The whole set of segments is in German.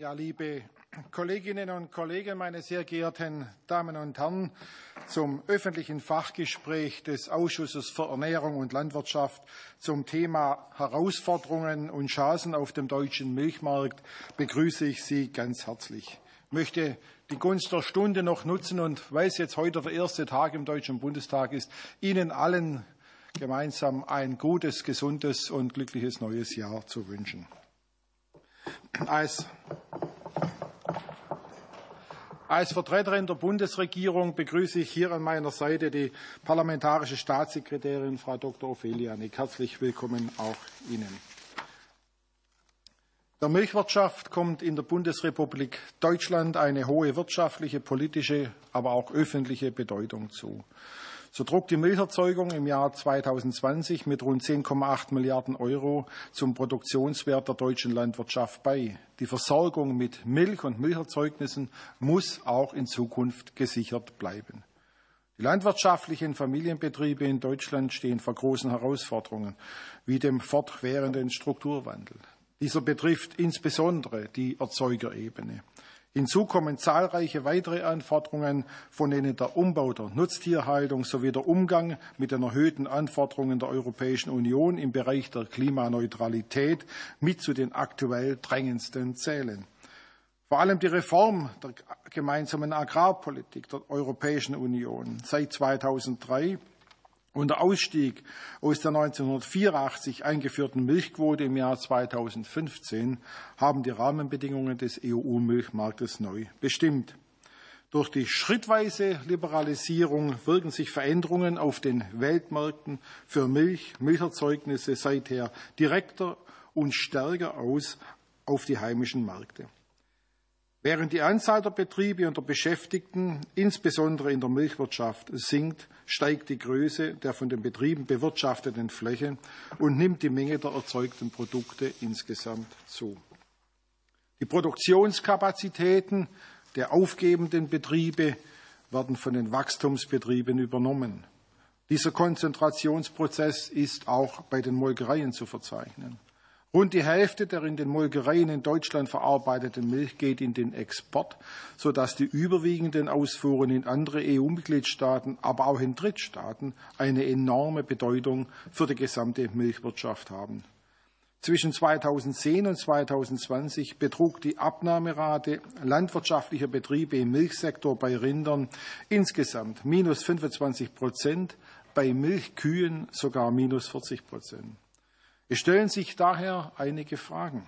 Ja, liebe Kolleginnen und Kollegen, meine sehr geehrten Damen und Herren, zum öffentlichen Fachgespräch des Ausschusses für Ernährung und Landwirtschaft zum Thema Herausforderungen und Chancen auf dem deutschen Milchmarkt begrüße ich Sie ganz herzlich. Ich möchte die Gunst der Stunde noch nutzen und weil es jetzt heute der erste Tag im Deutschen Bundestag ist, Ihnen allen gemeinsam ein gutes, gesundes und glückliches neues Jahr zu wünschen. Als, als Vertreterin der Bundesregierung begrüße ich hier an meiner Seite die parlamentarische Staatssekretärin Frau Dr. Ophelia Nick. Herzlich willkommen auch Ihnen. Der Milchwirtschaft kommt in der Bundesrepublik Deutschland eine hohe wirtschaftliche, politische, aber auch öffentliche Bedeutung zu. So trug die Milcherzeugung im Jahr 2020 mit rund 10,8 Milliarden Euro zum Produktionswert der deutschen Landwirtschaft bei. Die Versorgung mit Milch und Milcherzeugnissen muss auch in Zukunft gesichert bleiben. Die landwirtschaftlichen Familienbetriebe in Deutschland stehen vor großen Herausforderungen, wie dem fortwährenden Strukturwandel. Dieser betrifft insbesondere die Erzeugerebene. Hinzu kommen zahlreiche weitere Anforderungen, von denen der Umbau der Nutztierhaltung sowie der Umgang mit den erhöhten Anforderungen der Europäischen Union im Bereich der Klimaneutralität mit zu den aktuell drängendsten zählen. Vor allem die Reform der gemeinsamen Agrarpolitik der Europäischen Union seit 2003 und der Ausstieg aus der 1984 eingeführten Milchquote im Jahr 2015 haben die Rahmenbedingungen des EU-Milchmarktes neu bestimmt. Durch die schrittweise Liberalisierung wirken sich Veränderungen auf den Weltmärkten für Milch, Milcherzeugnisse seither direkter und stärker aus auf die heimischen Märkte. Während die Anzahl der Betriebe und der Beschäftigten, insbesondere in der Milchwirtschaft, sinkt, steigt die Größe der von den Betrieben bewirtschafteten Fläche und nimmt die Menge der erzeugten Produkte insgesamt zu. Die Produktionskapazitäten der aufgebenden Betriebe werden von den Wachstumsbetrieben übernommen. Dieser Konzentrationsprozess ist auch bei den Molkereien zu verzeichnen. Rund die Hälfte der in den Molkereien in Deutschland verarbeiteten Milch geht in den Export, sodass die überwiegenden Ausfuhren in andere EU-Mitgliedstaaten, aber auch in Drittstaaten eine enorme Bedeutung für die gesamte Milchwirtschaft haben. Zwischen 2010 und 2020 betrug die Abnahmerate landwirtschaftlicher Betriebe im Milchsektor bei Rindern insgesamt minus 25 Prozent, bei Milchkühen sogar minus 40 Prozent. Es stellen sich daher einige Fragen.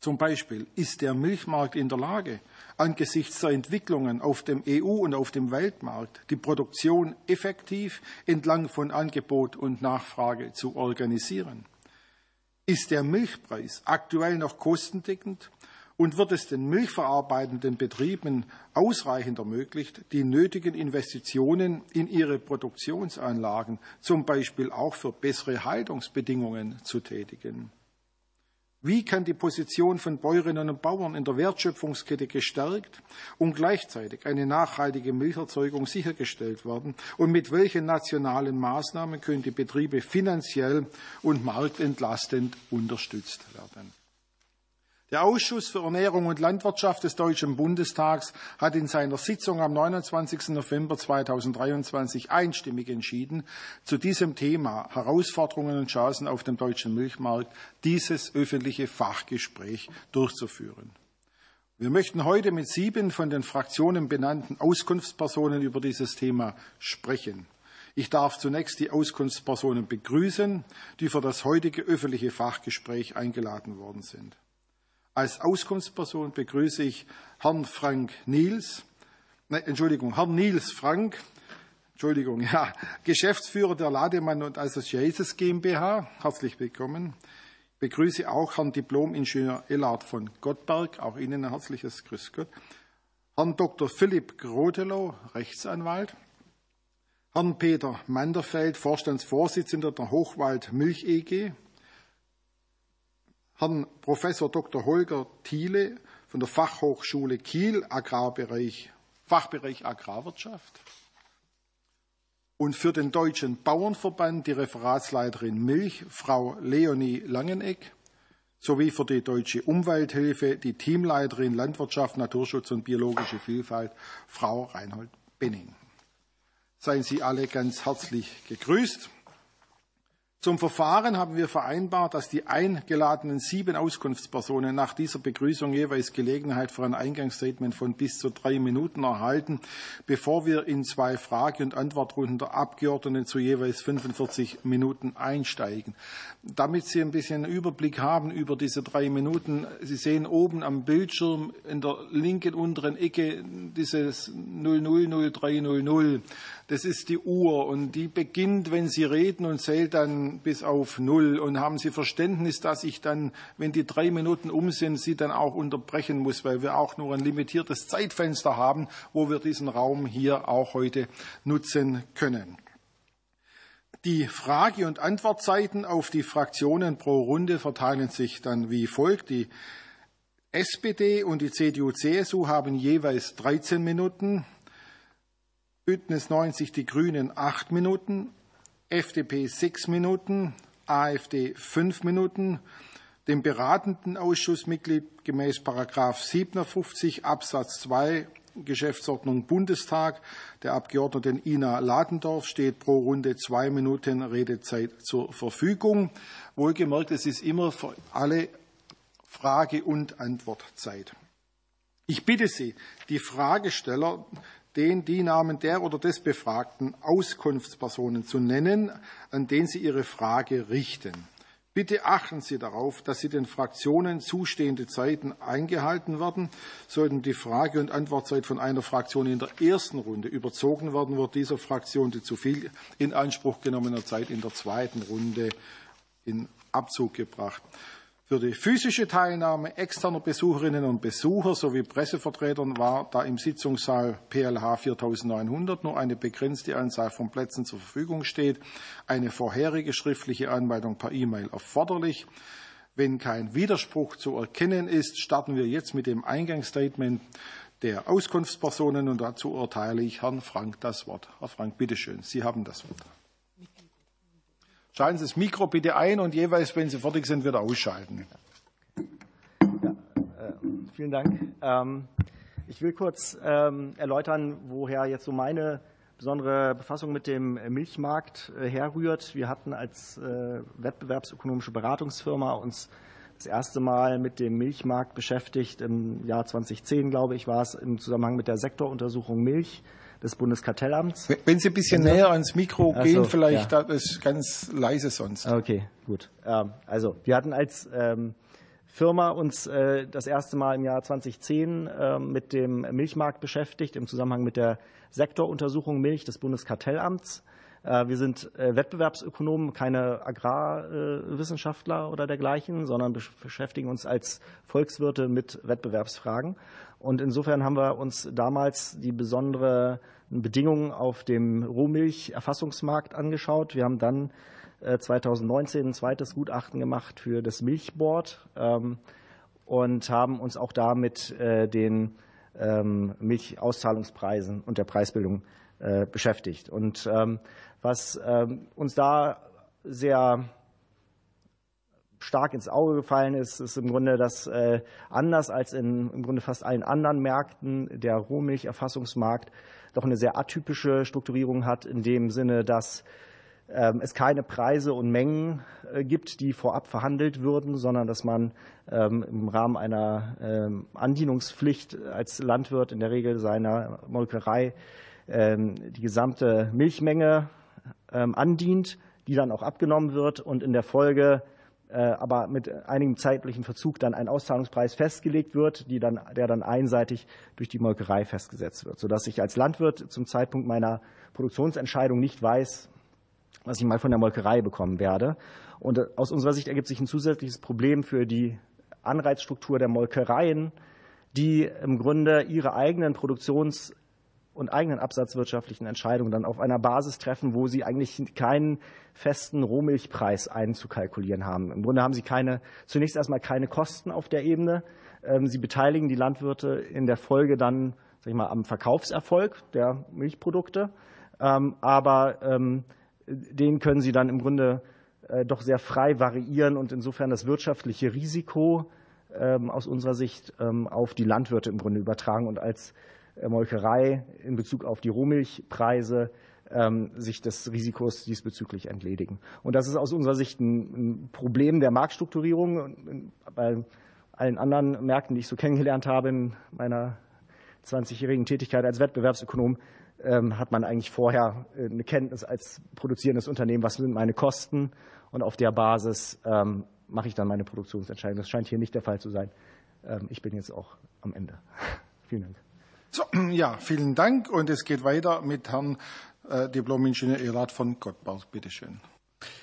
Zum Beispiel, ist der Milchmarkt in der Lage, angesichts der Entwicklungen auf dem EU- und auf dem Weltmarkt die Produktion effektiv entlang von Angebot und Nachfrage zu organisieren? Ist der Milchpreis aktuell noch kostendeckend und wird es den milchverarbeitenden Betrieben ausreichend ermöglicht, die nötigen Investitionen in ihre Produktionsanlagen, zum Beispiel auch für bessere Haltungsbedingungen, zu tätigen? Wie kann die Position von Bäuerinnen und Bauern in der Wertschöpfungskette gestärkt und gleichzeitig eine nachhaltige Milcherzeugung sichergestellt werden? Und mit welchen nationalen Maßnahmen können die Betriebe finanziell und marktentlastend unterstützt werden? Der Ausschuss für Ernährung und Landwirtschaft des Deutschen Bundestags hat in seiner Sitzung am 29. November 2023 einstimmig entschieden, zu diesem Thema Herausforderungen und Chancen auf dem deutschen Milchmarkt dieses öffentliche Fachgespräch durchzuführen. Wir möchten heute mit sieben von den Fraktionen benannten Auskunftspersonen über dieses Thema sprechen. Ich darf zunächst die Auskunftspersonen begrüßen, die für das heutige öffentliche Fachgespräch eingeladen worden sind. Als Auskunftsperson begrüße ich Herrn Frank Niels, nein, Entschuldigung, Herrn Niels Frank, Entschuldigung, ja, Geschäftsführer der Lademann und Associates GmbH. Herzlich willkommen. Ich begrüße auch Herrn Diplom-Ingenieur Ellard von Gottberg, auch Ihnen ein herzliches Grüß Gott. Herrn Dr. Philipp Grotelow, Rechtsanwalt. Herrn Peter Manderfeld, Vorstandsvorsitzender der Hochwald Milch EG. Herrn Professor Dr. Holger Thiele von der Fachhochschule Kiel, Agrarbereich, Fachbereich Agrarwirtschaft. Und für den Deutschen Bauernverband die Referatsleiterin Milch, Frau Leonie Langeneck. sowie für die Deutsche Umwelthilfe die Teamleiterin Landwirtschaft, Naturschutz und biologische Vielfalt, Frau Reinhold Benning. Seien Sie alle ganz herzlich gegrüßt. Zum Verfahren haben wir vereinbart, dass die eingeladenen sieben Auskunftspersonen nach dieser Begrüßung jeweils Gelegenheit für ein Eingangsstatement von bis zu drei Minuten erhalten, bevor wir in zwei Frage- und Antwortrunden der Abgeordneten zu jeweils 45 Minuten einsteigen. Damit Sie ein bisschen Überblick haben über diese drei Minuten, Sie sehen oben am Bildschirm in der linken unteren Ecke dieses 000300. Das ist die Uhr und die beginnt, wenn Sie reden und zählt dann bis auf Null. Und haben Sie Verständnis, dass ich dann, wenn die drei Minuten um sind, Sie dann auch unterbrechen muss, weil wir auch nur ein limitiertes Zeitfenster haben, wo wir diesen Raum hier auch heute nutzen können. Die Frage- und Antwortzeiten auf die Fraktionen pro Runde verteilen sich dann wie folgt. Die SPD und die CDU-CSU haben jeweils 13 Minuten, Bündnis 90 Die Grünen acht Minuten, FDP sechs Minuten, AfD fünf Minuten, dem beratenden Ausschussmitglied gemäß Paragraph 57 Absatz 2 Geschäftsordnung Bundestag der Abgeordneten Ina Ladendorf steht pro Runde zwei Minuten Redezeit zur Verfügung. Wohlgemerkt, es ist immer für alle Frage- und Antwortzeit. Ich bitte Sie, die Fragesteller den die Namen der oder des befragten Auskunftspersonen zu nennen, an den Sie Ihre Frage richten. Bitte achten Sie darauf, dass Sie den Fraktionen zustehende Zeiten eingehalten werden. Sollten die Frage- und Antwortzeit von einer Fraktion in der ersten Runde überzogen werden, wird dieser Fraktion die zu viel in Anspruch genommene Zeit in der zweiten Runde in Abzug gebracht. Für die physische Teilnahme externer Besucherinnen und Besucher sowie Pressevertretern war, da im Sitzungssaal PLH 4900 nur eine begrenzte Anzahl von Plätzen zur Verfügung steht, eine vorherige schriftliche Anmeldung per E-Mail erforderlich. Wenn kein Widerspruch zu erkennen ist, starten wir jetzt mit dem Eingangsstatement der Auskunftspersonen und dazu erteile ich Herrn Frank das Wort. Herr Frank, bitteschön, Sie haben das Wort. Schalten Sie das Mikro bitte ein und jeweils, wenn Sie fertig sind, wieder ausschalten. Ja, äh, vielen Dank. Ähm, ich will kurz ähm, erläutern, woher jetzt so meine besondere Befassung mit dem Milchmarkt äh, herrührt. Wir hatten als äh, wettbewerbsökonomische Beratungsfirma uns das erste Mal mit dem Milchmarkt beschäftigt. Im Jahr 2010, glaube ich, war es im Zusammenhang mit der Sektoruntersuchung Milch des Bundeskartellamts. Wenn Sie ein bisschen näher ans Mikro gehen, vielleicht, ja. das ist ganz leise sonst. Okay, gut. Ähm, also, wir hatten als ähm, Firma uns äh, das erste Mal im Jahr 2010 ähm, mit dem Milchmarkt beschäftigt, im Zusammenhang mit der Sektoruntersuchung Milch des Bundeskartellamts. Äh, wir sind äh, Wettbewerbsökonomen, keine Agrarwissenschaftler oder dergleichen, sondern beschäftigen uns als Volkswirte mit Wettbewerbsfragen. Und insofern haben wir uns damals die besonderen Bedingungen auf dem Rohmilcherfassungsmarkt angeschaut. Wir haben dann 2019 äh, ein zweites Gutachten gemacht für das Milchboard ähm, und haben uns auch da mit äh, den ähm, Milchauszahlungspreisen und der Preisbildung äh, beschäftigt. Und ähm, was uns da sehr stark ins Auge gefallen ist, ist im Grunde, dass äh, anders als in im Grunde fast allen anderen Märkten der Rohmilcherfassungsmarkt doch eine sehr atypische Strukturierung hat, in dem Sinne, dass ähm, es keine Preise und Mengen äh, gibt, die vorab verhandelt würden, sondern dass man ähm, im Rahmen einer ähm, Andienungspflicht als Landwirt in der Regel seiner Molkerei die gesamte Milchmenge andient, die dann auch abgenommen wird und in der Folge äh, aber mit einigem zeitlichen Verzug dann ein Auszahlungspreis festgelegt wird, die dann, der dann einseitig durch die Molkerei festgesetzt wird, sodass ich als Landwirt zum Zeitpunkt meiner Produktionsentscheidung nicht weiß, was ich mal von der Molkerei bekommen werde. Und äh, aus unserer Sicht ergibt sich ein zusätzliches Problem für die Anreizstruktur der Molkereien, die im Grunde ihre eigenen Produktions und eigenen absatzwirtschaftlichen Entscheidungen dann auf einer Basis treffen, wo sie eigentlich keinen festen Rohmilchpreis einzukalkulieren haben. Im Grunde haben sie keine, zunächst erstmal keine Kosten auf der Ebene. Ähm, sie beteiligen die Landwirte in der Folge dann sag ich mal, am Verkaufserfolg der Milchprodukte. Ähm, aber ähm, den können sie dann im Grunde doch sehr frei variieren und insofern das wirtschaftliche Risiko aus unserer Sicht auf die Landwirte im Grunde übertragen und als Molkerei in Bezug auf die Rohmilchpreise ähm, sich des Risikos diesbezüglich entledigen. Und das ist aus unserer Sicht ein Problem der Marktstrukturierung. Bei allen anderen Märkten, die ich so kennengelernt habe in meiner 20-jährigen Tätigkeit als Wettbewerbsökonom, ähm, hat man eigentlich vorher äh, eine Kenntnis als produzierendes Unternehmen, was sind meine Kosten und auf der Basis ähm, mache ich dann meine Produktionsentscheidung. Das scheint hier nicht der Fall zu sein. Ich bin jetzt auch am Ende. Vielen Dank. So, ja, vielen Dank. Und es geht weiter mit Herrn äh, Diplom-Ingenieur Erat von Gottberg. Bitte schön.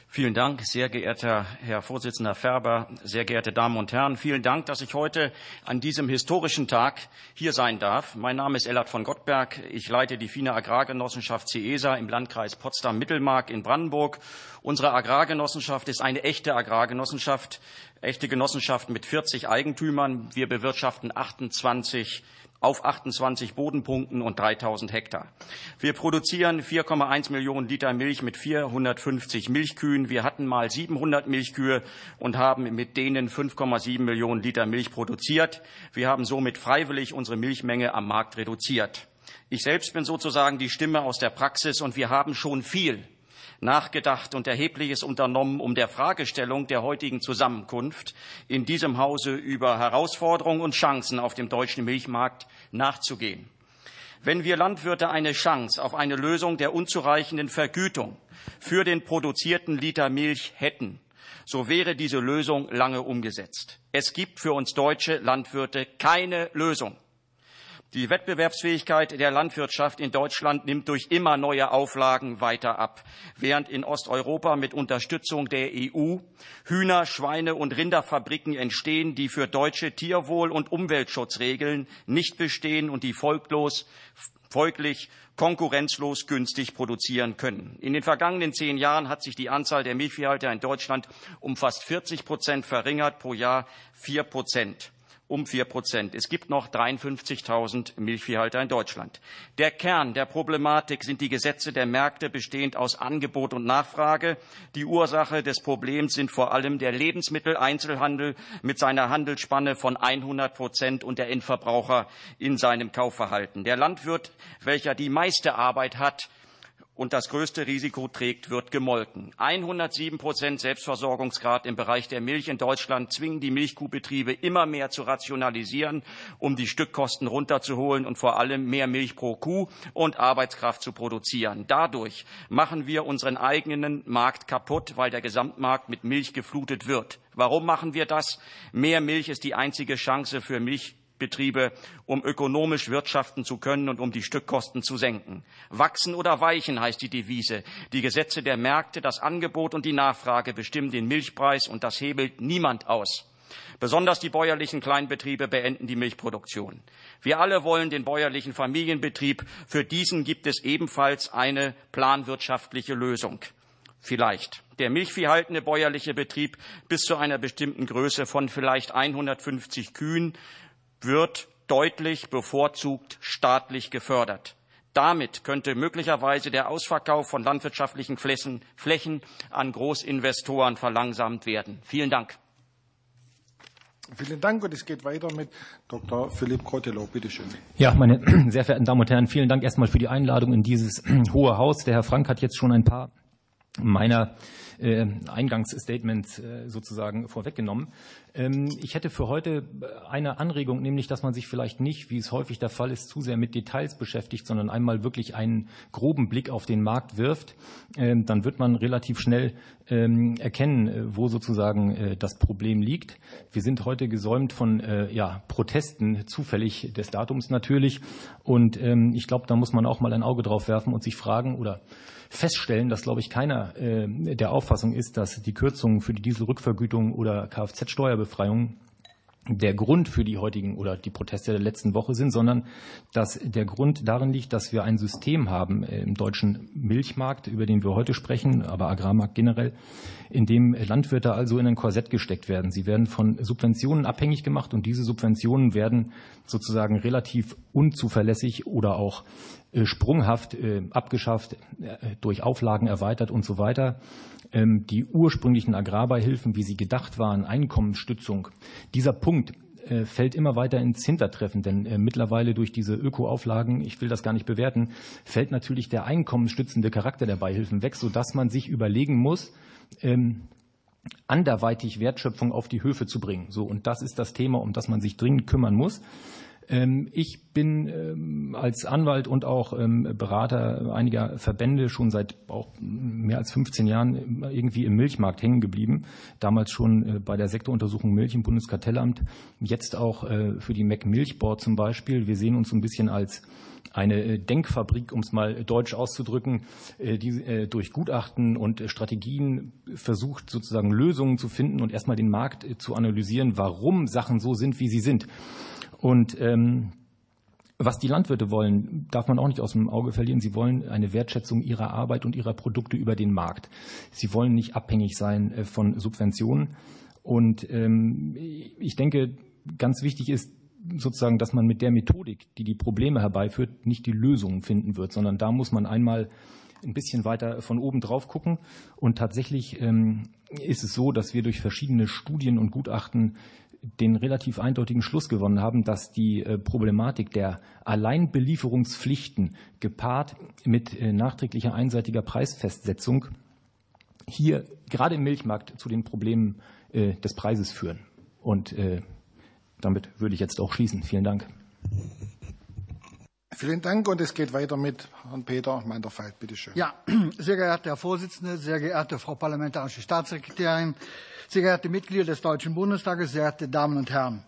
Vielen Dank, sehr geehrter Herr Vorsitzender Ferber, sehr geehrte Damen und Herren. Vielen Dank, dass ich heute an diesem historischen Tag hier sein darf. Mein Name ist Ellert von Gottberg. Ich leite die FINA Agrargenossenschaft CESA im Landkreis Potsdam-Mittelmark in Brandenburg. Unsere Agrargenossenschaft ist eine echte Agrargenossenschaft, echte Genossenschaft mit 40 Eigentümern. Wir bewirtschaften 28 auf 28 Bodenpunkten und 3000 Hektar. Wir produzieren 4,1 Millionen Liter Milch mit 450 Milchkühen. Wir hatten mal 700 Milchkühe und haben mit denen 5,7 Millionen Liter Milch produziert. Wir haben somit freiwillig unsere Milchmenge am Markt reduziert. Ich selbst bin sozusagen die Stimme aus der Praxis und wir haben schon viel nachgedacht und Erhebliches unternommen, um der Fragestellung der heutigen Zusammenkunft in diesem Hause über Herausforderungen und Chancen auf dem deutschen Milchmarkt nachzugehen. Wenn wir Landwirte eine Chance auf eine Lösung der unzureichenden Vergütung für den produzierten Liter Milch hätten, so wäre diese Lösung lange umgesetzt. Es gibt für uns deutsche Landwirte keine Lösung. Die Wettbewerbsfähigkeit der Landwirtschaft in Deutschland nimmt durch immer neue Auflagen weiter ab, während in Osteuropa mit Unterstützung der EU Hühner, Schweine und Rinderfabriken entstehen, die für deutsche Tierwohl- und Umweltschutzregeln nicht bestehen und die folglos, folglich konkurrenzlos günstig produzieren können. In den vergangenen zehn Jahren hat sich die Anzahl der Milchviehhalter in Deutschland um fast 40 Prozent verringert, pro Jahr vier Prozent um vier Prozent. Es gibt noch 53.000 Milchviehhalter in Deutschland. Der Kern der Problematik sind die Gesetze der Märkte, bestehend aus Angebot und Nachfrage. Die Ursache des Problems sind vor allem der Lebensmitteleinzelhandel mit seiner Handelsspanne von 100 Prozent und der Endverbraucher in seinem Kaufverhalten. Der Landwirt, welcher die meiste Arbeit hat, und das größte Risiko trägt, wird gemolken. 107 Prozent Selbstversorgungsgrad im Bereich der Milch in Deutschland zwingen die Milchkuhbetriebe immer mehr zu rationalisieren, um die Stückkosten runterzuholen und vor allem mehr Milch pro Kuh und Arbeitskraft zu produzieren. Dadurch machen wir unseren eigenen Markt kaputt, weil der Gesamtmarkt mit Milch geflutet wird. Warum machen wir das? Mehr Milch ist die einzige Chance für Milch Betriebe, um ökonomisch wirtschaften zu können und um die Stückkosten zu senken. Wachsen oder weichen heißt die Devise. Die Gesetze der Märkte, das Angebot und die Nachfrage bestimmen den Milchpreis und das hebelt niemand aus. Besonders die bäuerlichen Kleinbetriebe beenden die Milchproduktion. Wir alle wollen den bäuerlichen Familienbetrieb. Für diesen gibt es ebenfalls eine planwirtschaftliche Lösung. Vielleicht. Der milchviehhaltende bäuerliche Betrieb bis zu einer bestimmten Größe von vielleicht 150 Kühen wird deutlich bevorzugt staatlich gefördert. Damit könnte möglicherweise der Ausverkauf von landwirtschaftlichen Flächen an Großinvestoren verlangsamt werden. Vielen Dank. Vielen Dank und es geht weiter mit Dr. Philipp Crottelow. Bitte schön. Ja, meine sehr verehrten Damen und Herren, vielen Dank erstmal für die Einladung in dieses hohe Haus. Der Herr Frank hat jetzt schon ein paar meiner äh, Eingangsstatement äh, sozusagen vorweggenommen. Ähm, ich hätte für heute eine Anregung, nämlich, dass man sich vielleicht nicht, wie es häufig der Fall ist, zu sehr mit Details beschäftigt, sondern einmal wirklich einen groben Blick auf den Markt wirft. Ähm, dann wird man relativ schnell ähm, erkennen, äh, wo sozusagen äh, das Problem liegt. Wir sind heute gesäumt von äh, ja, Protesten, zufällig des Datums natürlich. Und ähm, ich glaube, da muss man auch mal ein Auge drauf werfen und sich fragen oder feststellen, dass, glaube ich, keiner äh, der Auffassung ist, dass die Kürzungen für die Dieselrückvergütung oder Kfz-Steuerbefreiung der Grund für die heutigen oder die Proteste der letzten Woche sind, sondern dass der Grund darin liegt, dass wir ein System haben äh, im deutschen Milchmarkt, über den wir heute sprechen, aber Agrarmarkt generell, in dem Landwirte also in ein Korsett gesteckt werden. Sie werden von Subventionen abhängig gemacht und diese Subventionen werden sozusagen relativ unzuverlässig oder auch sprunghaft äh, abgeschafft, durch Auflagen erweitert und so weiter. Ähm, die ursprünglichen Agrarbeihilfen, wie sie gedacht waren, Einkommensstützung, dieser Punkt fällt immer weiter ins Hintertreffen, denn mittlerweile durch diese Ökoauflagen, ich will das gar nicht bewerten, fällt natürlich der einkommensstützende Charakter der Beihilfen weg, sodass man sich überlegen muss, ähm, anderweitig Wertschöpfung auf die Höfe zu bringen. So, und das ist das Thema, um das man sich dringend kümmern muss. Ähm, ich bin ähm, als Anwalt und auch ähm, Berater einiger Verbände schon seit auch mehr als 15 Jahren irgendwie im Milchmarkt hängen geblieben. Damals schon äh, bei der Sektoruntersuchung Milch im Bundeskartellamt, jetzt auch äh, für die Mac Milchboard zum Beispiel. Wir sehen uns so ein bisschen als eine äh, Denkfabrik, um es mal deutsch auszudrücken, die durch Gutachten und Strategien versucht, sozusagen Lösungen zu finden und erstmal den Markt zu analysieren, warum Sachen so sind, wie sie sind. Und ähm, was die Landwirte wollen, darf man auch nicht aus dem Auge verlieren. Sie wollen eine Wertschätzung ihrer Arbeit und ihrer Produkte über den Markt. Sie wollen nicht abhängig sein äh, von Subventionen. Und ähm, ich denke, ganz wichtig ist sozusagen, dass man mit der Methodik, die die Probleme herbeiführt, nicht die Lösungen finden wird, sondern da muss man einmal ein bisschen weiter von oben drauf gucken. Und tatsächlich ähm, ist es so, dass wir durch verschiedene Studien und Gutachten den relativ eindeutigen Schluss gewonnen haben, dass die äh, Problematik der Alleinbelieferungspflichten gepaart mit äh, nachträglicher einseitiger Preisfestsetzung hier gerade im Milchmarkt zu den Problemen äh, des Preises führen. Und damit würde ich jetzt auch schließen. Vielen Dank. Vielen Dank und es geht weiter mit Herrn Peter Manderfeld. Bitte schön. Ja, sehr geehrter Herr Vorsitzender, sehr geehrte Frau Parlamentarische Staatssekretärin, sehr geehrte Mitglieder des Deutschen Bundestages, sehr geehrte Damen und Herren.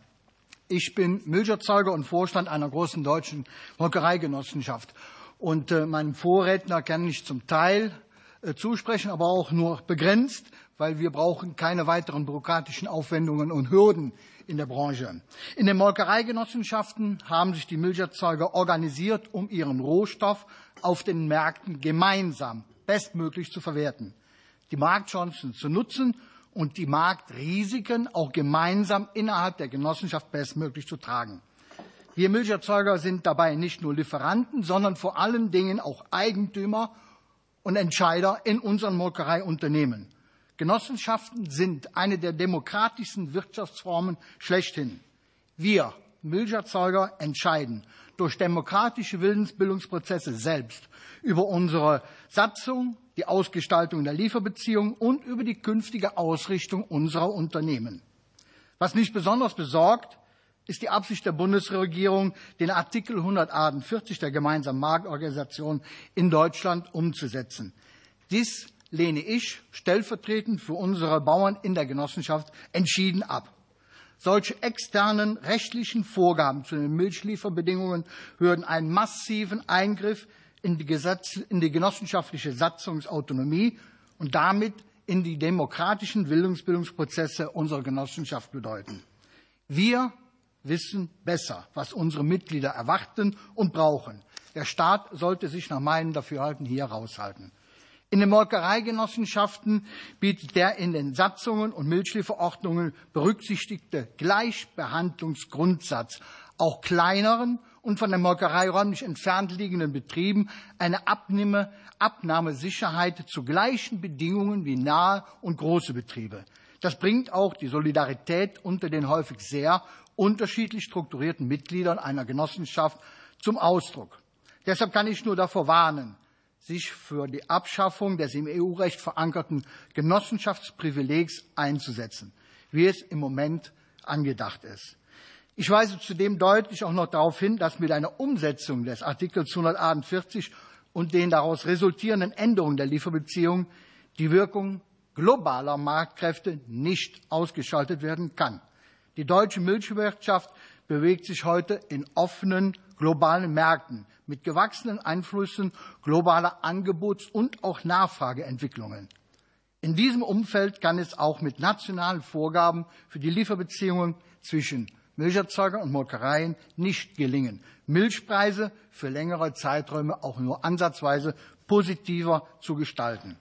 Ich bin Milcherzeuger und Vorstand einer großen deutschen Molkereigenossenschaft. Und äh, meinen Vorredner kann ich zum Teil äh, zusprechen, aber auch nur begrenzt, weil wir brauchen keine weiteren bürokratischen Aufwendungen und Hürden in der Branche. In den Molkereigenossenschaften haben sich die Milcherzeuger organisiert, um ihren Rohstoff auf den Märkten gemeinsam bestmöglich zu verwerten, die Marktchancen zu nutzen und die Marktrisiken auch gemeinsam innerhalb der Genossenschaft bestmöglich zu tragen. Wir Milcherzeuger sind dabei nicht nur Lieferanten, sondern vor allen Dingen auch Eigentümer und Entscheider in unseren Molkereiunternehmen. Genossenschaften sind eine der demokratischsten Wirtschaftsformen schlechthin. Wir Milcherzeuger entscheiden durch demokratische Willensbildungsprozesse selbst über unsere Satzung, die Ausgestaltung der Lieferbeziehungen und über die künftige Ausrichtung unserer Unternehmen. Was mich besonders besorgt, ist die Absicht der Bundesregierung, den Artikel 148 der gemeinsamen Marktorganisation in Deutschland umzusetzen. Dies lehne ich stellvertretend für unsere Bauern in der Genossenschaft entschieden ab. Solche externen rechtlichen Vorgaben zu den Milchlieferbedingungen würden einen massiven Eingriff in die, Gesetz, in die genossenschaftliche Satzungsautonomie und damit in die demokratischen Bildungsbildungsprozesse unserer Genossenschaft bedeuten. Wir wissen besser, was unsere Mitglieder erwarten und brauchen. Der Staat sollte sich nach meinem Dafürhalten hier raushalten. In den Molkereigenossenschaften bietet der in den Satzungen und Milchlieferordnungen berücksichtigte Gleichbehandlungsgrundsatz auch kleineren und von der Molkerei räumlich entfernt liegenden Betrieben eine Abnahme, Abnahmesicherheit zu gleichen Bedingungen wie nahe und große Betriebe. Das bringt auch die Solidarität unter den häufig sehr unterschiedlich strukturierten Mitgliedern einer Genossenschaft zum Ausdruck. Deshalb kann ich nur davor warnen, sich für die Abschaffung des im EU-Recht verankerten Genossenschaftsprivilegs einzusetzen, wie es im Moment angedacht ist. Ich weise zudem deutlich auch noch darauf hin, dass mit einer Umsetzung des Artikels 148 und den daraus resultierenden Änderungen der Lieferbeziehungen die Wirkung globaler Marktkräfte nicht ausgeschaltet werden kann. Die deutsche Milchwirtschaft bewegt sich heute in offenen globalen Märkten mit gewachsenen Einflüssen globaler Angebots- und auch Nachfrageentwicklungen. In diesem Umfeld kann es auch mit nationalen Vorgaben für die Lieferbeziehungen zwischen Milcherzeuger und Molkereien nicht gelingen, Milchpreise für längere Zeiträume auch nur ansatzweise positiver zu gestalten.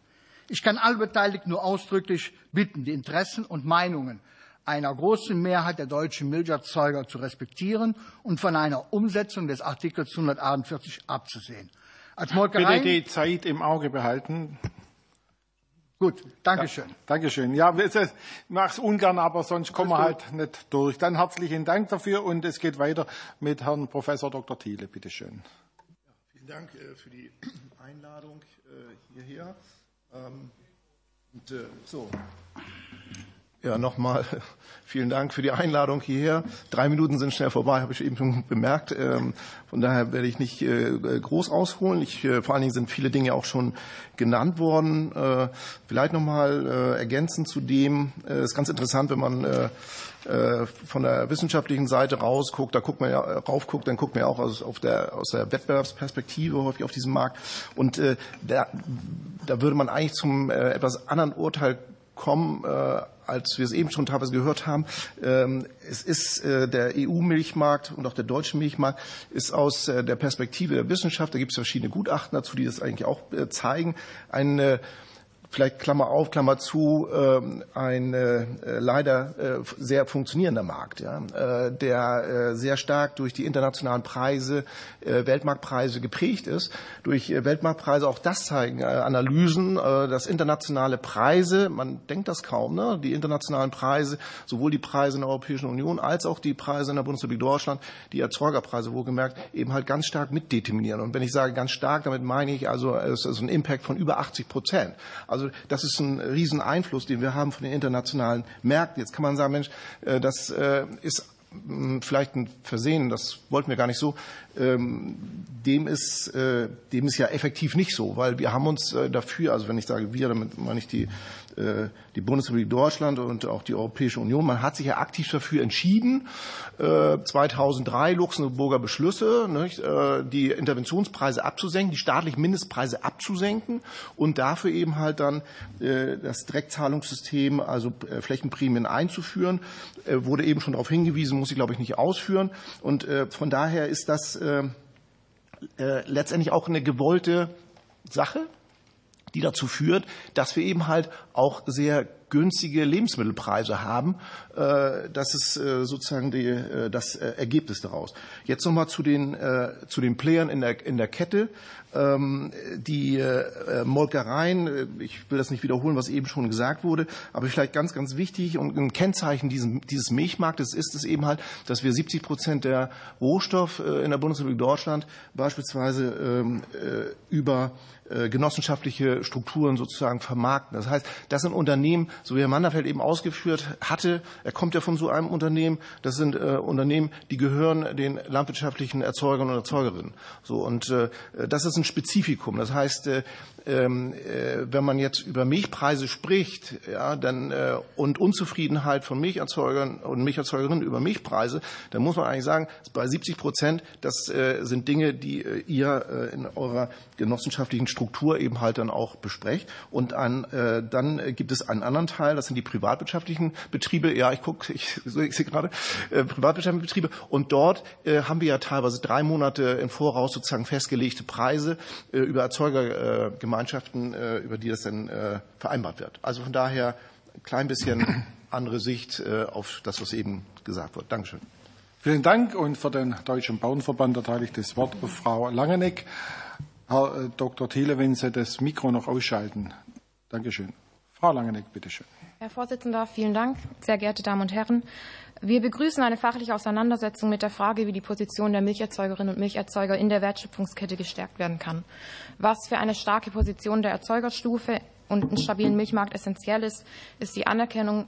Ich kann alle Beteiligten nur ausdrücklich bitten, die Interessen und Meinungen einer großen Mehrheit der deutschen Milcherzeuger zu respektieren und von einer Umsetzung des Artikels 148 abzusehen. Als Molkerei Bitte die Zeit im Auge behalten. Gut, Dankeschön. Ja, Dankeschön. Ja, ich mache es ungern, aber sonst kommen wir halt nicht durch. Dann herzlichen Dank dafür und es geht weiter mit Herrn Professor Dr. Thiele. Bitte schön. Ja, vielen Dank äh, für die Einladung äh, hierher. Ähm, und, äh, so. Ja, nochmal vielen Dank für die Einladung hierher. Drei Minuten sind schnell vorbei, habe ich eben schon bemerkt. Ähm, von daher werde ich nicht äh, groß ausholen. Ich, äh, vor allen Dingen sind viele Dinge auch schon genannt worden. Äh, vielleicht nochmal ergänzend zu dem, es ist ganz interessant, wenn man von der wissenschaftlichen Seite rausguckt, da guckt man ja raufguckt, dann guckt man ja auch aus, auf der, aus der Wettbewerbsperspektive häufig auf diesen Markt. Und da, da würde man eigentlich zum etwas anderen Urteil kommen, als wir es eben schon teilweise gehört haben. Ähm, es ist äh, der EU-Milchmarkt und auch der deutsche Milchmarkt ist aus äh, der Perspektive der Wissenschaft, da gibt es verschiedene Gutachten dazu, die das eigentlich auch äh, zeigen, ein vielleicht Klammer auf, Klammer zu, ähm, ein äh, leider äh, sehr funktionierender Markt, ja, äh, der sehr stark durch die internationalen Preise, Weltmarktpreise geprägt ist. Durch Weltmarktpreise, auch das zeigen Analysen, dass internationale Preise, man denkt das kaum, ne, die internationalen Preise, sowohl die Preise in der Europäischen Union als auch die Preise in der Bundesrepublik Deutschland, die Erzeugerpreise wohlgemerkt, eben halt ganz stark mitdeterminieren. Und wenn ich sage ganz stark, damit meine ich also, es ist ein Impact von über 80 Prozent. Also das ist ein Rieseneinfluss, den wir haben von den internationalen Märkten. Jetzt kann man sagen, Mensch, äh, das äh, ist hm, vielleicht ein Versehen, das wollten wir gar nicht so. Ähm, dem ist, äh, dem ist ja effektiv nicht so, weil wir haben uns dafür, also wenn ich sage wir, damit meine ich die die Bundesrepublik Deutschland und auch die Europäische Union. Man hat sich ja aktiv dafür entschieden, 2003 äh, Luxemburger Beschlüsse, äh, die Interventionspreise abzusenken, die staatlichen Mindestpreise abzusenken und dafür eben halt dann das Direktzahlungssystem, also Flächenprämien einzuführen. Wurde eben schon darauf hingewiesen, muss ich glaube ich nicht ausführen. Und von daher ist das letztendlich auch eine gewollte Sache die dazu führt, dass wir eben halt auch sehr günstige Lebensmittelpreise haben. Äh, das ist äh, sozusagen die, äh, das Ergebnis daraus. Jetzt nochmal zu den, zu den Playern in der, in der Kette. Ähm, die Molkereien, ich will das nicht wiederholen, was eben schon gesagt wurde, aber vielleicht ganz, ganz wichtig und ein Kennzeichen dieses Milchmarktes ist es eben halt, dass wir 70 Prozent der Rohstoff in der Bundesrepublik Deutschland beispielsweise ähm, über genossenschaftliche Strukturen sozusagen vermarkten. Das heißt, das sind Unternehmen, so wie Herr Manderfeld eben ausgeführt hatte, er kommt ja von so einem Unternehmen, das sind äh, Unternehmen, die gehören den landwirtschaftlichen Erzeugern und Erzeugerinnen. So, und äh, das ist ein Spezifikum. Das heißt, äh, ähm, äh, wenn man jetzt über Milchpreise spricht ja, dann, äh, und Unzufriedenheit von Milcherzeugern und Milcherzeugerinnen über Milchpreise, dann muss man eigentlich sagen, bei 70 Prozent, das äh, sind Dinge, die ihr in eurer genossenschaftlichen Struktur eben halt dann auch besprecht. Und ein, dann gibt es einen anderen Teil, das sind die privatwirtschaftlichen Betriebe. Ja, ich gucke, ich, ich sehe gerade, privatwirtschaftliche Betriebe. Und dort haben wir ja teilweise drei Monate im Voraus sozusagen festgelegte Preise über Erzeugergemeinschaften Gemeinschaften, äh, über die das dann äh, vereinbart wird. Also von daher ein klein bisschen andere Sicht äh, auf das, was eben gesagt wurde. Dankeschön. Vielen Dank und für den Deutschen Bauernverband erteile ich das Wort auf Frau Langeneck. Herr Dr. Thiele, wenn Sie das Mikro noch ausschalten. Dankeschön. Frau Langeneck, bitteschön. Herr Vorsitzender, vielen Dank. Sehr geehrte Damen und Herren, wir begrüßen eine fachliche Auseinandersetzung mit der Frage, wie die Position der Milcherzeugerinnen und Milcherzeuger in der Wertschöpfungskette gestärkt werden kann. Was für eine starke Position der Erzeugerstufe und einen stabilen Milchmarkt essentiell ist, ist die Anerkennung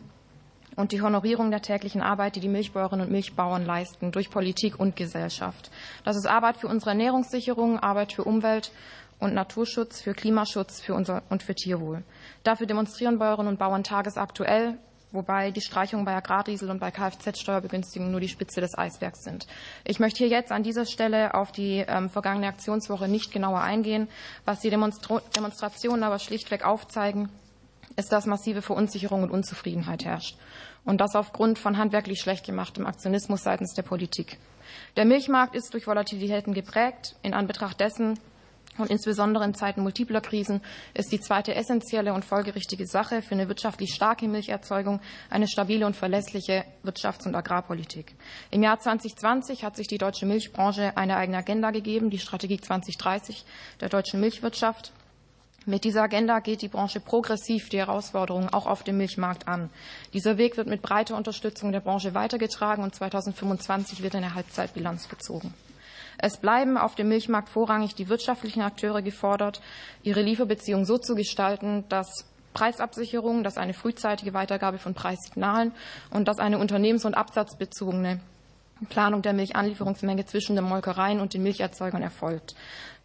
und die Honorierung der täglichen Arbeit, die die Milchbäuerinnen und Milchbauern leisten, durch Politik und Gesellschaft. Das ist Arbeit für unsere Ernährungssicherung, Arbeit für Umwelt und Naturschutz, für Klimaschutz für unser und für Tierwohl. Dafür demonstrieren Bäuerinnen und Bauern tagesaktuell wobei die Streichungen bei Agrardiesel und bei Kfz-Steuerbegünstigungen nur die Spitze des Eisbergs sind. Ich möchte hier jetzt an dieser Stelle auf die ähm, vergangene Aktionswoche nicht genauer eingehen. Was die Demonstra Demonstrationen aber schlichtweg aufzeigen, ist, dass massive Verunsicherung und Unzufriedenheit herrscht. Und das aufgrund von handwerklich schlecht gemachtem Aktionismus seitens der Politik. Der Milchmarkt ist durch Volatilitäten geprägt. In Anbetracht dessen Und insbesondere in Zeiten multipler Krisen ist die zweite essentielle und folgerichtige Sache für eine wirtschaftlich starke Milcherzeugung eine stabile und verlässliche Wirtschafts- und Agrarpolitik. Im Jahr 2020 hat sich die deutsche Milchbranche eine eigene Agenda gegeben, die Strategie 2030 der deutschen Milchwirtschaft. Mit dieser Agenda geht die Branche progressiv die Herausforderungen auch auf dem Milchmarkt an. Dieser Weg wird mit breiter Unterstützung der Branche weitergetragen und 2025 wird eine Halbzeitbilanz gezogen. Es bleiben auf dem Milchmarkt vorrangig die wirtschaftlichen Akteure gefordert, ihre Lieferbeziehungen so zu gestalten, dass Preisabsicherung, dass eine frühzeitige Weitergabe von Preissignalen und dass eine unternehmens- und absatzbezogene Planung der Milchanlieferungsmenge zwischen den Molkereien und den Milcherzeugern erfolgt.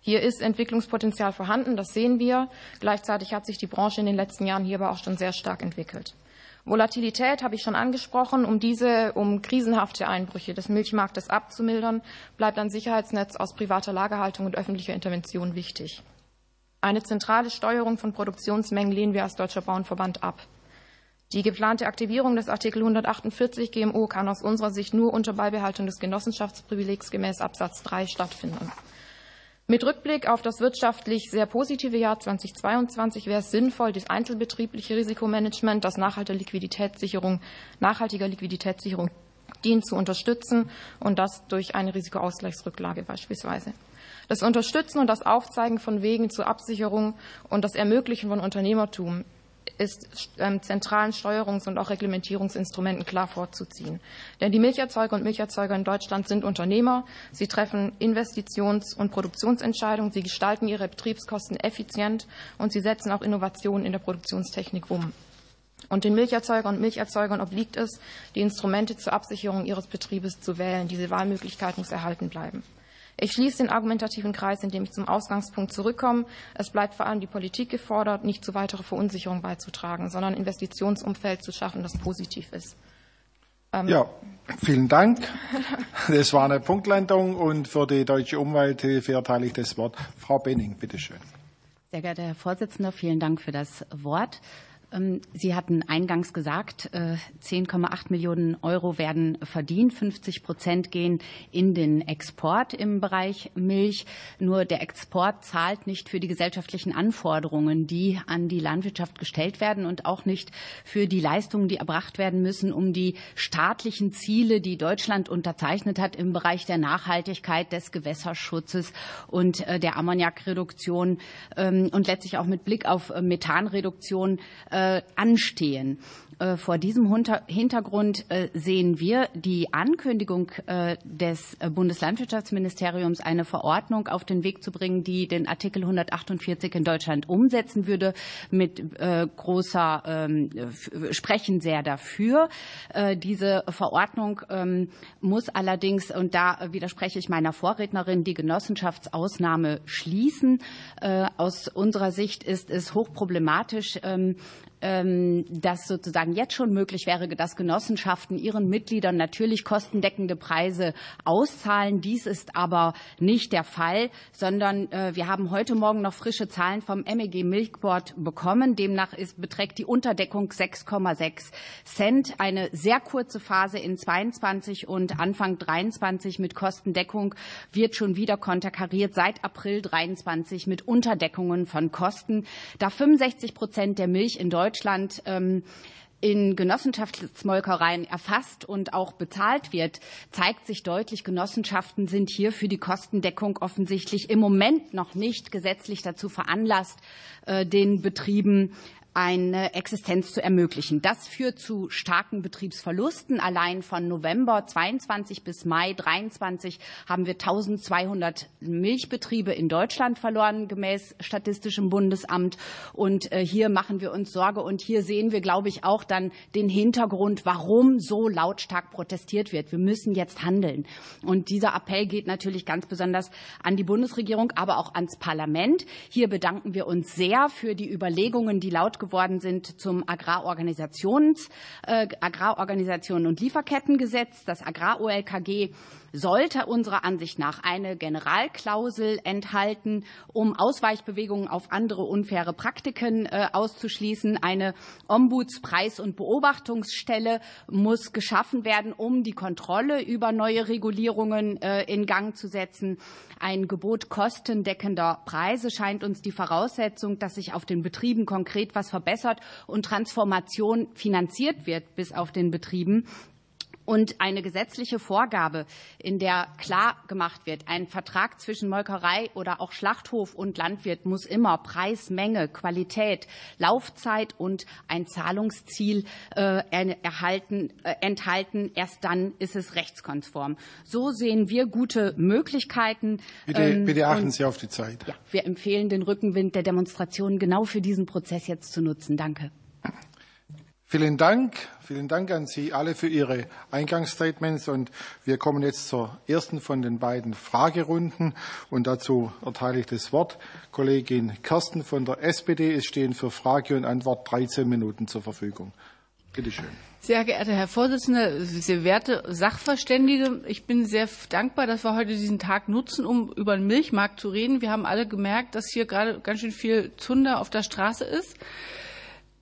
Hier ist Entwicklungspotenzial vorhanden, das sehen wir. Gleichzeitig hat sich die Branche in den letzten Jahren hier aber auch schon sehr stark entwickelt. Volatilität habe ich schon angesprochen. Um diese, um krisenhafte Einbrüche des Milchmarktes abzumildern, bleibt ein Sicherheitsnetz aus privater Lagerhaltung und öffentlicher Intervention wichtig. Eine zentrale Steuerung von Produktionsmengen lehnen wir als Deutscher Bauernverband ab. Die geplante Aktivierung des Artikel 148 GMO kann aus unserer Sicht nur unter Beibehaltung des Genossenschaftsprivilegs gemäß Absatz 3 stattfinden. Mit Rückblick auf das wirtschaftlich sehr positive Jahr 2022 wäre es sinnvoll, das einzelbetriebliche Risikomanagement, das nachhaltiger Liquiditätssicherung, nachhaltiger Liquiditätssicherung dient, zu unterstützen und das durch eine Risikoausgleichsrücklage beispielsweise. Das Unterstützen und das Aufzeigen von Wegen zur Absicherung und das Ermöglichen von Unternehmertum ist ähm, zentralen Steuerungs- und auch Reglementierungsinstrumenten klar vorzuziehen. Denn die Milcherzeuger und Milcherzeuger in Deutschland sind Unternehmer. Sie treffen Investitions- und Produktionsentscheidungen. Sie gestalten ihre Betriebskosten effizient und sie setzen auch Innovationen in der Produktionstechnik um. Und den Milcherzeugern und Milcherzeugern obliegt es, die Instrumente zur Absicherung ihres Betriebes zu wählen. Diese Wahlmöglichkeit muss erhalten bleiben. Ich schließe den argumentativen Kreis, indem ich zum Ausgangspunkt zurückkomme. Es bleibt vor allem die Politik gefordert, nicht zu weiterer Verunsicherung beizutragen, sondern ein Investitionsumfeld zu schaffen, das positiv ist. Ähm ja, vielen Dank. Das war eine Punktlandung und für die Deutsche Umwelthilfe erteile ich das Wort. Frau Benning, bitteschön. Sehr geehrter Herr Vorsitzender, vielen Dank für das Wort. Ähm, Sie hatten eingangs gesagt, 10,8 äh, Millionen Euro werden verdient. 50 Prozent gehen in den Export im Bereich Milch. Nur der Export zahlt nicht für die gesellschaftlichen Anforderungen, die an die Landwirtschaft gestellt werden und auch nicht für die Leistungen, die erbracht werden müssen, um die staatlichen Ziele, die Deutschland unterzeichnet hat im Bereich der Nachhaltigkeit, des Gewässerschutzes und äh, der Ammoniakreduktion ähm, und letztlich auch mit Blick auf äh, Methanreduktion äh, anstehen. Äh, vor diesem Hintergrund äh, sehen wir die Ankündigung des Bundeslandwirtschaftsministeriums, eine Verordnung auf den Weg zu bringen, die den Artikel 148 in Deutschland umsetzen würde, mit großer ähm, Sprechen sehr dafür. Diese Verordnung ähm, muss allerdings, und da widerspreche ich meiner Vorrednerin, die Genossenschaftsausnahme schließen. Aus unserer Sicht ist es hochproblematisch, ähm, dass sozusagen jetzt schon möglich wäre, dass Genossenschaften ihren Mitgliedern natürlich kostendeckende Preise auszahlen. Dies ist aber nicht der Fall, sondern äh, wir haben heute Morgen noch frische Zahlen vom MEG Milchboard bekommen. Demnach ist, beträgt die Unterdeckung 6,6 Cent. Eine sehr kurze Phase in 22 und Anfang 23 mit Kostendeckung wird schon wieder konterkariert seit April 23 mit Unterdeckungen von Kosten. Da 65 Prozent der Milch in Deutschland Deutschland ähm, in Genossenschaftsmolkereien erfasst und auch bezahlt wird, zeigt sich deutlich, Genossenschaften sind hier für die Kostendeckung offensichtlich im Moment noch nicht gesetzlich dazu veranlasst, äh, den Betrieben eine Existenz zu ermöglichen. Das führt zu starken Betriebsverlusten. Allein von November 22 bis Mai 23 haben wir 1200 Milchbetriebe in Deutschland verloren, gemäß Statistischem Bundesamt. Und äh, hier machen wir uns Sorge. Und hier sehen wir, glaube ich, auch dann den Hintergrund, warum so lautstark protestiert wird. Wir müssen jetzt handeln. Und dieser Appell geht natürlich ganz besonders an die Bundesregierung, aber auch ans Parlament. Hier bedanken wir uns sehr für die Überlegungen, die laut geworden sind zum Agrarorganisations, äh, Agrarorganisationen und Lieferkettengesetz. Das Agrar-OLKG sollte unserer Ansicht nach eine Generalklausel enthalten, um Ausweichbewegungen auf andere unfaire Praktiken äh, auszuschließen. Eine Ombudspreis- und Beobachtungsstelle muss geschaffen werden, um die Kontrolle über neue Regulierungen äh, in Gang zu setzen. Ein Gebot kostendeckender Preise scheint uns die Voraussetzung, dass sich auf den Betrieben konkret was verbessert und Transformation finanziert wird bis auf den Betrieben und eine gesetzliche Vorgabe, in der klar gemacht wird, ein Vertrag zwischen Molkerei oder auch Schlachthof und Landwirt muss immer Preis, Menge, Qualität, Laufzeit und ein Zahlungsziel äh, erhalten, äh, enthalten. Erst dann ist es rechtskonform. So sehen wir gute Möglichkeiten. Bitte, ähm, bitte achten Sie auf die Zeit. Ja, wir empfehlen, den Rückenwind der Demonstrationen genau für diesen Prozess jetzt zu nutzen. Danke. Vielen Dank. Vielen Dank an Sie alle für Ihre Eingangsstatements. Und wir kommen jetzt zur ersten von den beiden Fragerunden. Und dazu erteile ich das Wort Kollegin Kersten von der SPD. Es stehen für Frage und Antwort 13 Minuten zur Verfügung. Bitte schön. Sehr geehrter Herr Vorsitzender, sehr werte Sachverständige, ich bin sehr dankbar, dass wir heute diesen Tag nutzen, um über den Milchmarkt zu reden. Wir haben alle gemerkt, dass hier gerade ganz schön viel Zunder auf der Straße ist.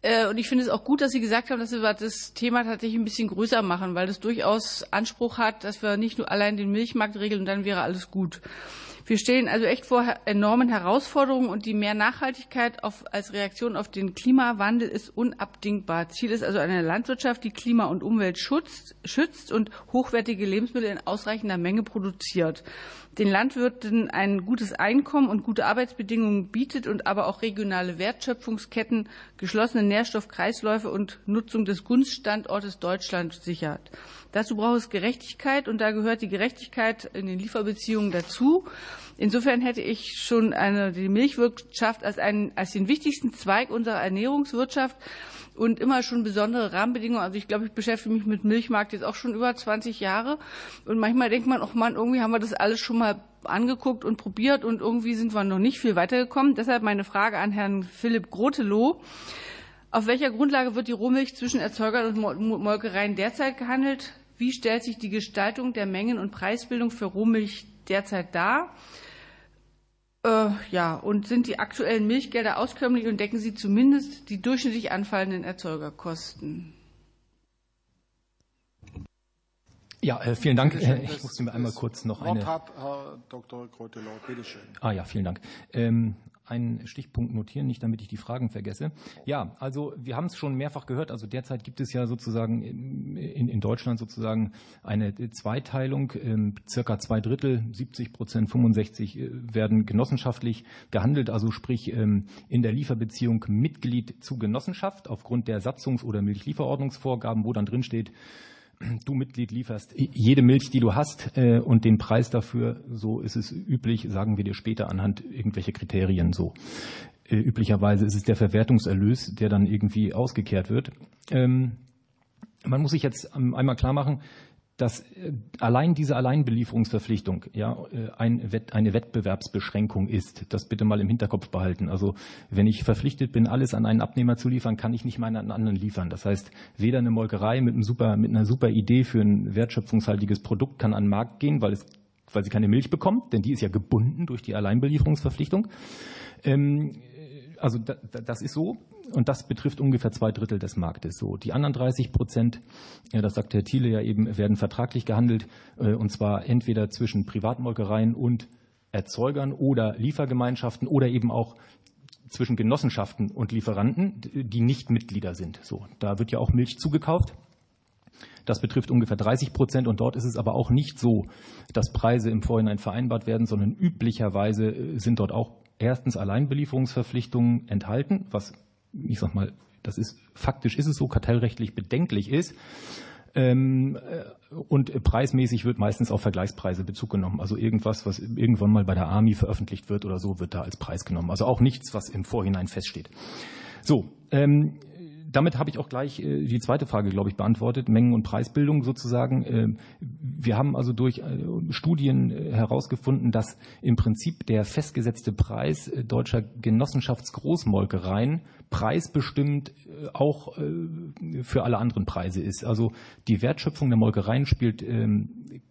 Äh, und ich finde es auch gut, dass Sie gesagt haben, dass wir das Thema tatsächlich ein bisschen größer machen, weil das durchaus Anspruch hat, dass wir nicht nur allein den Milchmarkt regeln und dann wäre alles gut. Wir stehen also echt vor enormen Herausforderungen und die mehr Nachhaltigkeit auf, als Reaktion auf den Klimawandel ist unabdingbar. Ziel ist also eine Landwirtschaft, die Klima und Umwelt schützt, schützt und hochwertige Lebensmittel in ausreichender Menge produziert den Landwirten ein gutes Einkommen und gute Arbeitsbedingungen bietet und aber auch regionale Wertschöpfungsketten, geschlossene Nährstoffkreisläufe und Nutzung des Gunststandortes Deutschland sichert. Dazu braucht es Gerechtigkeit und da gehört die Gerechtigkeit in den Lieferbeziehungen dazu. Insofern hätte ich schon eine, die Milchwirtschaft als, einen, als den wichtigsten Zweig unserer Ernährungswirtschaft und immer schon besondere Rahmenbedingungen. Also ich glaube, ich beschäftige mich mit Milchmarkt jetzt auch schon über 20 Jahre. Und manchmal denkt man, ach man, irgendwie haben wir das alles schon mal angeguckt und probiert und irgendwie sind wir noch nicht viel weitergekommen. Deshalb meine Frage an Herrn Philipp Grotelow. Auf welcher Grundlage wird die Rohmilch zwischen Erzeugern und Molkereien derzeit gehandelt? Wie stellt sich die Gestaltung der Mengen- und Preisbildung für Rohmilch derzeit dar? Äh, ja, und sind die aktuellen Milchgelder auskömmlich und decken sie zumindest die durchschnittlich anfallenden Erzeugerkosten? Ja, äh, vielen Dank. Schön, ich musste mir einmal kurz noch Wort eine. Hat, Herr Dr. Grotelow, bitte schön. Ah ja, vielen Dank. Ähm, einen Stichpunkt notieren, nicht damit ich die Fragen vergesse. Ja, also wir haben es schon mehrfach gehört. Also derzeit gibt es ja sozusagen in, in Deutschland sozusagen eine Zweiteilung. Ähm, circa zwei Drittel, 70 Prozent, 65 äh, werden genossenschaftlich gehandelt. Also sprich ähm, in der Lieferbeziehung Mitglied zu Genossenschaft aufgrund der Satzungs- oder Milchlieferordnungsvorgaben, wo dann drin steht, du Mitglied lieferst jede Milch, die du hast äh, und den Preis dafür, so ist es üblich, sagen wir dir später anhand irgendwelcher Kriterien so. Äh, üblicherweise ist es der Verwertungserlös, der dann irgendwie ausgekehrt wird. Ähm, man muss sich jetzt einmal klar machen, dass äh, allein diese Alleinbelieferungsverpflichtung ja äh, ein Wett, eine Wettbewerbsbeschränkung ist. Das bitte mal im Hinterkopf behalten. Also wenn ich verpflichtet bin, alles an einen Abnehmer zu liefern, kann ich nicht mal an anderen liefern. Das heißt, weder eine Molkerei mit, einem super, mit einer super Idee für ein wertschöpfungshaltiges Produkt kann an den Markt gehen, weil, es, weil sie keine Milch bekommt, denn die ist ja gebunden durch die Alleinbelieferungsverpflichtung. Ähm, also das ist so und das betrifft ungefähr zwei Drittel des Marktes. So die anderen 30 Prozent, ja, das sagt Herr Thiele ja eben, werden vertraglich gehandelt äh, und zwar entweder zwischen Privatmolkereien und Erzeugern oder Liefergemeinschaften oder eben auch zwischen Genossenschaften und Lieferanten, die nicht Mitglieder sind. So, da wird ja auch Milch zugekauft. Das betrifft ungefähr 30 Prozent und dort ist es aber auch nicht so, dass Preise im Vorhinein vereinbart werden, sondern üblicherweise äh, sind dort auch erstens Alleinbelieferungsverpflichtungen enthalten, was ich sag mal, das ist faktisch ist es so, kartellrechtlich bedenklich ist. Ähm, äh, und preismäßig wird meistens auf Vergleichspreise Bezug genommen. Also irgendwas, was irgendwann mal bei der Army veröffentlicht wird oder so, wird da als Preis genommen. Also auch nichts, was im Vorhinein feststeht. So, ähm, damit habe ich auch gleich äh, die zweite Frage, glaube ich, beantwortet. Mengen- und Preisbildung sozusagen. Äh, wir haben also durch äh, Studien herausgefunden, dass im Prinzip der festgesetzte Preis deutscher Genossenschaftsgroßmolkereien preisbestimmt auch für alle anderen Preise ist. Also die Wertschöpfung der Molkereien spielt ähm,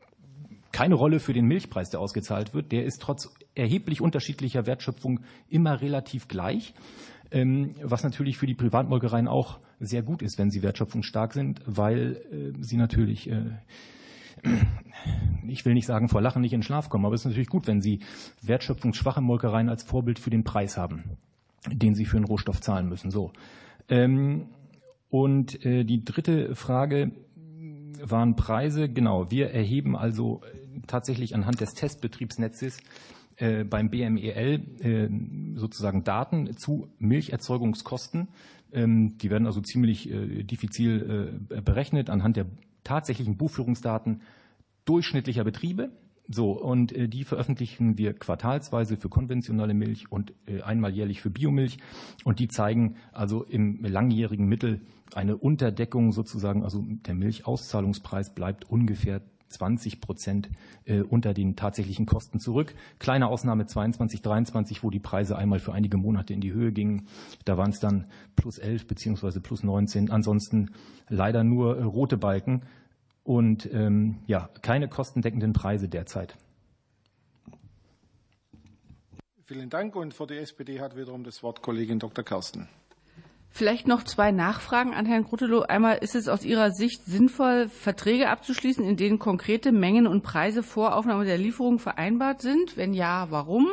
keine Rolle für den Milchpreis, der ausgezahlt wird. Der ist trotz erheblich unterschiedlicher Wertschöpfung immer relativ gleich. Ähm, was natürlich für die Privatmolkereien auch sehr gut ist, wenn sie wertschöpfungsstark sind, weil äh, sie natürlich äh, ich will nicht sagen vor Lachen nicht in Schlaf kommen, aber es ist natürlich gut, wenn Sie wertschöpfungsschwache Molkereien als Vorbild für den Preis haben, den Sie für den Rohstoff zahlen müssen. So. Ähm, und äh, die dritte Frage waren Preise. Genau, wir erheben also tatsächlich anhand des Testbetriebsnetzes äh, beim BMEL äh, sozusagen Daten zu Milcherzeugungskosten. Ähm, die werden also ziemlich äh, diffizil berechnet anhand der tatsächlichen Buchführungsdaten durchschnittlicher Betriebe. So, und die veröffentlichen wir quartalsweise für konventionelle Milch und einmal jährlich für Biomilch. Und die zeigen also im langjährigen Mittel eine Unterdeckung sozusagen, also der Milchauszahlungspreis bleibt ungefähr 20 Prozent äh, unter den tatsächlichen Kosten zurück. Kleine Ausnahme 22, 23, wo die Preise einmal für einige Monate in die Höhe gingen. Da waren es dann plus 11 beziehungsweise plus 19. Ansonsten leider nur äh, rote Balken und ähm, ja, keine kostendeckenden Preise derzeit. Vielen Dank. Und für die SPD hat wiederum das Wort Kollegin Dr. Kersten. Vielleicht noch zwei Nachfragen an Herrn Grutelo. Einmal, ist es aus Ihrer Sicht sinnvoll, Verträge abzuschließen, in denen konkrete Mengen und Preise vor Aufnahme der Lieferung vereinbart sind? Wenn ja, warum?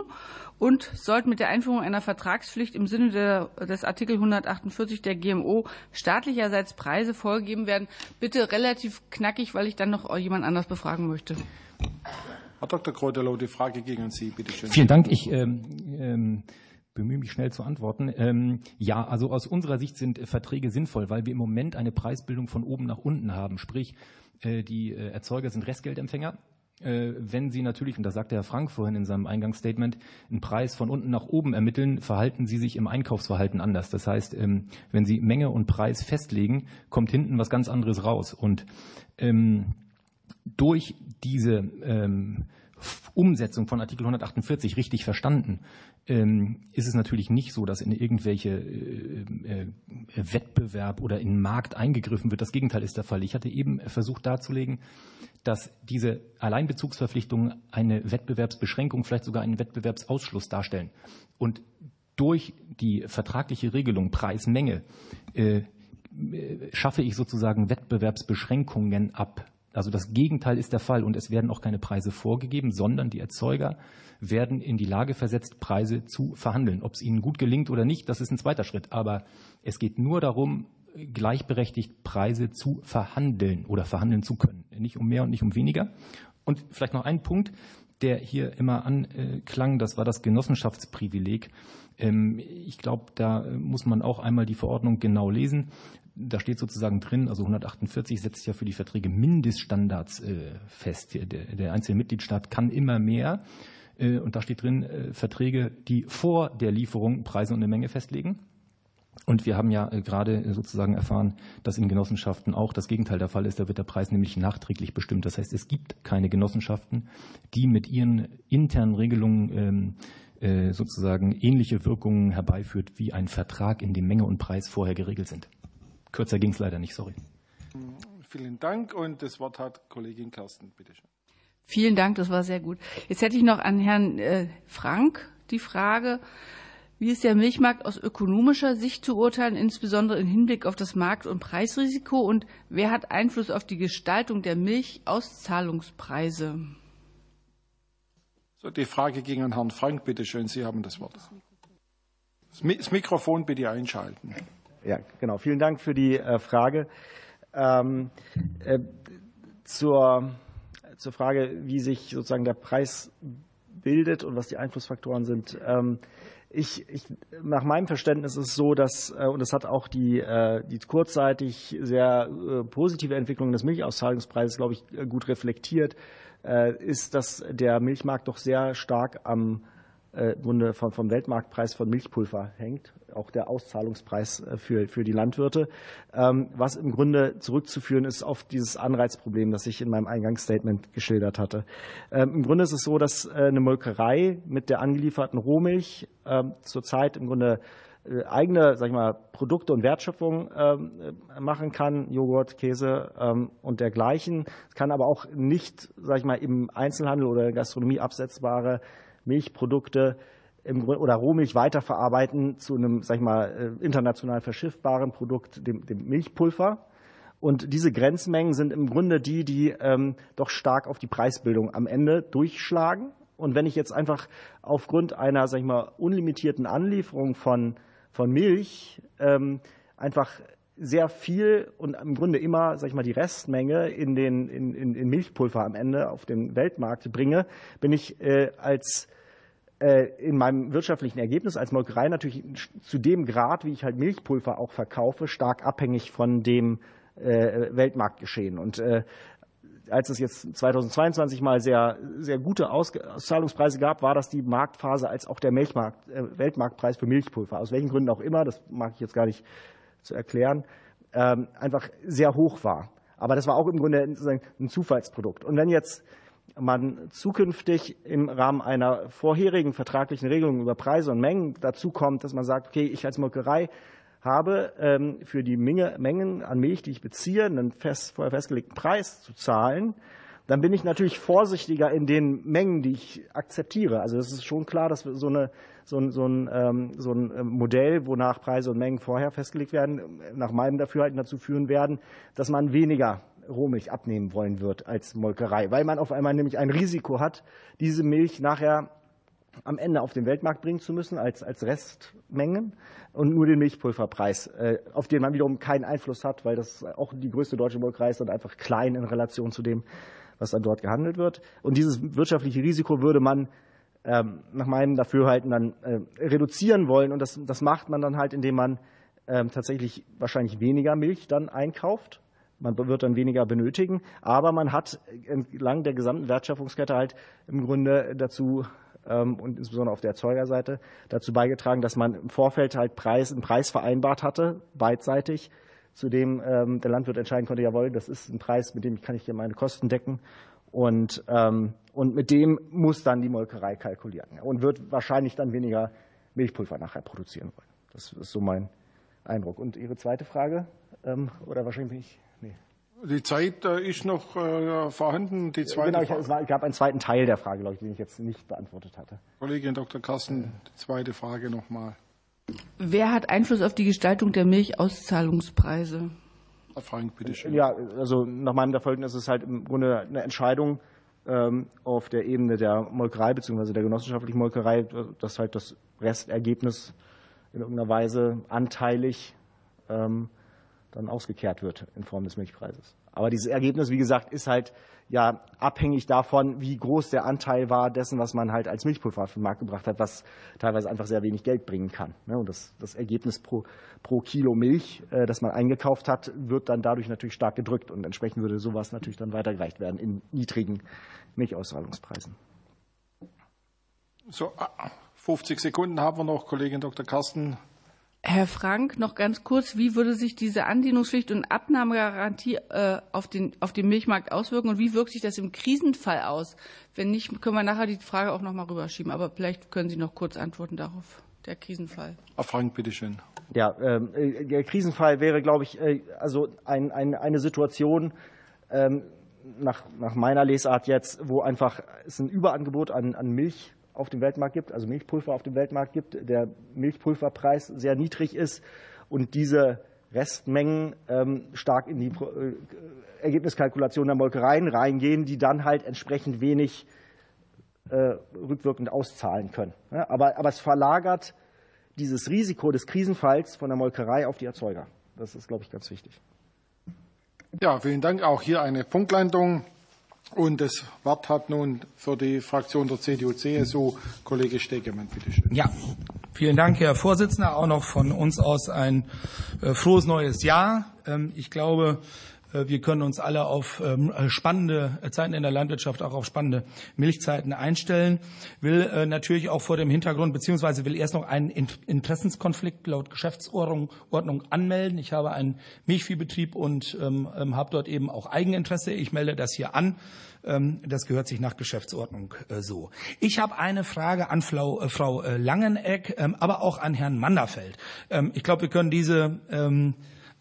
Und sollten mit der Einführung einer Vertragspflicht im Sinne der, des Artikel 148 der GMO staatlicherseits Preise vorgegeben werden? Bitte relativ knackig, weil ich dann noch jemand anders befragen möchte. Herr Dr. Grotelow, die Frage ging an Sie, bitte schön. Vielen Dank. Ich ähm, ähm bemühe mich schnell zu antworten. Ähm, ja, also aus unserer Sicht sind Verträge sinnvoll, weil wir im Moment eine Preisbildung von oben nach unten haben. Sprich, äh, die äh, Erzeuger sind Restgeldempfänger. Äh, wenn Sie natürlich, und das sagte Herr Frank vorhin in seinem Eingangsstatement, einen Preis von unten nach oben ermitteln, verhalten Sie sich im Einkaufsverhalten anders. Das heißt, ähm, wenn Sie Menge und Preis festlegen, kommt hinten was ganz anderes raus. Und ähm, durch diese ähm, Umsetzung von Artikel 148 richtig verstanden, ist es natürlich nicht so, dass in irgendwelche äh, äh, Wettbewerb oder in den Markt eingegriffen wird. Das Gegenteil ist der Fall. Ich hatte eben versucht darzulegen, dass diese Alleinbezugsverpflichtungen eine Wettbewerbsbeschränkung, vielleicht sogar einen Wettbewerbsausschluss darstellen. Und durch die vertragliche Regelung Preis-Menge äh, schaffe ich sozusagen Wettbewerbsbeschränkungen ab. Also das Gegenteil ist der Fall und es werden auch keine Preise vorgegeben, sondern die Erzeuger werden in die Lage versetzt, Preise zu verhandeln. Ob es ihnen gut gelingt oder nicht, das ist ein zweiter Schritt. Aber es geht nur darum, gleichberechtigt Preise zu verhandeln oder verhandeln zu können. Nicht um mehr und nicht um weniger. Und vielleicht noch ein Punkt, der hier immer anklang, das war das Genossenschaftsprivileg. Ähm, ich glaube, da muss man auch einmal die Verordnung genau lesen. Da steht sozusagen drin, also 148 setzt ja für die Verträge Mindeststandards äh, fest. Der einzelne Mitgliedstaat kann immer mehr. Äh, und da steht drin, äh, Verträge, die vor der Lieferung Preise und eine Menge festlegen. Und wir haben ja gerade sozusagen erfahren, dass in Genossenschaften auch das Gegenteil der Fall ist. Da wird der Preis nämlich nachträglich bestimmt. Das heißt, es gibt keine Genossenschaften, die mit ihren internen Regelungen ähm, sozusagen ähnliche Wirkungen herbeiführt, wie ein Vertrag, in dem Menge und Preis vorher geregelt sind. Kürzer ging es leider nicht, sorry. Vielen Dank und das Wort hat Kollegin Kersten, bitte schön. Vielen Dank, das war sehr gut. Jetzt hätte ich noch an Herrn äh, Frank die Frage, wie ist der Milchmarkt aus ökonomischer Sicht zu urteilen, insbesondere im Hinblick auf das Markt- und Preisrisiko und wer hat Einfluss auf die Gestaltung der Milchauszahlungspreise? So, die Frage ging an Herrn Frank, bitte schön, Sie haben das Wort. Das Mikrofon bitte einschalten. Ja, genau. Vielen Dank für die äh, Frage. Ähm, äh, zur, zur Frage, wie sich sozusagen der Preis bildet und was die Einflussfaktoren sind. Ähm, ich, ich, nach meinem Verständnis ist es so, dass, äh, und das hat auch die, die kurzzeitig sehr positive Entwicklung des Milchauszahlungspreises, glaube ich, gut reflektiert, ist, dass der Milchmarkt doch sehr stark am äh, vom, vom Weltmarktpreis von Milchpulver hängt, auch der Auszahlungspreis äh, für, die Landwirte, ähm, was im Grunde zurückzuführen ist auf dieses Anreizproblem, das ich in meinem Eingangsstatement geschildert hatte. Ähm, Im Grunde ist es so, dass eine Molkerei mit der angelieferten Rohmilch ähm, zurzeit im Grunde eigene, sag ich mal, Produkte und Wertschöpfung machen kann, Joghurt, Käse und dergleichen. Es kann aber auch nicht, sag ich mal, im Einzelhandel oder Gastronomie absetzbare Milchprodukte im Grunde, oder Rohmilch weiterverarbeiten zu einem, sag ich mal, äh, international verschiffbaren Produkt, dem, dem Milchpulver. Und diese Grenzmengen sind im Grunde die, die ähm, doch stark auf die Preisbildung am Ende durchschlagen. Und wenn ich jetzt einfach aufgrund einer, sag ich mal, unlimitierten Anlieferung von, von Milch ähm, einfach sehr viel und im Grunde immer, sag ich mal, die Restmenge in den in, in, in Milchpulver am Ende auf den Weltmarkt bringe, bin ich äh, als in meinem wirtschaftlichen Ergebnis als Molkerei natürlich zu dem Grad, wie ich halt Milchpulver auch verkaufe, stark abhängig von dem äh, Weltmarktgeschehen. Und äh, als es jetzt 2022 mal sehr, sehr gute Auszahlungspreise gab, war das die Marktphase als auch der Milchmarkt, Weltmarktpreis für Milchpulver. Aus welchen Gründen auch immer, das mag ich jetzt gar nicht zu erklären, ähm, einfach sehr hoch war. Aber das war auch im Grunde ein Zufallsprodukt. Und wenn jetzt man zukünftig im Rahmen einer vorherigen vertraglichen Regelung über Preise und Mengen dazu kommt, dass man sagt, okay, ich als Molkerei habe ähm, für die Menge, Mengen an Milch, die ich beziehe, einen fest, vorher festgelegten Preis zu zahlen, dann bin ich natürlich vorsichtiger in den Mengen, die ich akzeptiere. Also es ist schon klar, dass so, eine, so, ein, so, ein, ähm, so ein ähm, Modell, wonach Preise und Mengen vorher festgelegt werden, nach meinem Dafürhalten dazu führen werden, dass man weniger Rohmilch abnehmen wollen wird als Molkerei, weil man auf einmal nämlich ein Risiko hat, diese Milch nachher am Ende auf den Weltmarkt bringen zu müssen als, als Restmengen und nur den Milchpulverpreis, äh, auf den man wiederum keinen Einfluss hat, weil das auch die größte deutsche Molkerei ist und einfach klein in Relation zu dem, was dann dort gehandelt wird. Und dieses wirtschaftliche Risiko würde man ähm, nach meinem Dafürhalten dann äh, reduzieren wollen. Und das, das macht man dann halt, indem man ähm, tatsächlich wahrscheinlich weniger Milch dann einkauft man wird dann weniger benötigen, aber man hat entlang der gesamten Wertschöpfungskette halt im Grunde dazu ähm, und insbesondere auf der Erzeugerseite dazu beigetragen, dass man im Vorfeld halt Preis, einen Preis vereinbart hatte, beidseitig, zu dem ähm, der Landwirt entscheiden konnte, jawohl, das ist ein Preis, mit dem kann ich hier meine Kosten decken. Und, ähm, und mit dem muss dann die Molkerei kalkulieren und wird wahrscheinlich dann weniger Milchpulver nachher produzieren wollen. Das ist so mein Eindruck. Und Ihre zweite Frage? oder wahrscheinlich bin ich die Zeit äh, ist noch äh, vorhanden. Die zweite genau, ich, es war, gab einen zweiten Teil der Frage, glaube ich, den ich jetzt nicht beantwortet hatte. Kollegin Dr. Carsten, die zweite Frage nochmal. Wer hat Einfluss auf die Gestaltung der Milchauszahlungspreise? Herr Frank, bitteschön. Ja, also nach meinem Dafürhalten ist es halt im Grunde eine Entscheidung ähm, auf der Ebene der Molkerei bzw. der genossenschaftlichen Molkerei, dass halt das Restergebnis in irgendeiner Weise anteilig ähm, dann ausgekehrt wird in Form des Milchpreises. Aber dieses Ergebnis, wie gesagt, ist halt ja abhängig davon, wie groß der Anteil war dessen, was man halt als Milchpulver auf den Markt gebracht hat, was teilweise einfach sehr wenig Geld bringen kann. Ne? Und das, das Ergebnis pro, pro Kilo Milch, äh, das man eingekauft hat, wird dann dadurch natürlich stark gedrückt und entsprechend würde sowas natürlich dann weitergereicht werden in niedrigen Milchauszahlungspreisen. So, 50 ah, Sekunden haben wir noch, Kollegin Dr. Carsten. Herr Frank, noch ganz kurz, wie würde sich diese Andienungspflicht und Abnahmegarantie äh, auf, den, auf den Milchmarkt auswirken und wie wirkt sich das im Krisenfall aus? Wenn nicht, können wir nachher die Frage auch noch mal rüberschieben, aber vielleicht können Sie noch kurz antworten darauf, der Krisenfall. Herr Frank, bitteschön. Ja, ähm, äh, der Krisenfall wäre, glaube ich, äh, also ein, ein, eine Situation, ähm, nach, nach meiner Lesart jetzt, wo einfach es ein Überangebot an, an Milch auf dem Weltmarkt gibt, also Milchpulver auf dem Weltmarkt gibt, der Milchpulverpreis sehr niedrig ist und diese Restmengen ähm, stark in die äh, Ergebniskalkulation der Molkereien reingehen, die dann halt entsprechend wenig äh, rückwirkend auszahlen können. Aber, aber es verlagert dieses Risiko des Krisenfalls von der Molkerei auf die Erzeuger. Das ist, glaube ich, ganz wichtig. Ja, vielen Dank. Auch hier eine Punktlandung. Und das Wort hat nun für die Fraktion der CDU-CSU Kollege Stegemann, bitte schön. Ja, vielen Dank, Herr Vorsitzender. Auch noch von uns aus ein äh, frohes neues Jahr. Ähm, ich glaube, Wir können uns alle auf ähm, spannende Zeiten in der Landwirtschaft, auch auf spannende Milchzeiten einstellen. Will natürlich auch vor dem Hintergrund, beziehungsweise will erst noch einen Interessenskonflikt laut Geschäftsordnung anmelden. Ich habe einen Milchviehbetrieb und ähm, ähm, habe dort eben auch Eigeninteresse. Ich melde das hier an. Das gehört sich nach Geschäftsordnung so. Ich habe eine Frage an Frau, Frau Langeneck, aber auch an Herrn Manderfeld. Ich glaube, wir können diese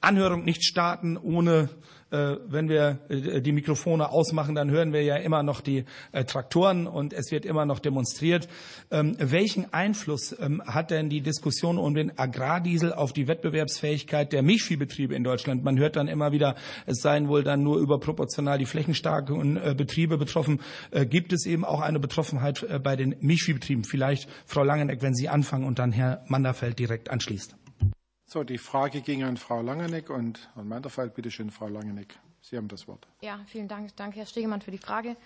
Anhörung nicht starten, ohne äh, wenn wir äh, die Mikrofone ausmachen, dann hören wir ja immer noch die äh, Traktoren und es wird immer noch demonstriert. Ähm, welchen Einfluss ähm, hat denn die Diskussion um den Agrardiesel auf die Wettbewerbsfähigkeit der Milchviehbetriebe in Deutschland? Man hört dann immer wieder, es seien wohl dann nur überproportional die flächenstarken Betriebe betroffen. Gibt es eben auch eine Betroffenheit bei den Milchviehbetrieben? Vielleicht, Frau Langeneck, wenn Sie anfangen und dann Herr Manderfeld direkt anschließt. So, die Frage ging an Frau Langeneck und Herrn Manderfeld. Bitte schön, Frau Langeneck. Sie haben das Wort. Ja, vielen Dank. Danke, Herr Stegemann, für die Frage.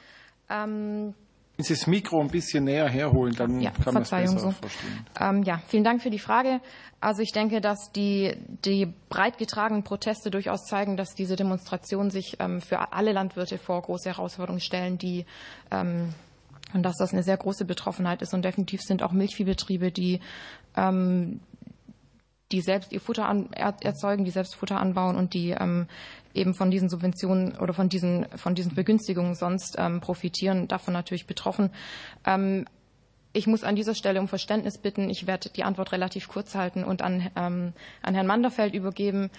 Ähm wenn Sie das Mikro ein bisschen näher herholen, dann ja, kann man es besser so. verstehen. Ähm, ja, vielen Dank für die Frage. Also ich denke, dass die, die breit getragenen Proteste durchaus zeigen, dass diese Demonstrationen sich ähm, für alle Landwirte vor große Herausforderungen stellen, die ähm, und dass das eine sehr große Betroffenheit ist. Und definitiv sind auch Milchviehbetriebe, die ähm, die selbst ihr Futter an, erzeugen, die selbst Futter anbauen und die ähm, eben von diesen Subventionen oder von diesen, von diesen Begünstigungen sonst ähm, profitieren, davon natürlich betroffen. Ähm, ich muss an dieser Stelle um Verständnis bitten. Ich werde die Antwort relativ kurz halten und an, ähm, an Herrn Manderfeld übergeben.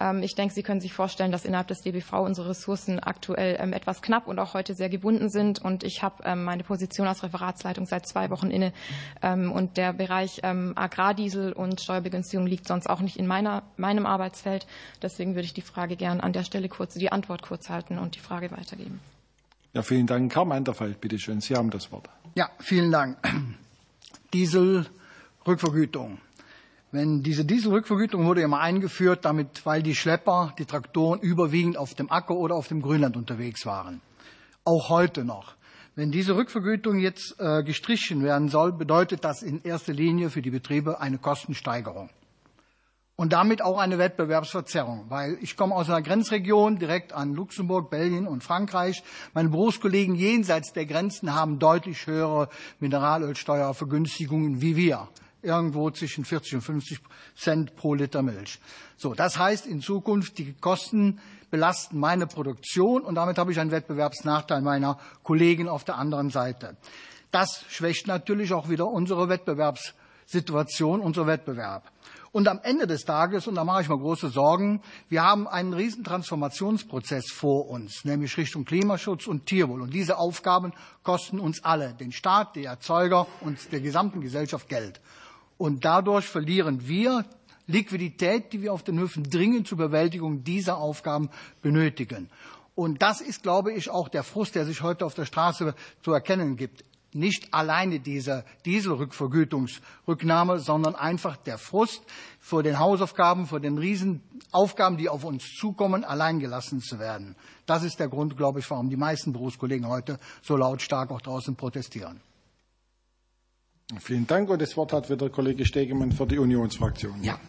Ähm, ich denke, Sie können sich vorstellen, dass innerhalb des DBV unsere Ressourcen aktuell ähm, etwas knapp und auch heute sehr gebunden sind. Und ich habe ähm, meine Position als Referatsleitung seit zwei Wochen inne. Und der Bereich Agrardiesel und Steuerbegünstigung liegt sonst auch nicht in meiner, meinem Arbeitsfeld. Deswegen würde ich die Frage gern an der Stelle kurz, die Antwort kurz halten und die Frage weitergeben. Ja, vielen Dank. Herr Manderfeld, bitte schön. Sie haben das Wort. Ja, vielen Dank. Dieselrückvergütung. Wenn diese Dieselrückvergütung wurde immer eingeführt, damit, weil die Schlepper, die Traktoren überwiegend auf dem Acker oder auf dem Grünland unterwegs waren. Auch heute noch. Wenn diese Rückvergütung jetzt äh, gestrichen werden soll, bedeutet das in erster Linie für die Betriebe eine Kostensteigerung. Und damit auch eine Wettbewerbsverzerrung, weil ich komme aus einer Grenzregion direkt an Luxemburg, Belgien und Frankreich. Meine Berufskollegen jenseits der Grenzen haben deutlich höhere Mineralölsteuervergünstigungen wie wir irgendwo zwischen 40 und 50 Cent pro Liter Milch. So, das heißt in Zukunft, die Kosten belasten meine Produktion und damit habe ich einen Wettbewerbsnachteil meiner Kollegen auf der anderen Seite. Das schwächt natürlich auch wieder unsere Wettbewerbssituation, unser Wettbewerb. Und am Ende des Tages, und da mache ich mir große Sorgen, wir haben einen riesen Transformationsprozess vor uns, nämlich Richtung Klimaschutz und Tierwohl. Und diese Aufgaben kosten uns alle, den Staat, die Erzeuger und der gesamten Gesellschaft Geld. Und dadurch verlieren wir Liquidität, die wir auf den Höfen dringend zur Bewältigung dieser Aufgaben benötigen. Und das ist, glaube ich, auch der Frust, der sich heute auf der Straße zu erkennen gibt. Nicht alleine diese Dieselrückvergütungsrücknahme, sondern einfach der Frust vor den Hausaufgaben, vor den Riesenaufgaben, die auf uns zukommen, alleingelassen zu werden. Das ist der Grund, glaube ich, warum die meisten Berufskollegen heute so lautstark auch draußen protestieren. Vielen Dank. Und das Wort hat wieder Kollege Stegemann für die Unionsfraktion. Ja,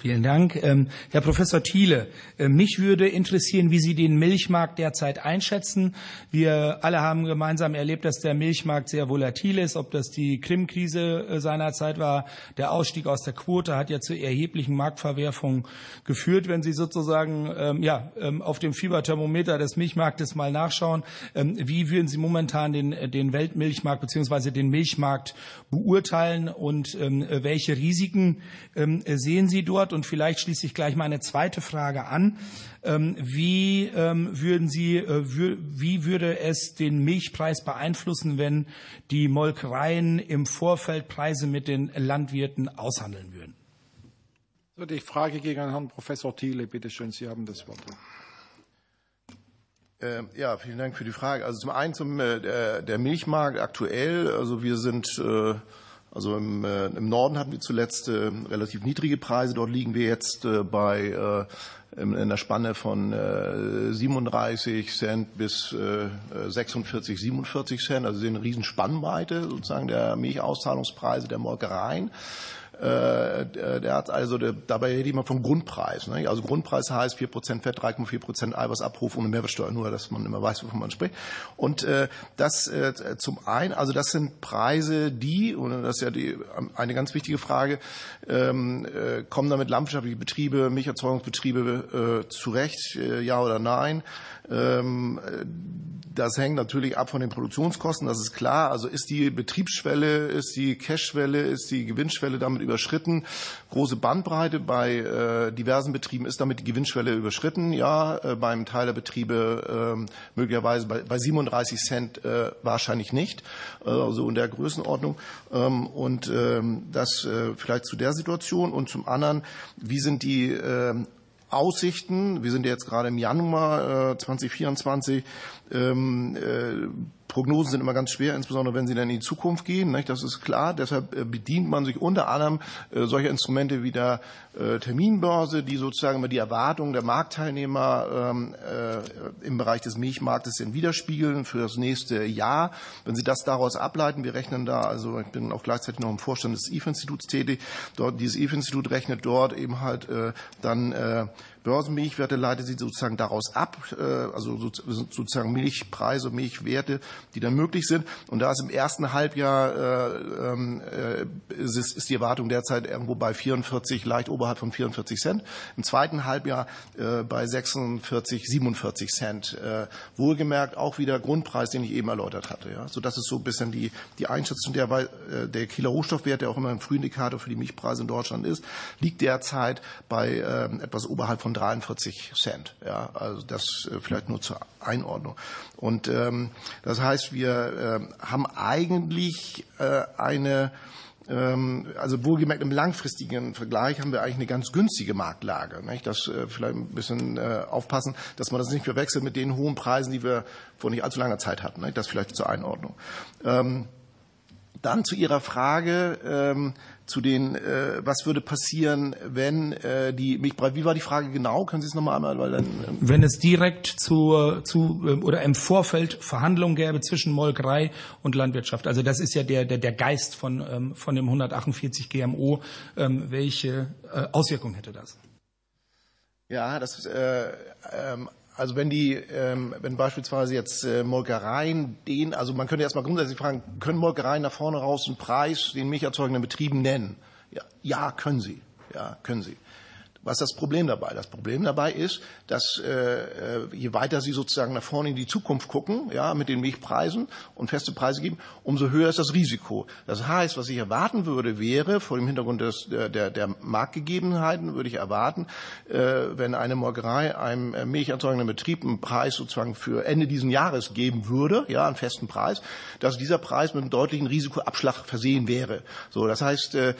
vielen Dank. Ähm, Herr Professor Thiele, äh, mich würde interessieren, wie Sie den Milchmarkt derzeit einschätzen. Wir alle haben gemeinsam erlebt, dass der Milchmarkt sehr volatil ist. Ob das die Krim-Krise äh, seinerzeit war, der Ausstieg aus der Quote hat ja zu erheblichen Marktverwerfungen geführt. Wenn Sie sozusagen ähm, ja, ähm, auf dem Fieberthermometer des Milchmarktes mal nachschauen, wie würden Sie momentan den, den Weltmilchmarkt bzw. den Milchmarkt beurteilen? Beurteilen und ähm, welche Risiken ähm, sehen Sie dort? Und vielleicht schließe ich gleich meine zweite Frage an. Ähm, wie ähm, würden Sie, äh, wie würde es den Milchpreis beeinflussen, wenn die Molkereien im Vorfeld Preise mit den Landwirten aushandeln würden? Die Frage gegen Herrn Professor Thiele. Bitte schön, Sie haben das Wort. Ähm, ja, vielen Dank für die Frage. Also zum einen zum äh, der Milchmarkt aktuell. Also wir sind äh, also im, äh, im Norden hatten wir zuletzt relativ niedrige Preise. Dort liegen wir jetzt bei in der Spanne von 37 Cent bis 46, 47 Cent. Also eine riesen Spannweite sozusagen der Milchauszahlungspreise der Molkereien. Der hat also, dabei rede ich mal vom Grundpreis. Ne? Also Grundpreis heißt 4% Fett, 3,4% Eiweißabruf ohne Mehrwertsteuer, nur dass man immer weiß, wovon man spricht. Und das zum einen, also das sind Preise, die, und das ist ja die, eine ganz wichtige Frage, ähm, kommen damit landwirtschaftliche Betriebe, Milcherzeugungsbetriebe zurecht, ja oder nein? Ähm, das hängt natürlich ab von den Produktionskosten, das ist klar. Also ist die Betriebsschwelle, ist die Cashschwelle, ist die Gewinnschwelle damit überschritten? Große Bandbreite bei äh, diversen Betrieben ist damit die Gewinnschwelle überschritten. Ja, äh, beim Teil der Betriebe äh, möglicherweise bei, bei 37 Cent äh, wahrscheinlich nicht. Äh, also in der Größenordnung. Ähm, und ähm, das äh, vielleicht zu der Situation. Und zum anderen, wie sind die ähm, Aussichten. Wir sind jetzt gerade im Januar äh, 2024. Ähm, äh, Prognosen sind immer ganz schwer, insbesondere wenn sie dann in die Zukunft gehen. Nicht? Das ist klar. Deshalb äh, bedient man sich unter anderem äh, solcher Instrumente wie der äh, Terminbörse, die sozusagen immer die Erwartungen der Marktteilnehmer ähm, im Bereich des Milchmarktes dann widerspiegeln für das nächste Jahr. Wenn Sie das daraus ableiten, wir rechnen da, also ich bin auch gleichzeitig noch im Vorstand des IF-Instituts tätig, dort, dieses IF-Institut rechnet dort eben halt dann Börsenmilchwerte leitet sie sozusagen daraus ab, also sozusagen Milchpreise, Milchwerte die dann möglich sind. Und da ist im ersten Halbjahr äh, ähm, äh, ist, die Erwartung derzeit irgendwo bei 44, leicht oberhalb von 44 Cent. Im zweiten Halbjahr äh, bei 46, 47 Cent. Äh, wohlgemerkt auch wieder Grundpreis, den ich eben erläutert hatte. Ja? So das ist so ein bisschen die, die Einschätzung. Der, äh, der Kieler Rohstoffwert, der auch immer ein Frühindikator für die Milchpreise in Deutschland ist, liegt derzeit bei äh, etwas oberhalb von 43 Cent. Ja? Also das äh, vielleicht nur zur Einordnung. Und ähm, das heißt, wir äh, haben eigentlich äh, eine ähm, also wohlgemerkt im langfristigen Vergleich haben wir eigentlich eine ganz günstige Marktlage. Nicht? Das äh, vielleicht ein bisschen äh, aufpassen, dass man das nicht verwechselt mit den hohen Preisen, die wir vor nicht allzu langer Zeit hatten. Nicht? Das vielleicht zur Einordnung. Ähm, dann zu Ihrer Frage, ähm, zu den, äh, was würde passieren, wenn äh, die Milchpreise, wie war die Frage genau? Können Sie es nochmal einmal, weil dann, ähm Wenn es direkt zu, zu äh, oder im Vorfeld Verhandlungen gäbe zwischen Molkerei und Landwirtschaft. Also das ist ja der, der, der Geist von, ähm, von dem 148 GMO. Ähm, welche äh, Auswirkungen hätte das? Ja, das äh, ähm, also wenn die, ähm, wenn beispielsweise jetzt äh, Molkereien den, also man könnte erstmal grundsätzlich fragen, können Molkereien nach vorne raus einen Preis den milcherzeugenden Betrieben nennen? Ja, ja, können sie. Ja, können sie. Was ist das Problem dabei? Das Problem dabei ist, dass äh, äh, je weiter Sie sozusagen nach vorne in die Zukunft gucken, ja, mit den Milchpreisen und feste Preise geben, umso höher ist das Risiko. Das heißt, was ich erwarten würde, wäre vor dem Hintergrund des, der, der, Marktgegebenheiten, würde ich erwarten, äh, wenn eine Molkerei einem äh, milcherzeugenden Betrieb einen Preis sozusagen für Ende dieses Jahres geben würde, ja, einen festen Preis, dass dieser Preis mit einem deutlichen Risikoabschlag versehen wäre. So, das heißt, äh,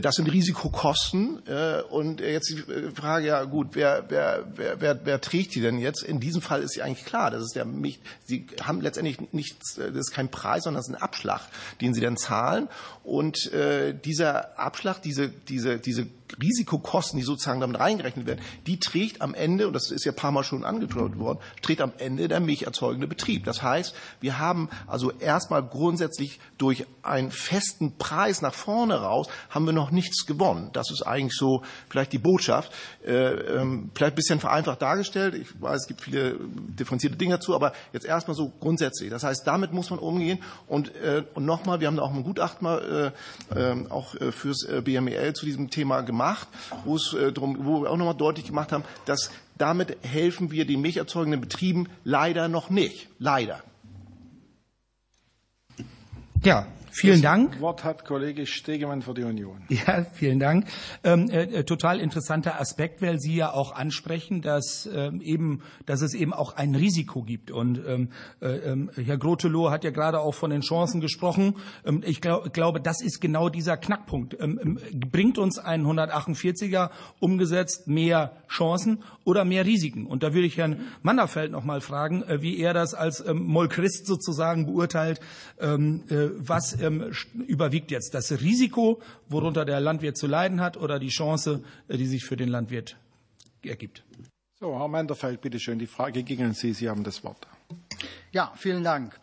das sind Risikokosten äh, und jetzt Frage, ja gut, wer, wer, wer, wer, wer trägt die denn jetzt? In diesem Fall ist sie eigentlich klar, das ist ja nicht, sie haben letztendlich nichts, das ist kein Preis, sondern das ist ein Abschlag, den sie dann zahlen. Und äh, dieser Abschlag, diese, diese, diese Risikokosten, die sozusagen damit reingerechnet werden, die trägt am Ende, und das ist ja ein paar Mal schon angedeutet worden, trägt am Ende der milcherzeugende Betrieb. Das heißt, wir haben also erstmal grundsätzlich durch einen festen Preis nach vorne raus, haben wir noch nichts gewonnen. Das ist eigentlich so vielleicht die Botschaft. Äh, ähm, vielleicht ein bisschen vereinfacht dargestellt. Ich weiß, es gibt viele differenzierte Dinge dazu, aber jetzt erstmal so grundsätzlich. Das heißt, damit muss man umgehen. Und, äh, und nochmal, wir haben da auch ein Gutachten mal äh, äh, auch fürs BMEL zu diesem Thema gemacht gemacht, wo, es, äh, drum, wo wir auch nochmal deutlich gemacht haben, dass damit helfen wir den milcherzeugenden Betrieben leider noch nicht. Leider. Ja, Vielen das Dank. Wort hat Kollege Stegemann für die Union. Ja, vielen Dank. Ähm, äh, total interessanter Aspekt, weil Sie ja auch ansprechen, dass ähm, eben, dass es eben auch ein Risiko gibt. Und ähm, äh, ähm, Herr Grotelow hat ja gerade auch von den Chancen gesprochen. Ähm, ich glaub, glaube, das ist genau dieser Knackpunkt. Ähm, bringt uns ein 148er umgesetzt mehr Chancen oder mehr Risiken? Und da würde ich Herrn Mannerfeld noch mal fragen, äh, wie er das als Molchrist sozusagen beurteilt, äh, was ähm, überwiegt jetzt das Risiko, worunter der Landwirt zu leiden hat, oder die Chance, äh, die sich für den Landwirt ergibt? So, Herr Menderfeld, bitte schön. Die Frage ging an Sie. Sie haben das Wort. Ja, vielen Dank.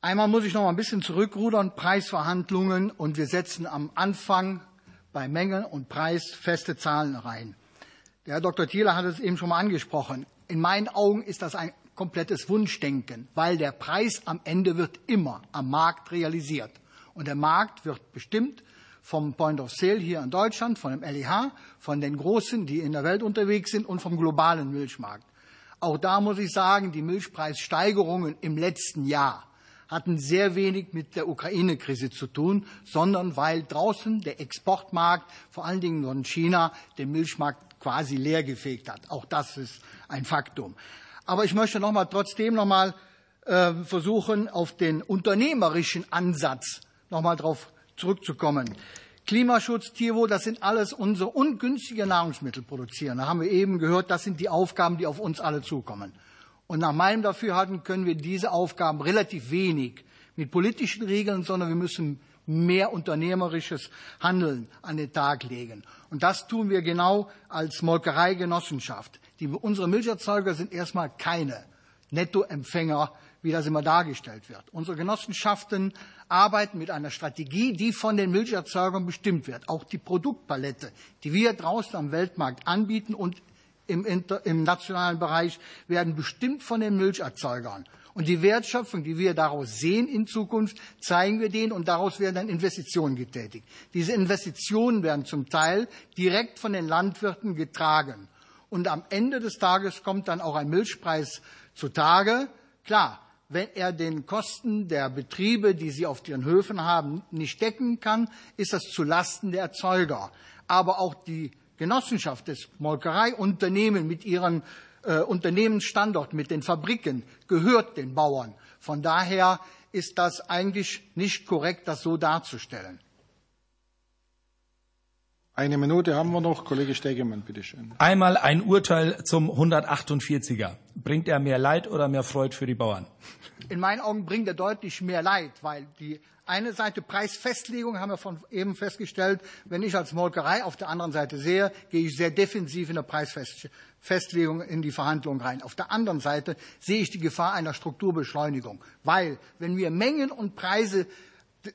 Einmal muss ich noch mal ein bisschen zurückrudern. Preisverhandlungen und wir setzen am Anfang bei Mengen und Preis feste Zahlen rein. Der Herr Dr. Thieler hat es eben schon mal angesprochen. In meinen Augen ist das ein komplettes Wunschdenken, weil der Preis am Ende wird immer am Markt realisiert. Und der Markt wird bestimmt vom Point of Sale hier in Deutschland, von dem LEH, von den Großen, die in der Welt unterwegs sind und vom globalen Milchmarkt. Auch da muss ich sagen, die Milchpreissteigerungen im letzten Jahr hatten sehr wenig mit der Ukraine-Krise zu tun, sondern weil draußen der Exportmarkt, vor allen Dingen von China, den Milchmarkt quasi leergefegt hat. Auch das ist ein Faktum. Aber ich möchte noch mal trotzdem noch mal äh, versuchen, auf den unternehmerischen Ansatz noch mal darauf zurückzukommen. Klimaschutz, Tierwohl, das sind alles unsere ungünstige Nahrungsmittel produzieren. Da haben wir eben gehört, das sind die Aufgaben, die auf uns alle zukommen. Und nach meinem Dafürhalten können wir diese Aufgaben relativ wenig mit politischen Regeln, sondern wir müssen mehr unternehmerisches Handeln an den Tag legen. Und das tun wir genau als Molkereigenossenschaft. Die, unsere Milcherzeuger sind erstmal keine Nettoempfänger, wie das immer dargestellt wird. Unsere Genossenschaften arbeiten mit einer Strategie, die von den Milcherzeugern bestimmt wird. Auch die Produktpalette, die wir draußen am Weltmarkt anbieten und im, im nationalen Bereich, werden bestimmt von den Milcherzeugern. Und die Wertschöpfung, die wir daraus sehen in Zukunft, zeigen wir denen und daraus werden dann Investitionen getätigt. Diese Investitionen werden zum Teil direkt von den Landwirten getragen. Und am Ende des Tages kommt dann auch ein Milchpreis zutage. Klar, wenn er den Kosten der Betriebe, die sie auf ihren Höfen haben, nicht decken kann, ist das zu Lasten der Erzeuger. Aber auch die Genossenschaft des Molkereiunternehmen mit ihren äh, Unternehmensstandort, mit den Fabriken, gehört den Bauern. Von daher ist das eigentlich nicht korrekt, das so darzustellen. Eine Minute haben wir noch. Kollege Stegemann, bitte schön. Einmal ein Urteil zum 148er. Bringt er mehr Leid oder mehr Freud für die Bauern? In meinen Augen bringt er deutlich mehr Leid, weil die eine Seite Preisfestlegung haben wir von eben festgestellt. Wenn ich als Molkerei auf der anderen Seite sehe, gehe ich sehr defensiv in der Preisfestlegung in die Verhandlungen rein. Auf der anderen Seite sehe ich die Gefahr einer Strukturbeschleunigung, weil wenn wir Mengen und Preise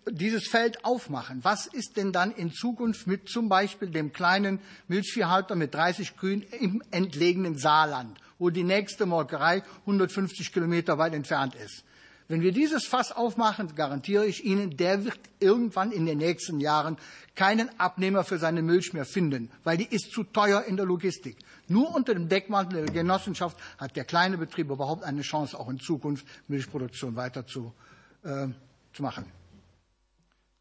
dieses Feld aufmachen. Was ist denn dann in Zukunft mit zum Beispiel dem kleinen Milchviehhalter mit 30 Kühen im entlegenen Saarland, wo die nächste Molkerei 150 Kilometer weit entfernt ist? Wenn wir dieses Fass aufmachen, garantiere ich Ihnen, der wird irgendwann in den nächsten Jahren keinen Abnehmer für seine Milch mehr finden, weil die ist zu teuer in der Logistik. Nur unter dem Deckmantel der Genossenschaft hat der kleine Betrieb überhaupt eine Chance, auch in Zukunft Milchproduktion weiter zu, äh, zu machen.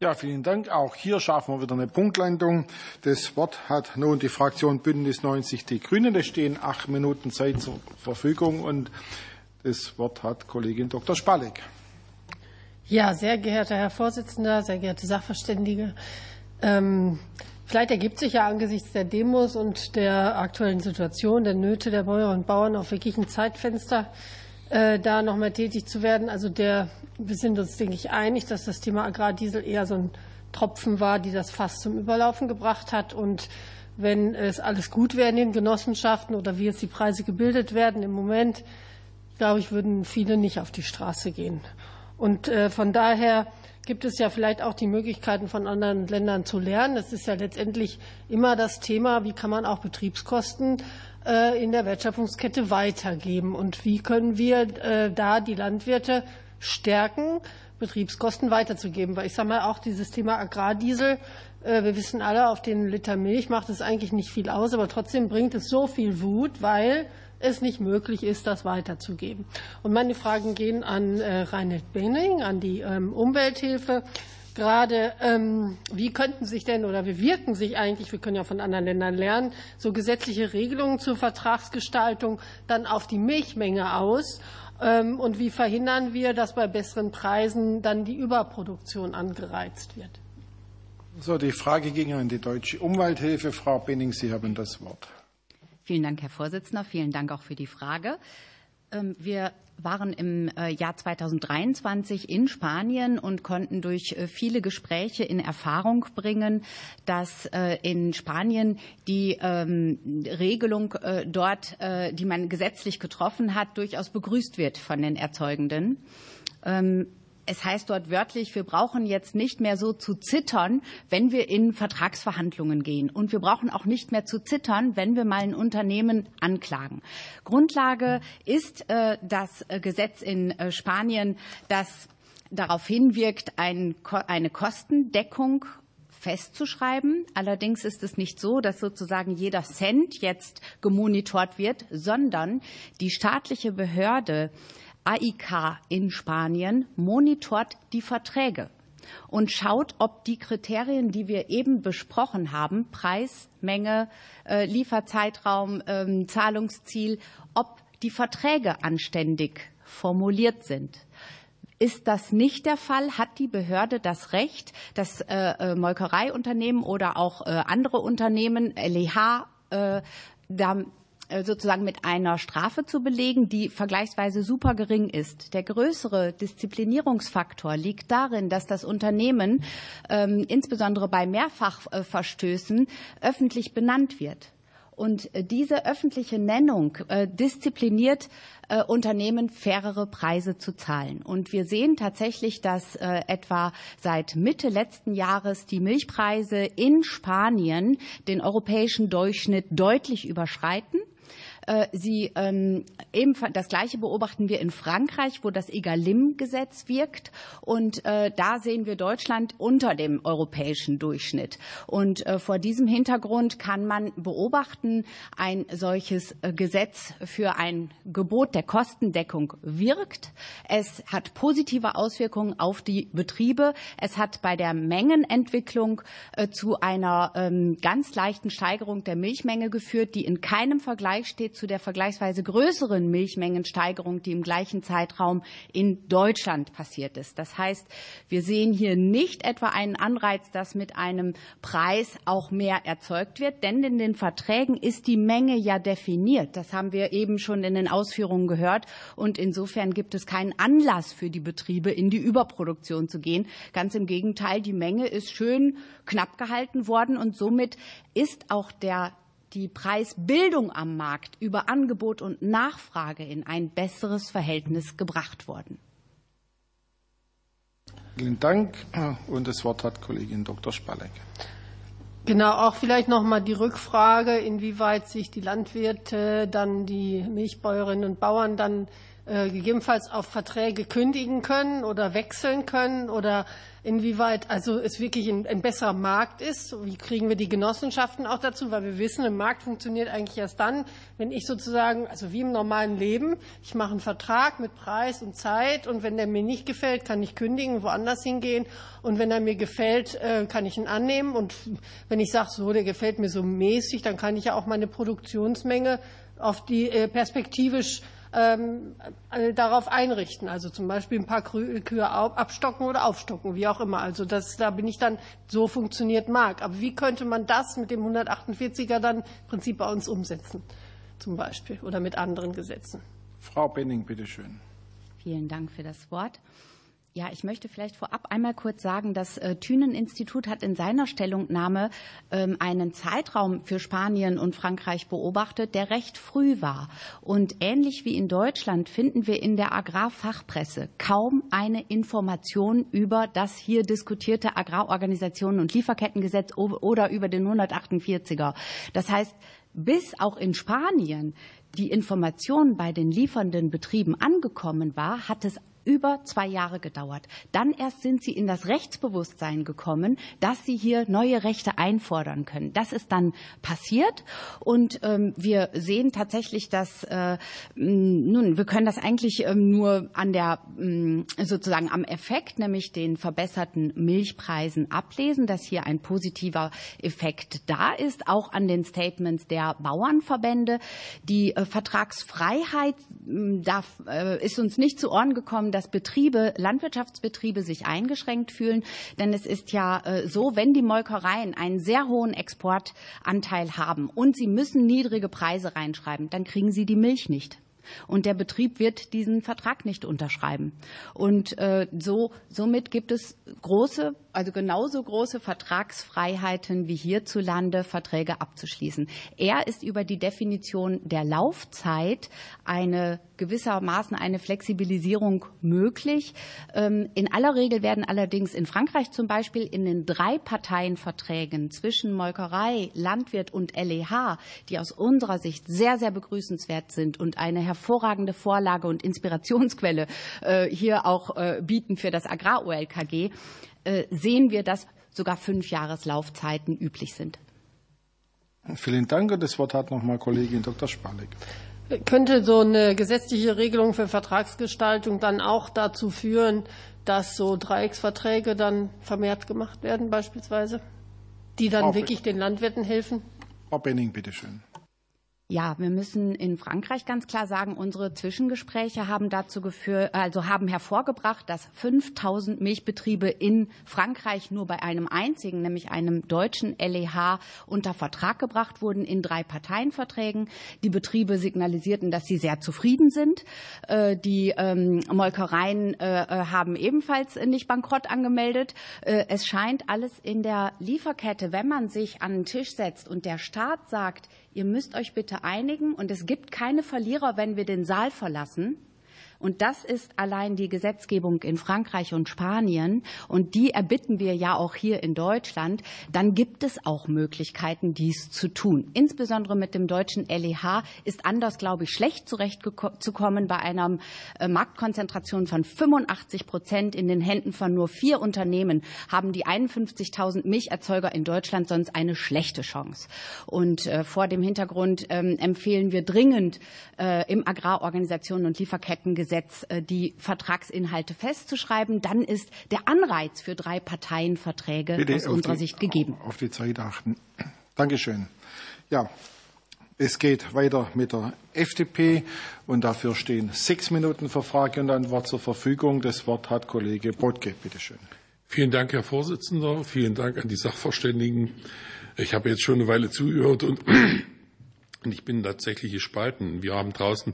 Ja, vielen Dank. Auch hier schaffen wir wieder eine Punktlandung. Das Wort hat nun die Fraktion Bündnis 90 Die Grünen. Es stehen acht Minuten Zeit zur Verfügung und das Wort hat Kollegin Dr. Spalek. Ja, sehr geehrter Herr Vorsitzender, sehr geehrte Sachverständige. Ähm, vielleicht ergibt sich ja angesichts der Demos und der aktuellen Situation, der Nöte der Bäuerinnen und Bauern auch wirklich ein Zeitfenster äh, da noch mal tätig zu werden. Also der, wir sind uns, denke ich, einig, dass das Thema Agrardiesel eher so ein Tropfen war, die das Fass zum Überlaufen gebracht hat. Und wenn es alles gut wäre in den Genossenschaften oder wie jetzt die Preise gebildet werden im Moment, glaube ich, würden viele nicht auf die Straße gehen. Und äh, von daher gibt es ja vielleicht auch die Möglichkeiten von anderen Ländern zu lernen. Das ist ja letztendlich immer das Thema, wie kann man auch Betriebskosten in der Wertschöpfungskette weitergeben und wie können wir äh, da die Landwirte stärken, Betriebskosten weiterzugeben. Weil ich sage mal, auch dieses Thema Agrardiesel, äh, wir wissen alle, auf den Liter Milch macht es eigentlich nicht viel aus, aber trotzdem bringt es so viel Wut, weil es nicht möglich ist, das weiterzugeben. Und meine Fragen gehen an Reinhard Benning, an die ähm, Umwelthilfe gerade, ähm, wie könnten sich denn oder wie wirken sich eigentlich, wir können ja von anderen Ländern lernen, so gesetzliche Regelungen zur Vertragsgestaltung dann auf die Milchmenge aus? Ähm, und wie verhindern wir, dass bei besseren Preisen dann die Überproduktion angereizt wird? So, die Frage ging an die Deutsche Umwelthilfe. Frau Benning, Sie haben das Wort. Vielen Dank, Herr Vorsitzender. Vielen Dank auch für die Frage. Ähm, wir waren im äh, Jahr 2023 in Spanien und konnten durch äh, viele Gespräche in Erfahrung bringen, dass äh, in Spanien die ähm, Regelung dort, die man gesetzlich getroffen hat, durchaus begrüßt wird von den Erzeugenden. Es heißt dort wörtlich, wir brauchen jetzt nicht mehr so zu zittern, wenn wir in Vertragsverhandlungen gehen. Und wir brauchen auch nicht mehr zu zittern, wenn wir mal ein Unternehmen anklagen. Grundlage ist äh, das Gesetz in äh, Spanien, das darauf hinwirkt, ein, eine Kostendeckung festzuschreiben. Allerdings ist es nicht so, dass sozusagen jeder Cent jetzt gemonitort wird, sondern die staatliche Behörde AIK in Spanien monitort die Verträge und schaut, ob die Kriterien, die wir eben besprochen haben, Preis, Menge, äh, Lieferzeitraum, ähm, Zahlungsziel, ob die Verträge anständig formuliert sind. Ist das nicht der Fall, hat die Behörde das Recht, das äh, äh Molkereiunternehmen oder auch andere Unternehmen, LEH, sozusagen mit einer Strafe zu belegen, die vergleichsweise super gering ist. Der größere Disziplinierungsfaktor liegt darin, dass das Unternehmen ähm, insbesondere bei Mehrfachverstößen öffentlich benannt wird. Und äh, diese öffentliche Nennung äh, diszipliniert äh, Unternehmen fairere Preise zu zahlen. Und wir sehen tatsächlich, dass äh, etwa seit Mitte letzten Jahres die Milchpreise in Spanien den europäischen Durchschnitt deutlich überschreiten. Äh, sie ähm, ebenfalls das Gleiche beobachten wir in Frankreich, wo das EGalim-Gesetz wirkt. Und äh, da sehen wir Deutschland unter dem europäischen Durchschnitt. Und äh, vor diesem Hintergrund kann man beobachten, ein solches äh, Gesetz für ein Gebot der Kostendeckung wirkt. Es hat positive Auswirkungen auf die Betriebe. Es hat bei der Mengenentwicklung äh, zu einer ähm, ganz leichten Steigerung der Milchmenge geführt, die in keinem Vergleich steht steht zu der vergleichsweise größeren Milchmengensteigerung, die im gleichen Zeitraum in Deutschland passiert ist. Das heißt, wir sehen hier nicht etwa einen Anreiz, dass mit einem Preis auch mehr erzeugt wird, denn in den Verträgen ist die Menge ja definiert. Das haben wir eben schon in den Ausführungen gehört. Und insofern gibt es keinen Anlass für die Betriebe, in die Überproduktion zu gehen. Ganz im Gegenteil, die Menge ist schön knapp gehalten worden und somit ist auch der die Preisbildung am Markt über Angebot und Nachfrage in ein besseres Verhältnis gebracht worden. Vielen Dank. Und das Wort hat Kollegin Dr. Spalleck. Genau, auch vielleicht noch mal die Rückfrage, inwieweit sich die Landwirte, dann die Milchbäuerinnen und Bauern dann äh, gegebenenfalls auf Verträge kündigen können oder wechseln können oder inwieweit also es wirklich ein, ein, besserer Markt ist. Wie kriegen wir die Genossenschaften auch dazu? Weil wir wissen, ein Markt funktioniert eigentlich erst dann, wenn ich sozusagen, also wie im normalen Leben, ich mache einen Vertrag mit Preis und Zeit und wenn der mir nicht gefällt, kann ich kündigen, woanders hingehen und wenn er mir gefällt, äh, kann ich ihn annehmen und wenn ich sage, so, der gefällt mir so mäßig, dann kann ich ja auch meine Produktionsmenge auf die äh, perspektivisch ähm, äh, darauf einrichten. Also zum Beispiel ein paar Kühe abstocken oder aufstocken, wie auch immer. Also das, da bin ich dann, so funktioniert Markt. Aber wie könnte man das mit dem 148er dann im Prinzip bei uns umsetzen, zum Beispiel, oder mit anderen Gesetzen? Frau Benning, bitteschön. Vielen Dank für das Wort. Ja, ich möchte vielleicht vorab einmal kurz sagen, das äh, Thünen-Institut hat in seiner Stellungnahme ähm, einen Zeitraum für Spanien und Frankreich beobachtet, der recht früh war. Und ähnlich wie in Deutschland finden wir in der Agrarfachpresse kaum eine Information über das hier diskutierte Agrarorganisationen und Lieferkettengesetz oder über den 148er. Das heißt, bis auch in Spanien die Information bei den liefernden Betrieben angekommen war, hat es über zwei Jahre gedauert. Dann erst sind sie in das Rechtsbewusstsein gekommen, dass sie hier neue Rechte einfordern können. Das ist dann passiert und ähm, wir sehen tatsächlich, dass äh, nun wir können das eigentlich ähm, nur an der ähm, sozusagen am Effekt, nämlich den verbesserten Milchpreisen ablesen, dass hier ein positiver Effekt da ist, auch an den Statements der Bauernverbände. Die äh, Vertragsfreiheit darf, äh, ist uns nicht zu Ohren gekommen dass Betriebe, Landwirtschaftsbetriebe sich eingeschränkt fühlen. Denn es ist ja äh, so, wenn die Molkereien einen sehr hohen Exportanteil haben und sie müssen niedrige Preise reinschreiben, dann kriegen sie die Milch nicht. Und der Betrieb wird diesen Vertrag nicht unterschreiben. Und äh, so, somit gibt es große also genauso große Vertragsfreiheiten wie hierzulande Verträge abzuschließen. Er ist über die Definition der Laufzeit eine gewissermaßen eine Flexibilisierung möglich. Ähm, in aller Regel werden allerdings in Frankreich zum Beispiel in den drei Parteienverträgen zwischen Molkerei, Landwirt und LEH, die aus unserer Sicht sehr, sehr begrüßenswert sind und eine hervorragende Vorlage und Inspirationsquelle äh, hier auch äh, bieten für das Agrar-OLKG, sehen wir, dass sogar fünf Jahreslaufzeiten üblich sind. Vielen Dank. Das Wort hat noch mal Kollegin Dr. Spalek. Könnte so eine gesetzliche Regelung für Vertragsgestaltung dann auch dazu führen, dass so Dreiecksverträge dann vermehrt gemacht werden, beispielsweise, die dann Frau wirklich den Landwirten helfen? Frau Benning, bitteschön. Ja, wir müssen in Frankreich ganz klar sagen, unsere Zwischengespräche haben dazu geführt, also haben hervorgebracht, dass 5000 Milchbetriebe in Frankreich nur bei einem einzigen, nämlich einem deutschen LEH, unter Vertrag gebracht wurden in drei Parteienverträgen. Die Betriebe signalisierten, dass sie sehr zufrieden sind. Äh, die ähm, Molkereien äh, äh, haben ebenfalls nicht bankrott angemeldet. Es scheint alles in der Lieferkette, wenn man sich an den Tisch setzt und der Staat sagt, ihr müsst euch bitte einigen und es gibt keine Verlierer, wenn wir den Saal verlassen, und das ist allein die Gesetzgebung in Frankreich und Spanien. Und die erbitten wir ja auch hier in Deutschland. Dann gibt es auch Möglichkeiten, dies zu tun. Insbesondere mit dem deutschen LEH ist anders, glaube ich, schlecht zurechtzukommen bei einer äh, Marktkonzentration von 85 Prozent in den Händen von nur vier Unternehmen haben die 51.000 Milcherzeuger in Deutschland sonst eine schlechte Chance. Und äh, vor dem Hintergrund ähm, empfehlen wir dringend äh, im Agrarorganisationen und Lieferkettengesetz Gesetz äh, die Vertragsinhalte festzuschreiben. Dann ist der Anreiz für drei Parteienverträge Bitte aus unserer die, Sicht gegeben. Auf die Zeit achten. Dankeschön. Ja, es geht weiter mit der FDP und dafür stehen sechs Minuten für Frage und Antwort zur Verfügung. Das Wort hat Kollege Botke. Bitte schön. Vielen Dank, Herr Vorsitzender. Vielen Dank an die Sachverständigen. Ich habe jetzt schon eine Weile zugehört und und ich bin tatsächlich gespalten. Wir haben draußen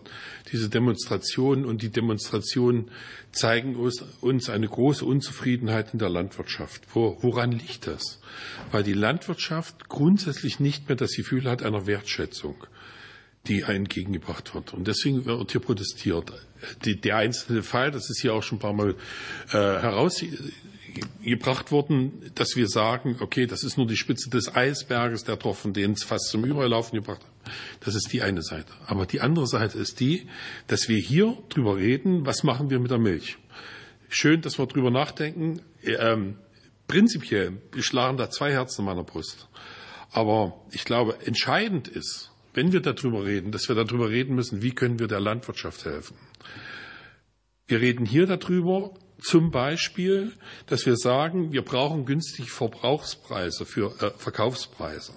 diese Demonstrationen und die Demonstrationen zeigen uns eine große Unzufriedenheit in der Landwirtschaft. woran liegt das? Weil die Landwirtschaft grundsätzlich nicht mehr das Gefühl hat einer Wertschätzung die entgegengebracht wird. Und deswegen wird hier protestiert. der einzelne Fall, das ist hier auch schon ein paar Mal äh, heraus, gebracht worden, dass wir sagen, okay, das ist nur die Spitze des Eisberges, der Tropfen, den es fast zum Überlaufen gebracht hat. Das ist die eine Seite. Aber die andere Seite ist die, dass wir hier drüber reden, was machen wir mit der Milch. Schön, dass wir drüber nachdenken. Ähm, prinzipiell schlagen da zwei Herzen in meiner Brust. Aber ich glaube, entscheidend ist, wenn wir darüber reden, dass wir darüber reden müssen, wie können wir der Landwirtschaft helfen. Wir reden hier darüber, zum Beispiel, dass wir sagen, wir brauchen günstige Verbrauchspreise für äh, Verkaufspreise.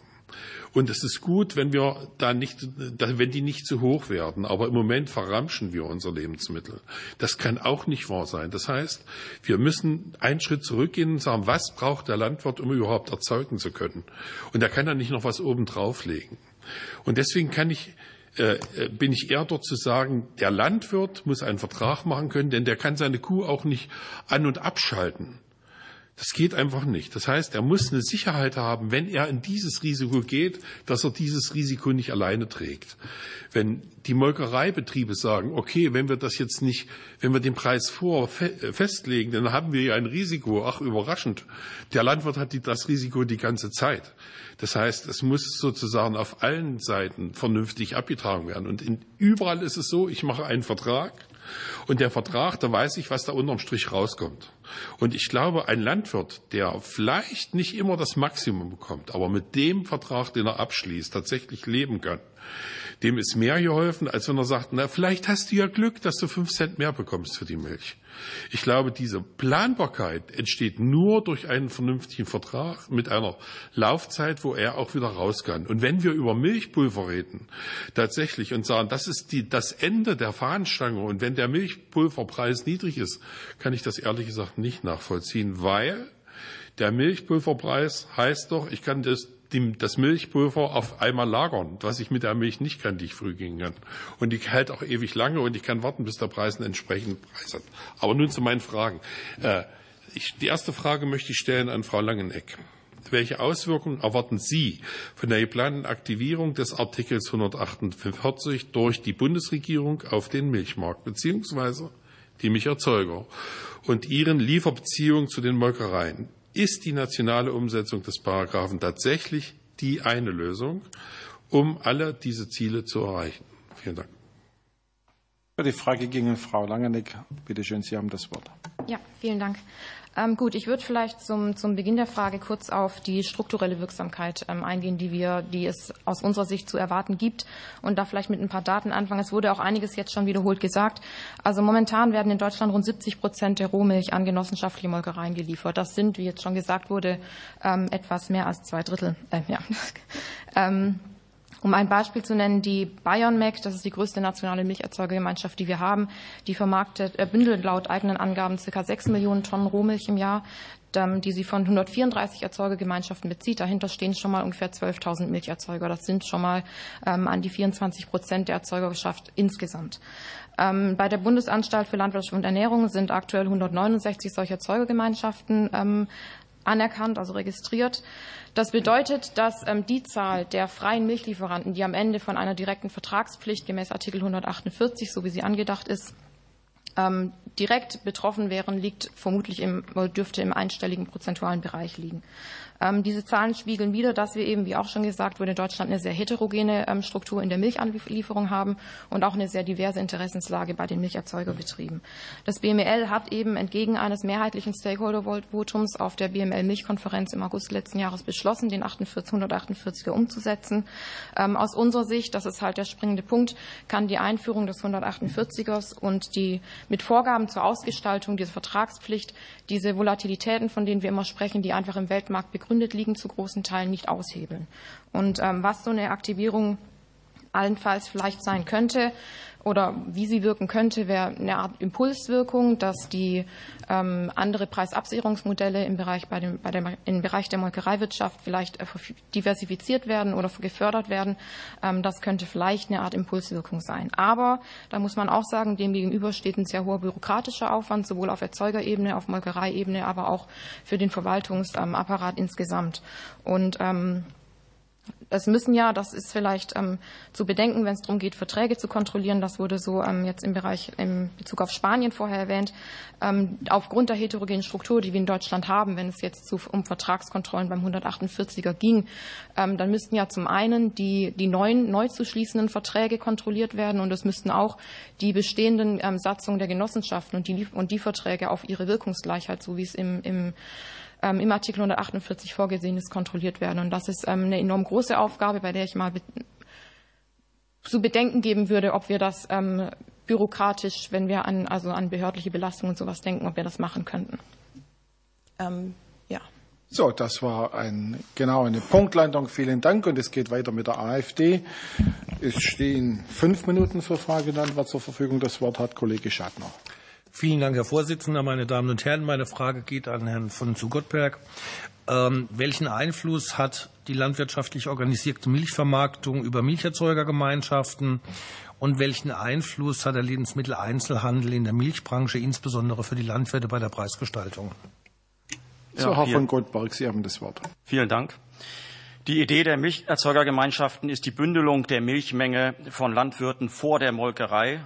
Und es ist gut, wenn wir da nicht, wenn die nicht zu hoch werden. Aber im Moment verramschen wir unser Lebensmittel. Das kann auch nicht wahr sein. Das heißt, wir müssen einen Schritt zurückgehen und sagen, was braucht der Landwirt, um überhaupt erzeugen zu können? Und er kann da nicht noch was oben drauflegen. Und deswegen kann ich bin ich eher dort zu sagen, der Landwirt muss einen Vertrag machen können, denn der kann seine Kuh auch nicht an- und abschalten. Das geht einfach nicht. Das heißt, er muss eine Sicherheit haben, wenn er in dieses Risiko geht, dass er dieses Risiko nicht alleine trägt. Wenn die Molkereibetriebe sagen, okay, wenn wir das jetzt nicht, wenn wir den Preis vor äh, festlegen, dann haben wir ja ein Risiko. Ach, überraschend. Der Landwirt hat das Risiko die ganze Zeit. Das heißt, es muss sozusagen auf allen Seiten vernünftig abgetragen werden. Und überall ist es so, ich mache einen Vertrag, und der Vertrag, da weiß ich, was da unterm Strich rauskommt. Und ich glaube, ein Landwirt, der vielleicht nicht immer das Maximum bekommt, aber mit dem Vertrag, den er abschließt, tatsächlich leben kann, dem ist mehr geholfen, als wenn er sagt, na, vielleicht hast du ja Glück, dass du fünf Cent mehr bekommst für die Milch. Ich glaube, diese Planbarkeit entsteht nur durch einen vernünftigen Vertrag mit einer Laufzeit, wo er auch wieder raus kann. Und wenn wir über Milchpulver reden, tatsächlich, und sagen, das ist die, das Ende der Fahnenstange, und wenn der Milchpulverpreis niedrig ist, kann ich das ehrlich gesagt nicht nachvollziehen, weil der Milchpulverpreis heißt doch, ich kann das das Milchpulver auf einmal lagern, was ich mit der Milch nicht kann, die ich früh gehen kann. Und die hält auch ewig lange und ich kann warten, bis der Preis einen entsprechenden Preis hat. Aber nun zu meinen Fragen. Äh, Ich, die erste Frage möchte ich stellen an Frau Langeneck. Welche Auswirkungen erwarten Sie von der geplanten Aktivierung des Artikels 148 durch die Bundesregierung auf den Milchmarkt bzw. die Milcherzeuger und ihren Lieferbeziehungen zu den Molkereien? Ist die nationale Umsetzung des Paragraphen tatsächlich die eine Lösung, um alle diese Ziele zu erreichen? Vielen Dank. Die Frage ging an Frau Langeneck. Bitte schön, Sie haben das Wort. Ja, vielen Dank. Ähm, gut, ich würde vielleicht zum, zum Beginn der Frage kurz auf die strukturelle Wirksamkeit ähm, eingehen, die wir, die es aus unserer Sicht zu erwarten gibt und da vielleicht mit ein paar Daten anfangen. Es wurde auch einiges jetzt schon wiederholt gesagt. Also momentan werden in Deutschland rund 70 Prozent der Rohmilch an genossenschaftliche Molkereien geliefert. Das sind, wie jetzt schon gesagt wurde, ähm, etwas mehr als zwei Drittel. Äh, ja. ähm, um ein Beispiel zu nennen, die Bayern Mac, das ist die größte nationale Milcherzeugergemeinschaft, die wir haben, die vermarktet, äh, bündelt laut eigenen Angaben ca. 6 Millionen Tonnen Rohmilch im Jahr, die sie von 134 Erzeugergemeinschaften bezieht. Dahinter stehen schon mal ungefähr 12.000 Milcherzeuger. Das sind schon mal ähm, an die 24 Prozent der Erzeugerschaft insgesamt. Ähm, bei der Bundesanstalt für Landwirtschaft und Ernährung sind aktuell 169 solcher Erzeugergemeinschaften ähm, anerkannt, also registriert. Das bedeutet, dass ähm, die Zahl der freien Milchlieferanten, die am Ende von einer direkten Vertragspflicht gemäß Artikel 148, so wie sie angedacht ist, ähm, direkt betroffen wären, liegt vermutlich im, dürfte im einstelligen prozentualen Bereich liegen. Ähm, diese Zahlen spiegeln wieder, dass wir eben, wie auch schon gesagt wurde, in Deutschland eine sehr heterogene ähm, Struktur in der Milchanlieferung haben und auch eine sehr diverse Interessenslage bei den Milcherzeugerbetrieben. Das BML hat eben entgegen eines mehrheitlichen Stakeholder-Votums auf der BML-Milchkonferenz im August letzten Jahres beschlossen, den 148er umzusetzen. Ähm, aus unserer Sicht, das ist halt der springende Punkt, kann die Einführung des 148ers und die mit Vorgaben zur Ausgestaltung dieser Vertragspflicht diese Volatilitäten, von denen wir immer sprechen, die einfach im Weltmarkt begründet begründet liegen, zu großen Teilen nicht aushebeln. Und ähm, was so eine Aktivierung allenfalls vielleicht sein könnte oder wie sie wirken könnte, wäre eine Art Impulswirkung, dass die ähm, andere Preisabsicherungsmodelle im Bereich, bei dem, bei dem, im Bereich der Molkereiwirtschaft vielleicht äh, diversifiziert werden oder gefördert werden. Ähm, das könnte vielleicht eine Art Impulswirkung sein. Aber da muss man auch sagen, dem gegenüber steht ein sehr hoher bürokratischer Aufwand, sowohl auf Erzeugerebene, auf Molkereiebene, aber auch für den Verwaltungsapparat insgesamt. Und ähm, es müssen ja, das ist vielleicht ähm, zu bedenken, wenn es darum geht, Verträge zu kontrollieren, das wurde so ähm, jetzt im Bereich im Bezug auf Spanien vorher erwähnt, ähm, aufgrund der heterogenen Struktur, die wir in Deutschland haben, wenn es jetzt zu, um Vertragskontrollen beim 148er ging, ähm, dann müssten ja zum einen die, die neuen, neu zu schließenden Verträge kontrolliert werden und es müssten auch die bestehenden ähm, Satzungen der Genossenschaften und die, und die Verträge auf ihre Wirkungsgleichheit, so wie es im, im ähm, im Artikel 148 vorgesehen ist, kontrolliert werden. Und das ist ähm, eine enorm große Aufgabe, bei der ich mal zu bedenken geben würde, ob wir das ähm, bürokratisch, wenn wir an, also an behördliche Belastungen und sowas denken, ob wir das machen könnten. Ähm, ja. So, das war ein, genau eine Punktlandung. Vielen Dank. Und es geht weiter mit der AfD. Es stehen fünf Minuten für Frage und Antwort zur Verfügung. Das Wort hat Kollege Schadner. Vielen Dank, Herr Vorsitzender. Meine Damen und Herren, meine Frage geht an Herrn von zu Gottberg. Ähm, welchen Einfluss hat die landwirtschaftlich organisierte Milchvermarktung über Milcherzeugergemeinschaften und welchen Einfluss hat der Lebensmitteleinzelhandel in der Milchbranche, insbesondere für die Landwirte bei der Preisgestaltung? So, Herr von Gottberg, Sie haben das Wort. Vielen Dank. Die Idee der Milcherzeugergemeinschaften ist die Bündelung der Milchmenge von Landwirten vor der Molkerei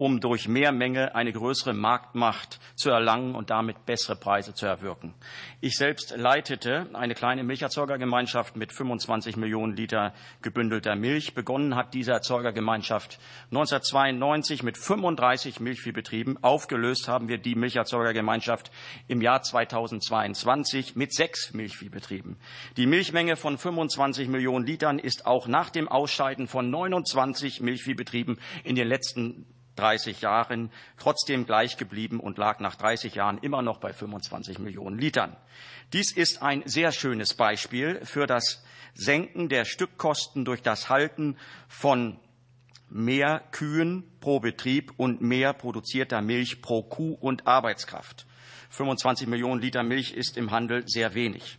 um durch mehr Menge eine größere Marktmacht zu erlangen und damit bessere Preise zu erwirken. Ich selbst leitete eine kleine Milcherzeugergemeinschaft mit 25 Millionen Liter gebündelter Milch. Begonnen hat diese Erzeugergemeinschaft 1992 mit 35 Milchviehbetrieben. Aufgelöst haben wir die Milcherzeugergemeinschaft im Jahr 2022 mit sechs Milchviehbetrieben. Die Milchmenge von 25 Millionen Litern ist auch nach dem Ausscheiden von 29 Milchviehbetrieben in den letzten 30 Jahren trotzdem gleich geblieben und lag nach 30 Jahren immer noch bei 25 Millionen Litern. Dies ist ein sehr schönes Beispiel für das Senken der Stückkosten durch das Halten von mehr Kühen pro Betrieb und mehr produzierter Milch pro Kuh und Arbeitskraft. 25 Millionen Liter Milch ist im Handel sehr wenig.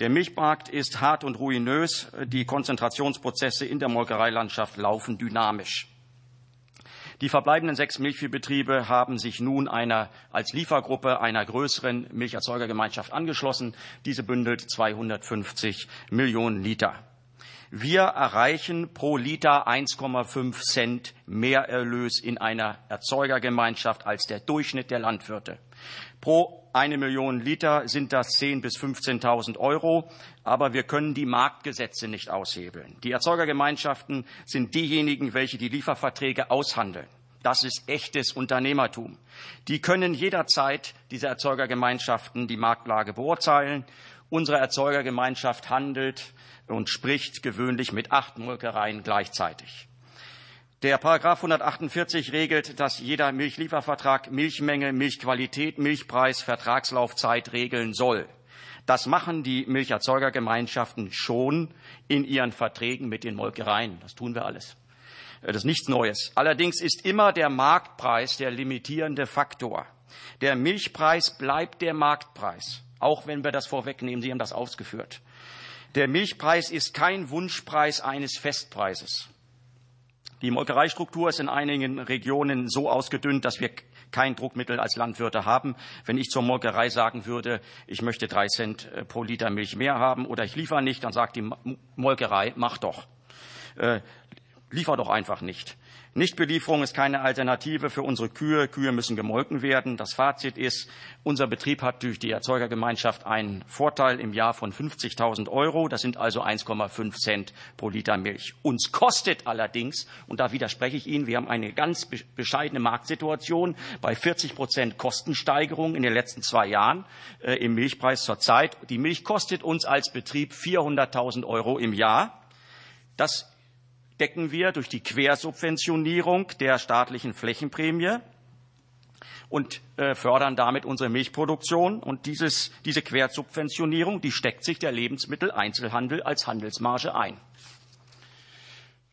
Der Milchmarkt ist hart und ruinös. Die Konzentrationsprozesse in der Molkereilandschaft laufen dynamisch. Die verbleibenden sechs Milchviehbetriebe haben sich nun einer, als Liefergruppe einer größeren Milcherzeugergemeinschaft angeschlossen. Diese bündelt 250 Millionen Liter. Wir erreichen pro Liter 1,5 Cent Mehrerlös in einer Erzeugergemeinschaft als der Durchschnitt der Landwirte. Pro eine Million Liter sind das 10.000 bis 15.000 Euro, aber wir können die Marktgesetze nicht aushebeln. Die Erzeugergemeinschaften sind diejenigen, welche die Lieferverträge aushandeln. Das ist echtes Unternehmertum. Die können jederzeit, diese Erzeugergemeinschaften, die Marktlage beurteilen. Unsere Erzeugergemeinschaft handelt und spricht gewöhnlich mit acht Molkereien gleichzeitig. Der Paragraph 148 regelt, dass jeder Milchliefervertrag Milchmenge, Milchqualität, Milchpreis, Vertragslaufzeit regeln soll. Das machen die Milcherzeugergemeinschaften schon in ihren Verträgen mit den Molkereien. Das tun wir alles. Das ist nichts Neues. Allerdings ist immer der Marktpreis der limitierende Faktor. Der Milchpreis bleibt der Marktpreis, auch wenn wir das vorwegnehmen. Sie haben das ausgeführt. Der Milchpreis ist kein Wunschpreis eines Festpreises. Die Molkereistruktur ist in einigen Regionen so ausgedünnt, dass wir kein Druckmittel als Landwirte haben. Wenn ich zur Molkerei sagen würde, ich möchte drei Cent äh, pro Liter Milch mehr haben oder ich liefere nicht, dann sagt die Molkerei, mach doch. Äh, liefer doch einfach nicht. Nichtbelieferung ist keine Alternative für unsere Kühe. Kühe müssen gemolken werden. Das Fazit ist, unser Betrieb hat durch die Erzeugergemeinschaft einen Vorteil im Jahr von 50.000 Euro. Das sind also 1,5 Cent pro Liter Milch. Uns kostet allerdings, und da widerspreche ich Ihnen, wir haben eine ganz bescheidene Marktsituation bei 40 Prozent Kostensteigerung in den letzten zwei Jahren äh, im Milchpreis zurzeit. Die Milch kostet uns als Betrieb 400.000 Euro im Jahr. Das decken wir durch die Quersubventionierung der staatlichen Flächenprämie und äh, fördern damit unsere Milchproduktion. Und dieses, diese Quersubventionierung, die steckt sich der Lebensmitteleinzelhandel als Handelsmarge ein.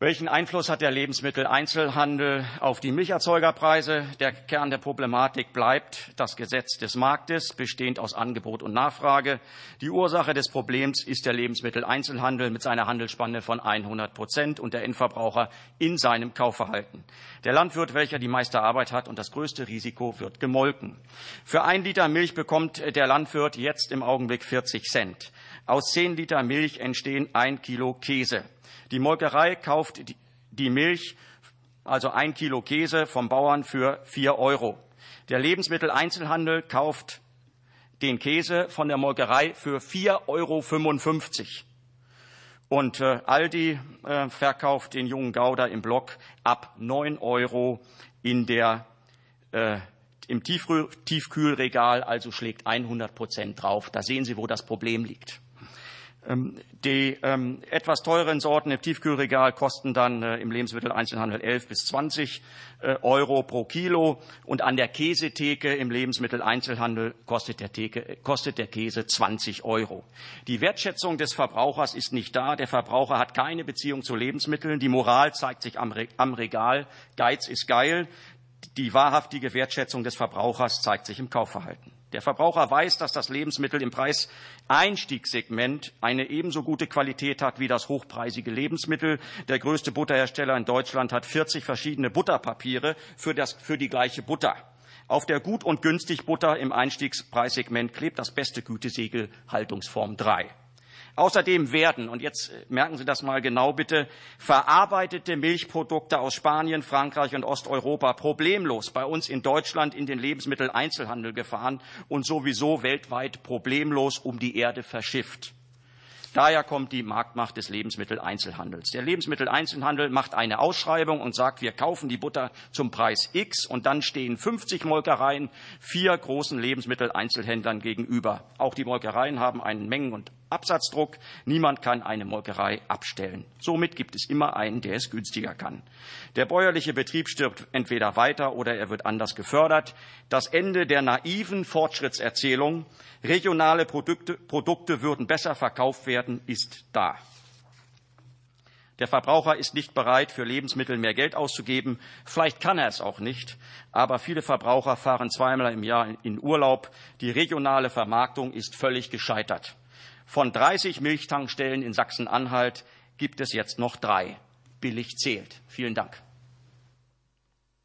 Welchen Einfluss hat der Lebensmitteleinzelhandel auf die Milcherzeugerpreise? Der Kern der Problematik bleibt das Gesetz des Marktes, bestehend aus Angebot und Nachfrage. Die Ursache des Problems ist der Lebensmitteleinzelhandel mit seiner Handelsspanne von 100 Prozent und der Endverbraucher in seinem Kaufverhalten. Der Landwirt, welcher die meiste Arbeit hat und das größte Risiko, wird gemolken. Für ein Liter Milch bekommt der Landwirt jetzt im Augenblick 40 Cent. Aus zehn Liter Milch entstehen ein Kilo Käse. Die Molkerei kauft die Milch, also ein Kilo Käse vom Bauern für vier Euro. Der Lebensmitteleinzelhandel kauft den Käse von der Molkerei für 4,55 Euro. Und äh, Aldi äh, verkauft den jungen Gouda im Block ab 9 Euro in der, äh, im Tiefkühlregal, also schlägt 100 Prozent drauf. Da sehen Sie, wo das Problem liegt. Ähm, die ähm, etwas teuren Sorten im Tiefkühlregal kosten dann äh, im Lebensmitteleinzelhandel 11 bis 20 äh, Euro pro Kilo und an der Käsetheke im Lebensmitteleinzelhandel kostet der, Theke, kostet der Käse 20 Euro. Die Wertschätzung des Verbrauchers ist nicht da. Der Verbraucher hat keine Beziehung zu Lebensmitteln. Die Moral zeigt sich am, am Regal. Geiz ist geil. Die wahrhaftige Wertschätzung des Verbrauchers zeigt sich im Kaufverhalten. Der Verbraucher weiß, dass das Lebensmittel im Preiseinstiegssegment eine ebenso gute Qualität hat wie das hochpreisige Lebensmittel. Der größte Butterhersteller in Deutschland hat 40 verschiedene Butterpapiere für, das, für die gleiche Butter. Auf der Gut und günstig Butter im Einstiegspreissegment klebt das beste Gütesiegel Haltungsform 3. Außerdem werden, und jetzt äh, merken Sie das mal genau bitte, verarbeitete Milchprodukte aus Spanien, Frankreich und Osteuropa problemlos bei uns in Deutschland in den Lebensmitteleinzelhandel gefahren und sowieso weltweit problemlos um die Erde verschifft. Daher kommt die Marktmacht des Lebensmitteleinzelhandels. Der Lebensmitteleinzelhandel macht eine Ausschreibung und sagt, wir kaufen die Butter zum Preis X und dann stehen 50 Molkereien vier großen Lebensmitteleinzelhändlern gegenüber. Auch die Molkereien haben einen Mengen- und Absatzdruck. Niemand kann eine Molkerei abstellen. Somit gibt es immer einen, der es günstiger kann. Der bäuerliche Betrieb stirbt entweder weiter oder er wird anders gefördert. Das Ende der naiven Fortschrittserzählung, regionale Produkte, Produkte würden besser verkauft werden, ist da. Der Verbraucher ist nicht bereit, für Lebensmittel mehr Geld auszugeben. Vielleicht kann er es auch nicht. Aber viele Verbraucher fahren zweimal im Jahr in Urlaub. Die regionale Vermarktung ist völlig gescheitert. Von 30 Milchtankstellen in Sachsen-Anhalt gibt es jetzt noch drei. Billig zählt. Vielen Dank.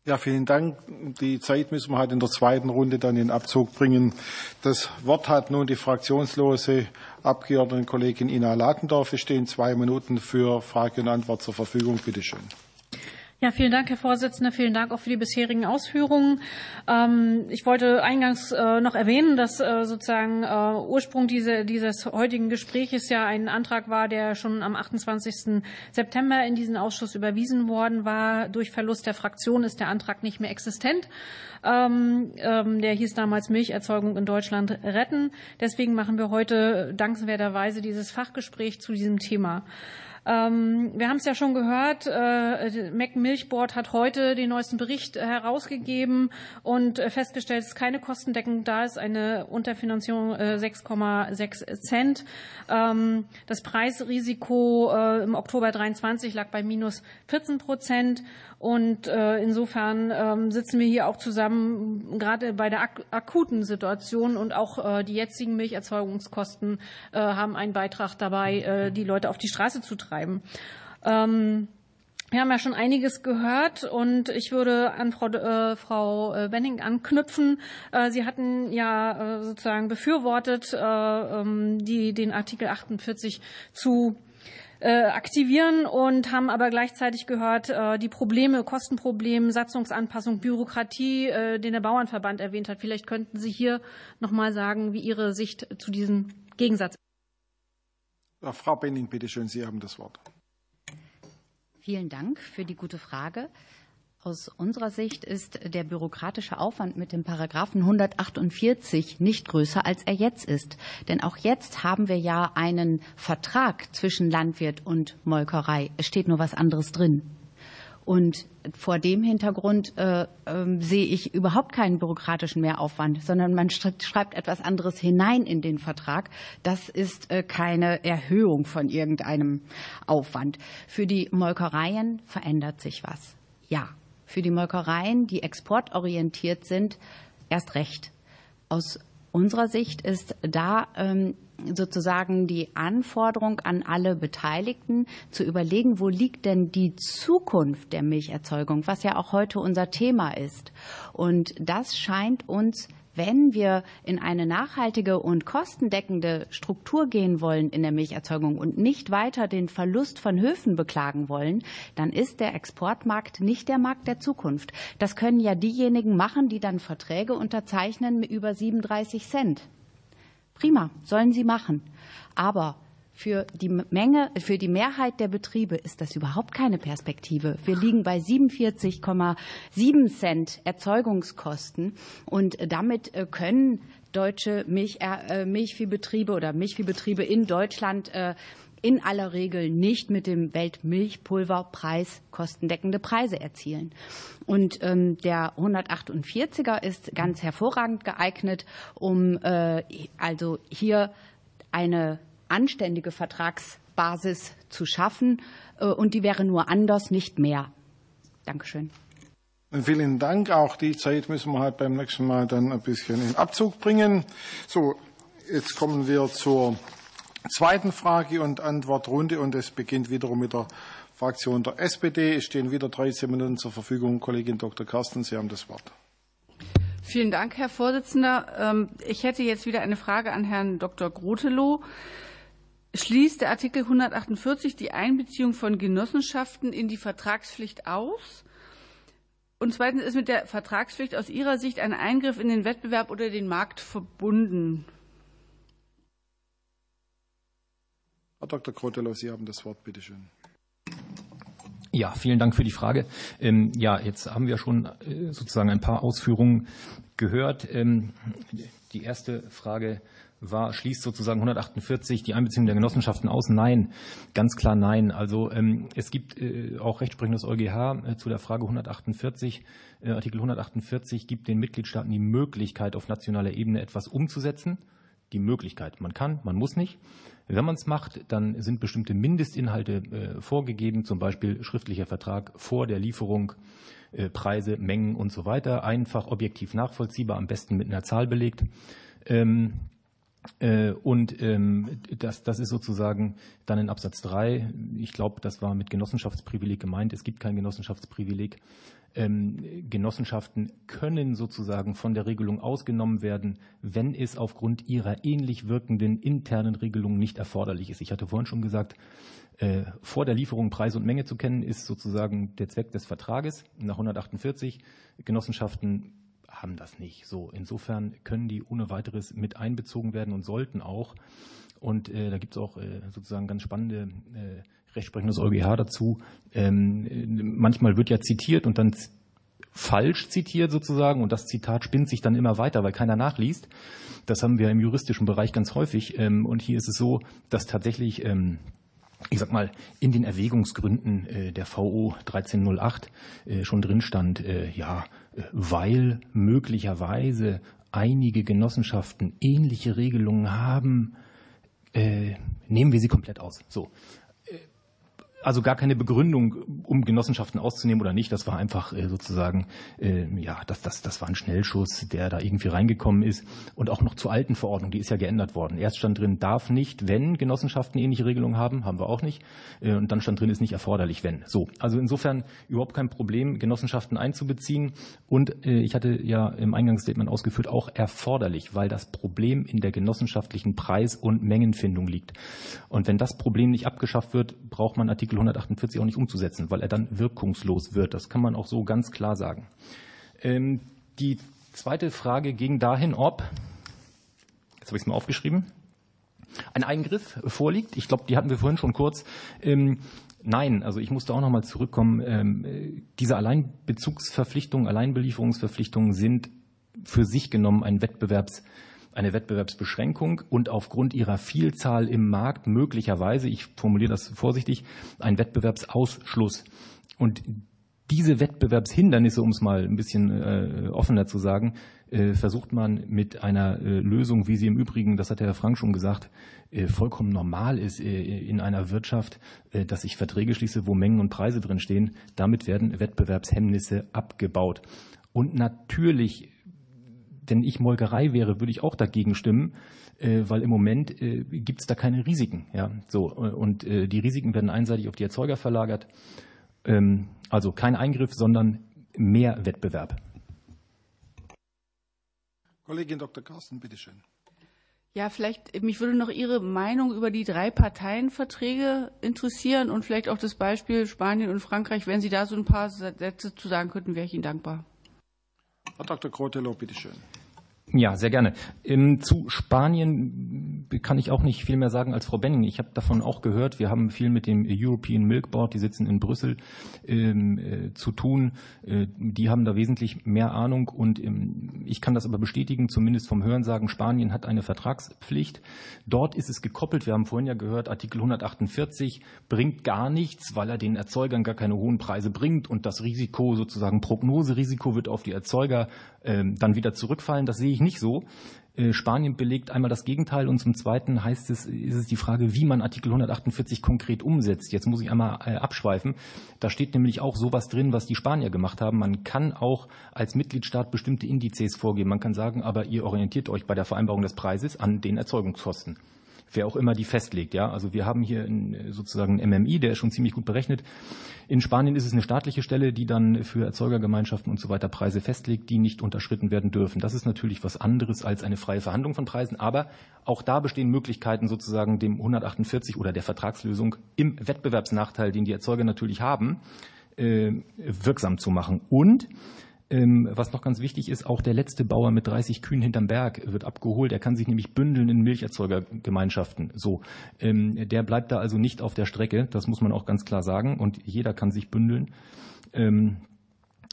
Ja, vielen Dank. Die Zeit müssen wir halt in der zweiten Runde dann in Abzug bringen. Das Wort hat nun die fraktionslose Abgeordnetenkollegin Ina Latendorf. Es stehen zwei Minuten für Frage und Antwort zur Verfügung. Bitte schön. Ja, vielen Dank, Herr Vorsitzender. Vielen Dank auch für die bisherigen Ausführungen. Ähm, ich wollte eingangs äh, noch erwähnen, dass äh, sozusagen äh, Ursprung dieses heutigen Gespräches ja ein Antrag war, der schon am 28. September in diesen Ausschuss überwiesen worden war. Durch Verlust der Fraktion ist der Antrag nicht mehr existent. Ähm, ähm, der hieß damals Milcherzeugung in Deutschland retten. Deswegen machen wir heute dankenswerterweise dieses Fachgespräch zu diesem Thema. Ähm, wir haben es ja schon gehört, äh, Meck Milchboard hat heute den neuesten Bericht herausgegeben und äh, festgestellt, dass keine Kostendeckung da ist, eine Unterfinanzierung 6,6 äh, Cent. Ähm, das Preisrisiko im Oktober 23 lag bei minus 14 Prozent. Und insofern ähm, sitzen wir hier auch zusammen, gerade bei der akuten Situation und auch die jetzigen Milcherzeugungskosten haben einen Beitrag dabei, die Leute auf die Straße zu treiben. Ähm, wir haben ja schon einiges gehört und ich würde an Frau, äh, Frau Benning anknüpfen. Äh, Sie hatten ja äh, sozusagen befürwortet, äh, ähm, die, den Artikel 48 zu äh, aktivieren und haben aber gleichzeitig gehört, äh, die Probleme, Kostenprobleme, Satzungsanpassung, Bürokratie, den der Bauernverband erwähnt hat. Vielleicht könnten Sie hier noch mal sagen, wie Ihre Sicht zu diesem Gegensatz Frau Benning, bitte schön, Sie haben das Wort. Vielen Dank für die gute Frage. Aus unserer Sicht ist der bürokratische Aufwand mit dem Paragraphen 148 nicht größer, als er jetzt ist. Denn auch jetzt haben wir ja einen Vertrag zwischen Landwirt und Molkerei. Es steht nur was anderes drin. Und vor dem Hintergrund äh, äh, sehe ich überhaupt keinen bürokratischen Mehraufwand, sondern man schreibt etwas anderes hinein in den Vertrag. Das ist äh, keine Erhöhung von irgendeinem Aufwand. Für die Molkereien verändert sich was. Ja, für die Molkereien, die exportorientiert sind, erst recht. Aus unserer Sicht ist da ähm, sozusagen die Anforderung an alle Beteiligten zu überlegen, wo liegt denn die Zukunft der Milcherzeugung, was ja auch heute unser Thema ist. Und das scheint uns wenn wir in eine nachhaltige und kostendeckende Struktur gehen wollen in der Milcherzeugung und nicht weiter den Verlust von Höfen beklagen wollen, dann ist der Exportmarkt nicht der Markt der Zukunft. Das können ja diejenigen machen, die dann Verträge unterzeichnen mit über 37 Cent. Prima, sollen sie machen. Aber für die Menge, für die Mehrheit der Betriebe ist das überhaupt keine Perspektive. Wir liegen bei 47,7 Cent Erzeugungskosten und damit äh, können deutsche Milch, äh, Milchviehbetriebe oder Milchviehbetriebe in Deutschland äh, in aller Regel nicht mit dem Weltmilchpulverpreis kostendeckende Preise erzielen. Und ähm, der 148er ist ganz hervorragend geeignet, um äh, also hier eine anständige Vertragsbasis zu schaffen. Äh, und die wäre nur anders, nicht mehr. Dankeschön. Vielen Dank. Auch die Zeit müssen wir halt beim nächsten Mal dann ein bisschen in Abzug bringen. So, jetzt kommen wir zur zweiten Frage- und Antwortrunde und es beginnt wiederum mit der Fraktion der SPD. Es stehen wieder 13 Minuten zur Verfügung. Kollegin Dr. Carsten, Sie haben das Wort. Vielen Dank, Herr Vorsitzender. Ähm, ich hätte jetzt wieder eine Frage an Herrn Dr. Grotelow. Schließt der Artikel 148 die Einbeziehung von Genossenschaften in die Vertragspflicht aus? Und zweitens ist mit der Vertragspflicht aus Ihrer Sicht ein Eingriff in den Wettbewerb oder den Markt verbunden? Herr Dr. Krotelow, Sie haben das Wort, bitte schön. Ja, vielen Dank für die Frage. Ähm, ja, jetzt haben wir schon äh, sozusagen ein paar Ausführungen gehört. Ähm, die erste Frage war, schließt sozusagen 148 die Einbeziehung der Genossenschaften aus? Nein, ganz klar nein. Also ähm, es gibt äh, auch Rechtsprechung des EuGH äh, zu der Frage 148. Artikel 148 gibt den Mitgliedstaaten die Möglichkeit, auf nationaler Ebene etwas umzusetzen. Die Möglichkeit. Man kann, man muss nicht. Wenn man es macht, dann sind bestimmte Mindestinhalte äh, vorgegeben, zum Beispiel schriftlicher Vertrag vor der Lieferung, äh, Preise, Mengen und so weiter, einfach objektiv nachvollziehbar, am besten mit einer Zahl belegt. Ähm, Äh, und ähm, das, das ist sozusagen dann in Absatz 3. Ich glaube, das war mit Genossenschaftsprivileg gemeint. Es gibt kein Genossenschaftsprivileg. Ähm, Genossenschaften können sozusagen von der Regelung ausgenommen werden, wenn es aufgrund ihrer ähnlich wirkenden internen Regelung nicht erforderlich ist. Ich hatte vorhin schon gesagt, äh, vor der Lieferung Preis und Menge zu kennen, ist sozusagen der Zweck des Vertrages nach 148. Genossenschaften haben das nicht. So, insofern können die ohne weiteres mit einbezogen werden und sollten auch. Und äh, da gibt es auch äh, sozusagen ganz spannende äh, Rechtsprechung des EuGH dazu. Ähm, manchmal wird ja zitiert und dann falsch zitiert sozusagen und das Zitat spinnt sich dann immer weiter, weil keiner nachliest. Das haben wir im juristischen Bereich ganz häufig. Ähm, und hier ist es so, dass tatsächlich ähm, ich sag mal, in den Erwägungsgründen äh, der VO 1308 äh, schon drin stand, äh, ja, weil möglicherweise einige Genossenschaften ähnliche Regelungen haben, nehmen wir sie komplett aus. So also gar keine Begründung, um Genossenschaften auszunehmen oder nicht. Das war einfach äh, sozusagen, äh, ja, das, das, das war ein Schnellschuss, der da irgendwie reingekommen ist. Und auch noch zur alten Verordnung, die ist ja geändert worden. Erst stand drin, darf nicht, wenn Genossenschaften ähnliche Regelungen haben, haben wir auch nicht. Äh, und dann stand drin, ist nicht erforderlich, wenn. So, also insofern überhaupt kein Problem, Genossenschaften einzubeziehen. Und ich hatte ja im Eingangsstatement ausgeführt, auch erforderlich, weil das Problem in der genossenschaftlichen Preis- und Mengenfindung liegt. Und wenn das Problem nicht abgeschafft wird, braucht man Artikel Artikel 148 auch nicht umzusetzen, weil er dann wirkungslos wird. Das kann man auch so ganz klar sagen. Ähm, die zweite Frage ging dahin, ob, jetzt habe ich es mal aufgeschrieben, ein Eingriff vorliegt. Ich glaube, die hatten wir vorhin schon kurz. Ähm, nein, also ich musste auch noch mal zurückkommen. Ähm, diese Alleinbezugsverpflichtungen, Alleinbelieferungsverpflichtungen sind für sich genommen ein Wettbewerbs eine Wettbewerbsbeschränkung und aufgrund ihrer Vielzahl im Markt möglicherweise, ich formuliere das vorsichtig, ein Wettbewerbsausschluss. Und diese Wettbewerbshindernisse, um es mal ein bisschen äh, offener zu sagen, äh, versucht man mit einer äh, Lösung, wie sie im Übrigen, das hat der Herr Frank schon gesagt, äh, vollkommen normal ist äh, in einer Wirtschaft, äh, dass ich Verträge schließe, wo Mengen und Preise drinstehen. Damit werden Wettbewerbshemmnisse abgebaut. Und natürlich wenn ich Molkerei wäre, würde ich auch dagegen stimmen, äh, weil im Moment äh, gibt es da keine Risiken. Ja, so und äh, die Risiken werden einseitig auf die Erzeuger verlagert. Ähm, also kein Eingriff, sondern mehr Wettbewerb. Kollegin Dr. Carsten, bitteschön. Ja, vielleicht, mich würde noch Ihre Meinung über die drei Parteienverträge interessieren und vielleicht auch das Beispiel Spanien und Frankreich. Wenn Sie da so ein paar Sätze zu sagen könnten, wäre ich Ihnen dankbar. Herr Dr. Grotelow, bitteschön. Ja, sehr gerne. Ähm, zu Spanien kann ich auch nicht viel mehr sagen als Frau Benning. Ich habe davon auch gehört. Wir haben viel mit dem European Milk Board, die sitzen in Brüssel, ähm, äh, zu tun. Äh, die haben da wesentlich mehr Ahnung und ähm, ich kann das aber bestätigen, zumindest vom Hörensagen. Spanien hat eine Vertragspflicht. Dort ist es gekoppelt. Wir haben vorhin ja gehört, Artikel 148 bringt gar nichts, weil er den Erzeugern gar keine hohen Preise bringt und das Risiko, sozusagen Prognoserisiko, wird auf die Erzeuger dann wieder zurückfallen. Das sehe ich nicht so. Äh, Spanien belegt einmal das Gegenteil und zum Zweiten heißt es, ist es die Frage, wie man Artikel 148 konkret umsetzt. Jetzt muss ich einmal äh, abschweifen. Da steht nämlich auch sowas drin, was die Spanier gemacht haben. Man kann auch als Mitgliedstaat bestimmte Indizes vorgeben. Man kann sagen, aber ihr orientiert euch bei der Vereinbarung des Preises an den Erzeugungskosten wer auch immer die festlegt. Ja, also wir haben hier sozusagen ein MMI, der ist schon ziemlich gut berechnet. In Spanien ist es eine staatliche Stelle, die dann für Erzeugergemeinschaften und so weiter Preise festlegt, die nicht unterschritten werden dürfen. Das ist natürlich was anderes als eine freie Verhandlung von Preisen, aber auch da bestehen Möglichkeiten, sozusagen dem 148 oder der Vertragslösung im Wettbewerbsnachteil, den die Erzeuger natürlich haben, äh, wirksam zu machen. Und ähm, was noch ganz wichtig ist, auch der letzte Bauer mit 30 Kühen hinterm Berg wird abgeholt. Er kann sich nämlich bündeln in Milcherzeugergemeinschaften. So, ähm, der bleibt da also nicht auf der Strecke. Das muss man auch ganz klar sagen. Und jeder kann sich bündeln. Ähm,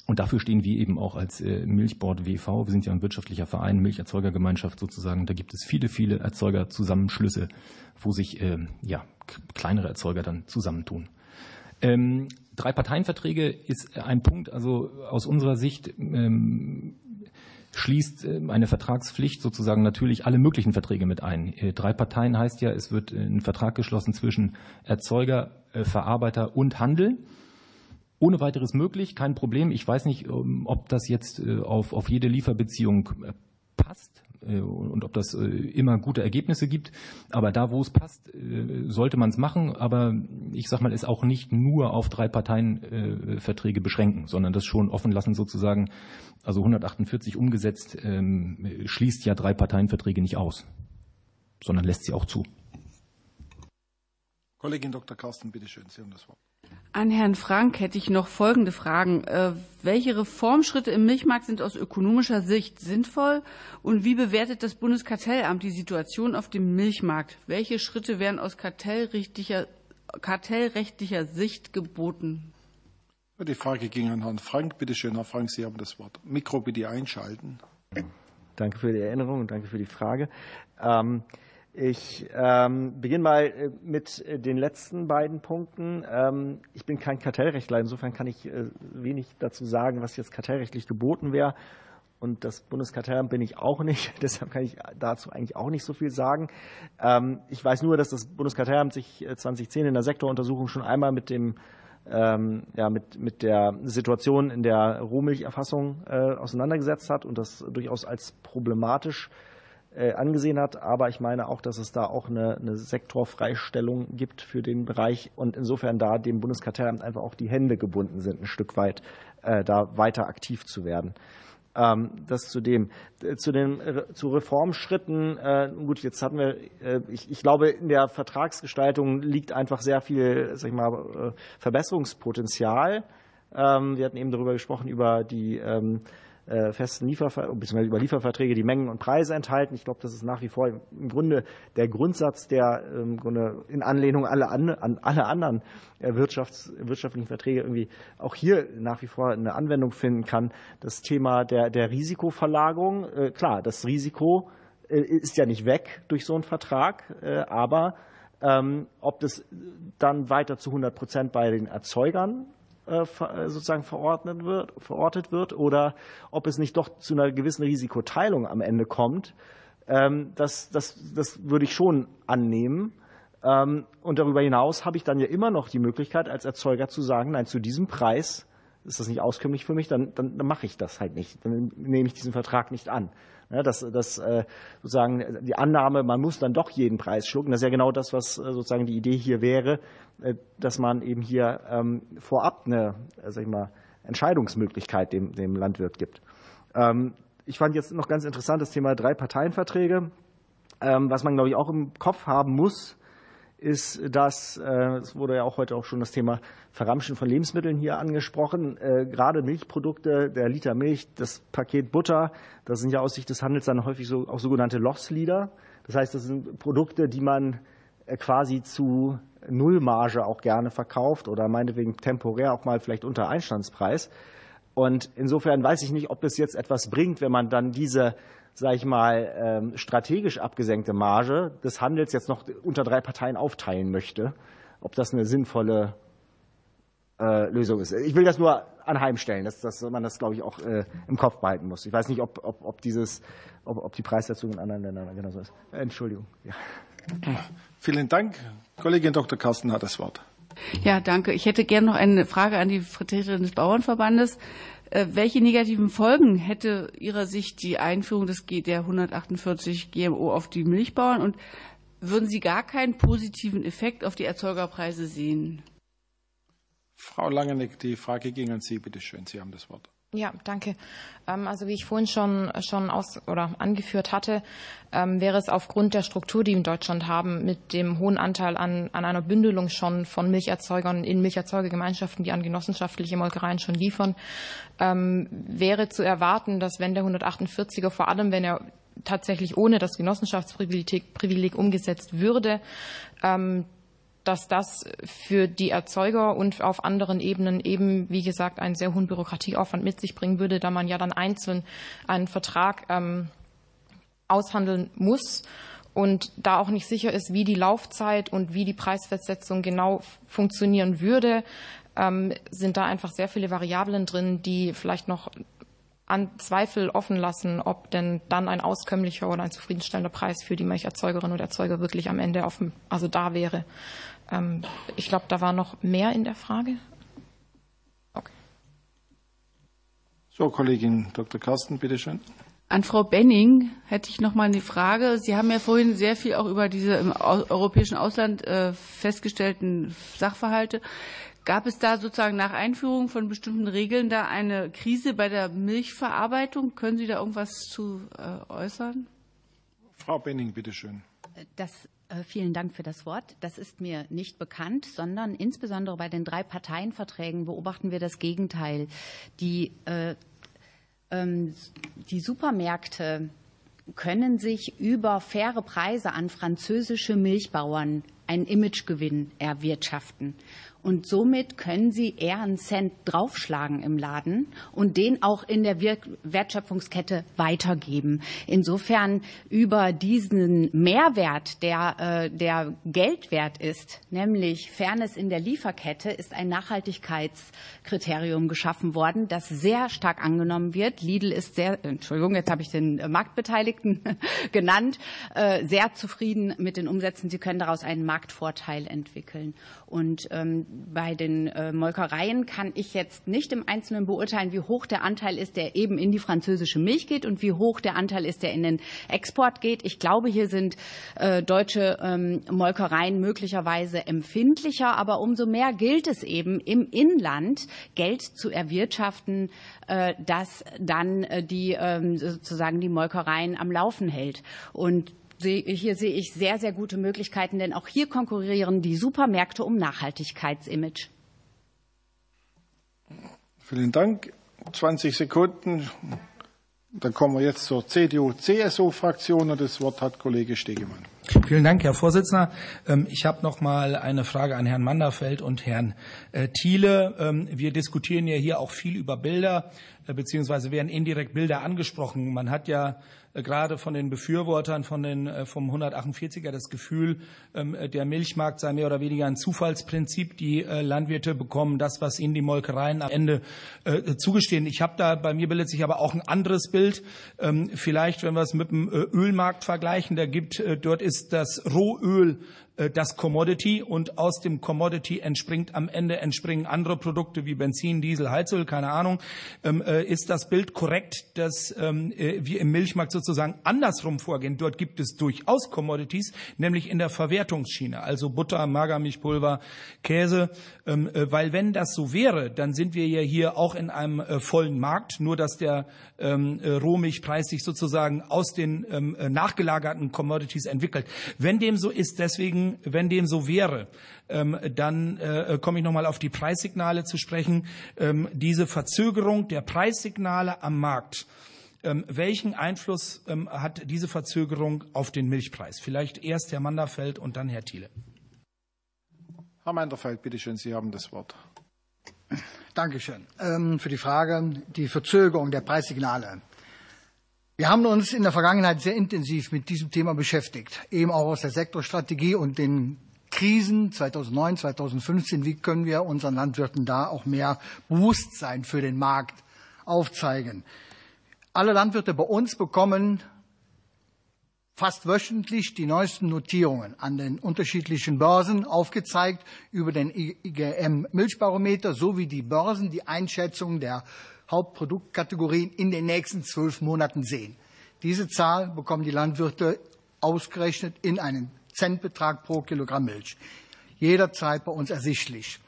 und dafür stehen wir eben auch als äh, Milchboard WV. Wir sind ja ein wirtschaftlicher Verein, Milcherzeugergemeinschaft sozusagen. Da gibt es viele, viele Erzeugerzusammenschlüsse, wo sich ja, kleinere Erzeuger dann zusammentun. Ähm, Drei-Parteien-Verträge ist ein Punkt, also aus unserer Sicht ähm, schließt ähm, eine Vertragspflicht sozusagen natürlich alle möglichen Verträge mit ein. Äh, drei Parteien heißt ja, es wird ein Vertrag geschlossen zwischen Erzeuger, äh, Verarbeiter und Handel. Ohne weiteres möglich, kein Problem. Ich weiß nicht, ähm, ob das jetzt äh, auf, auf jede Lieferbeziehung passt. Und ob das immer gute Ergebnisse gibt. Aber da, wo es passt, sollte man es machen. Aber ich sage mal, es auch nicht nur auf drei Parteienverträge beschränken, sondern das schon offen lassen sozusagen. Also 148 umgesetzt ähm, schließt ja drei Parteienverträge nicht aus, sondern lässt sie auch zu. Kollegin Dr. Carsten, bitte schön, Sie haben das Wort. An Herrn Frank hätte ich noch folgende Fragen. Äh, welche Reformschritte im Milchmarkt sind aus ökonomischer Sicht sinnvoll und wie bewertet das Bundeskartellamt die Situation auf dem Milchmarkt? Welche Schritte wären aus kartellrechtlicher, kartellrechtlicher Sicht geboten? Die Frage ging an Herrn Frank. Bitte schön, Herr Frank, Sie haben das Wort. Mikro bitte einschalten. Danke für die Erinnerung und danke für die Frage. Ähm, ich ähm, beginne mal äh, mit äh, den letzten beiden Punkten. Ähm, ich bin kein Kartellrechtler, insofern kann ich äh, wenig dazu sagen, was jetzt kartellrechtlich geboten wäre. Und das Bundeskartellamt bin ich auch nicht. Deshalb kann ich dazu eigentlich auch nicht so viel sagen. Ähm, ich weiß nur, dass das Bundeskartellamt sich 2010 in der Sektoruntersuchung schon einmal mit dem ähm, ja, mit, mit der Situation in der Rohmilcherfassung äh, auseinandergesetzt hat und das durchaus als problematisch äh, angesehen hat. Aber ich meine auch, dass es da auch eine, eine Sektorfreistellung gibt für den Bereich und insofern da dem Bundeskartellamt einfach auch die Hände gebunden sind, ein Stück weit äh, da weiter aktiv zu werden. Ähm, das zu dem. Zu den zu Reformschritten, äh, gut, jetzt hatten wir, ich, ich glaube, in der Vertragsgestaltung liegt einfach sehr viel, sag ich mal, Verbesserungspotenzial. Ähm, wir hatten eben darüber gesprochen, über die ähm, äh, festen Lieferver bzw. über Lieferverträge die Mengen und Preise enthalten. Ich glaube, das ist nach wie vor im Grunde der Grundsatz, der im Grunde in Anlehnung an, an alle anderen äh, Wirtschafts-, wirtschaftlichen Verträge irgendwie auch hier nach wie vor eine Anwendung finden kann. Das Thema der, der Risikoverlagerung, äh, klar, das Risiko ist ja nicht weg durch so einen Vertrag, aber ähm, ob das dann weiter zu 100 Prozent bei den Erzeugern äh, äh, sozusagen verordnet wird, verortet wird oder ob es nicht doch zu einer gewissen Risikoteilung am Ende kommt. Ähm, das, das, das würde ich schon annehmen. Ähm, und darüber hinaus habe ich dann ja immer noch die Möglichkeit, als Erzeuger zu sagen, nein, zu diesem Preis ist das nicht auskömmlich für mich, dann, dann, dann mache ich das halt nicht. Dann nehme ich diesen Vertrag nicht an. Ja, dass, dass äh, sozusagen die Annahme, man muss dann doch jeden Preis schlucken, das ist ja genau das, was äh, sozusagen die Idee hier wäre, äh, dass man eben hier ähm, vorab eine sag ich mal, Entscheidungsmöglichkeit dem, dem Landwirt gibt. Ähm, ich fand jetzt noch ganz interessant das Thema drei Parteienverträge. Ähm, was man, glaube ich, auch im Kopf haben muss, ist, dass, es wurde ja auch heute auch schon das Thema Verramschen von Lebensmitteln hier angesprochen. Äh, gerade Milchprodukte, der Liter Milch, das Paket Butter, das sind ja aus Sicht des Handels dann häufig so, auch sogenannte Loss-Leader. Das heißt, das sind Produkte, die man äh, quasi zu Nullmarge auch gerne verkauft oder meinetwegen temporär auch mal vielleicht unter Einstandspreis. Und insofern weiß ich nicht, ob es jetzt etwas bringt, wenn man dann diese, sage ich mal, ähm, strategisch abgesenkte Marge des Handels jetzt noch unter drei Parteien aufteilen möchte. Ob das eine sinnvolle äh, Lösung ist. Ich will das nur anheimstellen, dass, dass man das, glaube ich, auch äh, im Kopf behalten muss. Ich weiß nicht, ob, ob, ob, dieses, ob, ob die Preissetzung in anderen Ländern genauso ist. Entschuldigung. Ja. Vielen Dank. Kollegin Dr. Carsten hat das Wort. Ja, danke. Ich hätte gerne noch eine Frage an die Vertreterin des Bauernverbandes. Äh, welche negativen Folgen hätte Ihrer Sicht die Einführung des G der 148 GMO auf die Milchbauern und würden Sie gar keinen positiven Effekt auf die Erzeugerpreise sehen? Frau Langeneck, die Frage ging an Sie. Bitte schön, Sie haben das Wort. Ja, danke. Ähm, also wie ich vorhin schon, schon aus, oder angeführt hatte, ähm, wäre es aufgrund der Struktur, die wir in Deutschland haben, mit dem hohen Anteil an, an einer Bündelung schon von Milcherzeugern in Milcherzeugergemeinschaften, die an genossenschaftliche Molkereien schon liefern, ähm, wäre zu erwarten, dass wenn der 148er, vor allem wenn er tatsächlich ohne das Genossenschaftsprivileg umgesetzt würde, dass das für die Erzeuger und auf anderen Ebenen eben, wie gesagt, einen sehr hohen Bürokratieaufwand mit sich bringen würde, da man ja dann einzeln einen Vertrag ähm, aushandeln muss und da auch nicht sicher ist, wie die Laufzeit und wie die Preisfestsetzung genau funktionieren würde, ähm, sind da einfach sehr viele Variablen drin, die vielleicht noch an Zweifel offen lassen, ob denn dann ein auskömmlicher oder ein zufriedenstellender Preis für die Milcherzeugerin und Erzeuger wirklich am Ende dem, also da wäre. Ähm, ich glaube, da war noch mehr in der Frage. Okay. So, Kollegin Dr. Carsten, bitteschön. An Frau Benning hätte ich noch mal eine Frage. Sie haben ja vorhin sehr viel auch über diese im europäischen Ausland äh, festgestellten Sachverhalte. Gab es da sozusagen nach Einführung von bestimmten Regeln da eine Krise bei der Milchverarbeitung? Können Sie da irgendwas zu äh, äußern? Frau Benning, bitteschön. Das Vielen Dank für das Wort. Das ist mir nicht bekannt, sondern insbesondere bei den drei Parteienverträgen beobachten wir das Gegenteil. Die äh, ähm, die Supermärkte können sich über faire Preise an französische Milchbauern einen Imagegewinn erwirtschaften. Und somit können Sie eher einen Cent draufschlagen im Laden und den auch in der Wertschöpfungskette weitergeben. Insofern über diesen Mehrwert, der, äh, der Geld wert ist, nämlich Fairness in der Lieferkette, ist ein Nachhaltigkeitskriterium geschaffen worden, das sehr stark angenommen wird. Lidl ist sehr, Entschuldigung, jetzt habe ich den Marktbeteiligten genannt, äh, sehr zufrieden mit den Umsätzen. Sie können daraus einen Marktvorteil entwickeln. Und ähm, bei den äh, Molkereien kann ich jetzt nicht im Einzelnen beurteilen, wie hoch der Anteil ist, der eben in die französische Milch geht und wie hoch der Anteil ist, der in den Export geht. Ich glaube, hier sind äh, deutsche ähm, Molkereien möglicherweise empfindlicher, aber umso mehr gilt es eben im Inland Geld zu erwirtschaften, äh, das dann äh, die ähm, sozusagen die Molkereien am Laufen hält. Und hier sehe ich sehr, sehr gute Möglichkeiten, denn auch hier konkurrieren die Supermärkte um Nachhaltigkeitsimage. Vielen Dank. 20 Sekunden. Dann kommen wir jetzt zur CDU-CSU-Fraktion und das Wort hat Kollege Stegemann. Vielen Dank, Herr Vorsitzender. Ähm, ich habe noch mal eine Frage an Herrn Manderfeld und Herrn äh, Thiele. Ähm, wir diskutieren ja hier auch viel über Bilder, äh, beziehungsweise werden indirekt Bilder angesprochen. Man hat ja gerade von den Befürwortern von den, äh, vom 148er das Gefühl, ähm, äh, der Milchmarkt sei mehr oder weniger ein Zufallsprinzip. Die Landwirte bekommen das, was ihnen die Molkereien am Ende zugestehen. Ich habe da, bei mir bildet sich aber auch ein anderes Bild. Ähm, vielleicht, wenn wir es mit dem Ölmarkt vergleichen, da gibt, dort ist das Rohöl äh, das Commodity und aus dem Commodity entspringt am Ende entspringen andere Produkte wie Benzin, Diesel, Heizöl, keine Ahnung. Ähm, äh, ist das Bild korrekt, dass ähm, äh, wir im Milchmarkt sozusagen andersrum vorgehen? Dort gibt es durchaus Commodities, nämlich in der Verwertungsschiene, also Butter, Magermilchpulver, Käse, ähm, weil wenn das so wäre, dann sind wir ja hier auch in einem vollen Markt, nur dass der Rohmilchpreis sich sozusagen aus den nachgelagerten Commodities entwickelt. Wenn dem so ist, deswegen wenn dem so wäre, ähm, dann äh, komme ich noch mal auf die Preissignale zu sprechen. Ähm, diese Verzögerung der Preissignale am Markt, ähm, welchen Einfluss hat diese Verzögerung auf den Milchpreis? Vielleicht erst Herr Manderfeld und dann Herr Thiele. Herr Manderfeld, bitte schön, Sie haben das Wort. Dankeschön für die Frage. Die Verzögerung der Preissignale. Wir haben uns in der Vergangenheit sehr intensiv mit diesem Thema beschäftigt, eben auch aus der Sektorstrategie und den Krisen 2009, 2015. Wie können wir unseren Landwirten da auch mehr Bewusstsein für den Markt aufzeigen? Alle Landwirte bei uns bekommen fast wöchentlich die neuesten Notierungen an den unterschiedlichen Börsen aufgezeigt über den IGM Milchbarometer sowie die Börsen die Einschätzung der Hauptproduktkategorien in den nächsten zwölf Monaten sehen. Diese Zahl bekommen die Landwirte ausgerechnet in einen Centbetrag pro Kilogramm Milch. Jederzeit bei uns ersichtlich.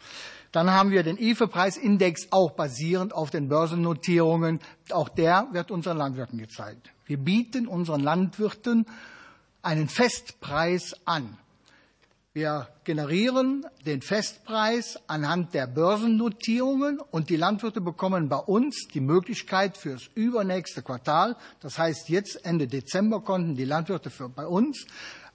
Dann haben wir den IFE-Preisindex auch basierend auf den Börsennotierungen. Auch der wird unseren Landwirten gezeigt. Wir bieten unseren Landwirten einen Festpreis an. Wir generieren den Festpreis anhand der Börsennotierungen und die Landwirte bekommen bei uns die Möglichkeit fürs übernächste Quartal, das heißt jetzt Ende Dezember konnten die Landwirte für bei uns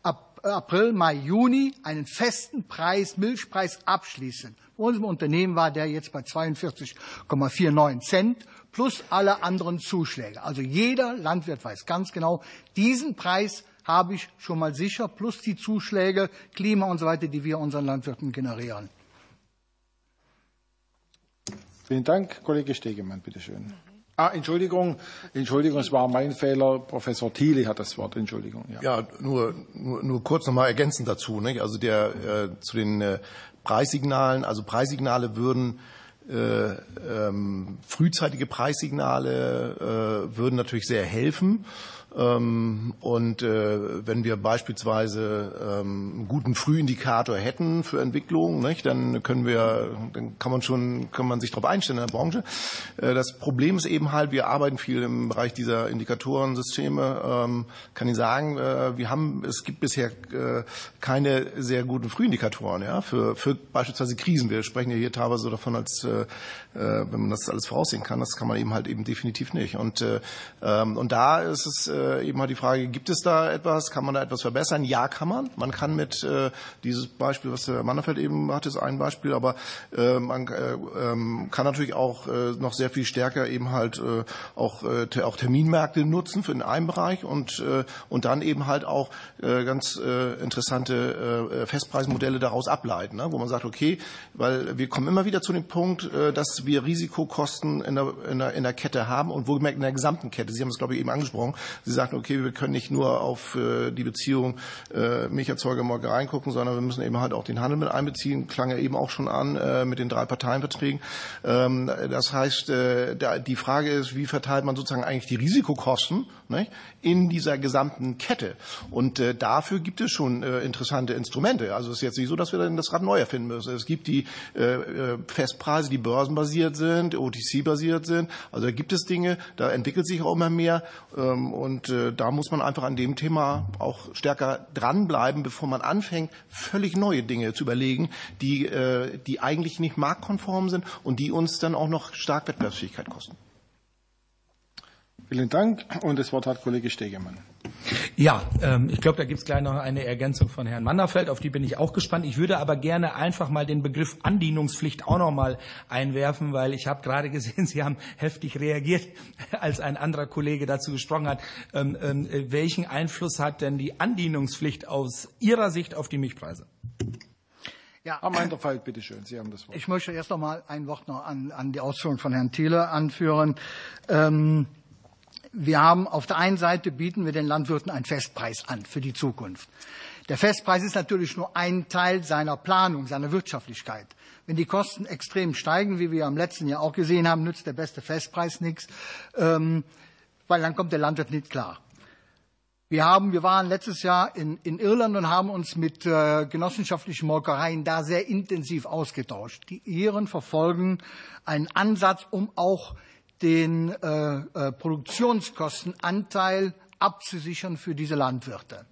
ab April, Mai, Juni einen festen Preis, Milchpreis abschließen. Bei unserem Unternehmen war der jetzt bei 42,49 Cent plus alle anderen Zuschläge. Also jeder Landwirt weiß ganz genau, diesen Preis habe ich schon mal sicher, plus die Zuschläge, Klima und so weiter, die wir unseren Landwirten generieren. Vielen Dank. Kollege Stegemann, bitte schön. Ah, Entschuldigung, Entschuldigung, es war mein Fehler. Professor Thiele hat das Wort. Entschuldigung. Ja, ja nur, nur, nur kurz noch mal ergänzend dazu. Nicht? Also der, äh, zu den äh, Preissignalen. Also Preissignale würden ähm, frühzeitige Preissignale würden natürlich sehr helfen. Ähm, und äh, wenn wir beispielsweise ähm, einen guten Frühindikator hätten für Entwicklung, dann können wir, dann kann man schon, kann man sich darauf einstellen in der Branche. Äh, das Problem ist eben halt, wir arbeiten viel im Bereich dieser Indikatorensysteme. Ähm, kann ich sagen, äh, wir haben, es gibt bisher keine sehr guten Frühindikatoren, ja, für, für beispielsweise Krisen. Wir sprechen ja hier teilweise davon, als wenn man das alles voraussehen kann. Das kann man eben halt eben definitiv nicht. Und, und da ist es äh, eben halt die Frage, gibt es da etwas, kann man da etwas verbessern? Ja, kann man. Man kann mit äh, dieses Beispiel, was Herr Mannerfeld eben hatte, ist ein Beispiel, aber äh, man äh, ähm, kann natürlich auch äh, noch sehr viel stärker eben halt äh, auch, äh, auch Terminmärkte nutzen für den einen Bereich und, äh, und dann eben halt auch äh, ganz äh, interessante äh, Festpreismodelle daraus ableiten, ne? wo man sagt, okay, weil wir kommen immer wieder zu dem Punkt, äh, wir Risikokosten in der, in der, in der Kette haben und wohlgemerkt in der gesamten Kette. Sie haben es, glaube ich, eben angesprochen. Sie sagten, okay, wir können nicht nur auf äh, die Beziehung äh, Milcherzeuger Molkerei gucken, sondern wir müssen eben halt auch den Handel mit einbeziehen. Klang ja eben auch schon an äh, mit den drei Parteienverträgen. Ähm, das heißt, die Frage ist, wie verteilt man sozusagen eigentlich die Risikokosten in dieser gesamten Kette? Und dafür gibt es schon interessante Instrumente. Also es ist jetzt nicht so, dass wir dann das Rad neu erfinden müssen. Es gibt die Festpreise, die börsenbasiert sind, OTC-basiert sind. Also da gibt es Dinge, da entwickelt sich auch immer mehr. Ähm, und und äh, da muss man einfach an dem Thema auch stärker dranbleiben, bevor man anfängt, völlig neue Dinge zu überlegen, die, äh, die eigentlich nicht marktkonform sind und die uns dann auch noch stark Wettbewerbsfähigkeit kosten. Vielen Dank. Und das Wort hat Kollege Stegemann. Ja, ähm, ich glaube, da gibt es gleich noch eine Ergänzung von Herrn Manderfeld, auf die bin ich auch gespannt. Ich würde aber gerne einfach mal den Begriff Andienungspflicht auch noch mal einwerfen, weil ich habe gerade gesehen, Sie haben heftig reagiert, als ein anderer Kollege dazu gesprochen hat. Ähm, ähm, welchen Einfluss hat denn die Andienungspflicht aus Ihrer Sicht auf die Milchpreise? Ja. Herr Meinderfeld, bitte schön, Sie haben das Wort. Ich möchte erst noch mal ein Wort noch an, an die Ausführungen von Herrn Thiele anführen. Ähm, wir haben auf der einen Seite bieten wir den Landwirten einen Festpreis an für die Zukunft. Der Festpreis ist natürlich nur ein Teil seiner Planung, seiner Wirtschaftlichkeit. Wenn die Kosten extrem steigen, wie wir im letzten Jahr auch gesehen haben, nützt der beste Festpreis nichts, ähm, weil dann kommt der Landwirt nicht klar. Wir, haben, wir waren letztes Jahr in, in Irland und haben uns mit äh, genossenschaftlichen Molkereien da sehr intensiv ausgetauscht. Die Iren verfolgen einen Ansatz, um auch den äh, äh, Produktionskostenanteil abzusichern für diese Landwirte.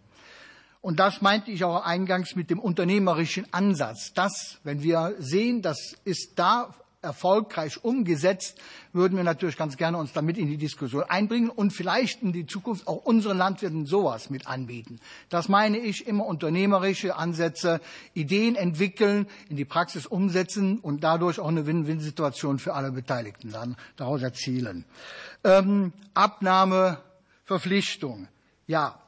Und das meinte ich auch eingangs mit dem unternehmerischen Ansatz. Das, wenn wir sehen, das ist da erfolgreich umgesetzt, würden wir natürlich ganz gerne uns damit in die Diskussion einbringen und vielleicht in die Zukunft auch unseren Landwirten sowas mit anbieten. Das meine ich immer unternehmerische Ansätze, Ideen entwickeln, in die Praxis umsetzen und dadurch auch eine Win-Win-Situation für alle Beteiligten dann daraus erzielen. Ähm, Abnahmeverpflichtung. Ja,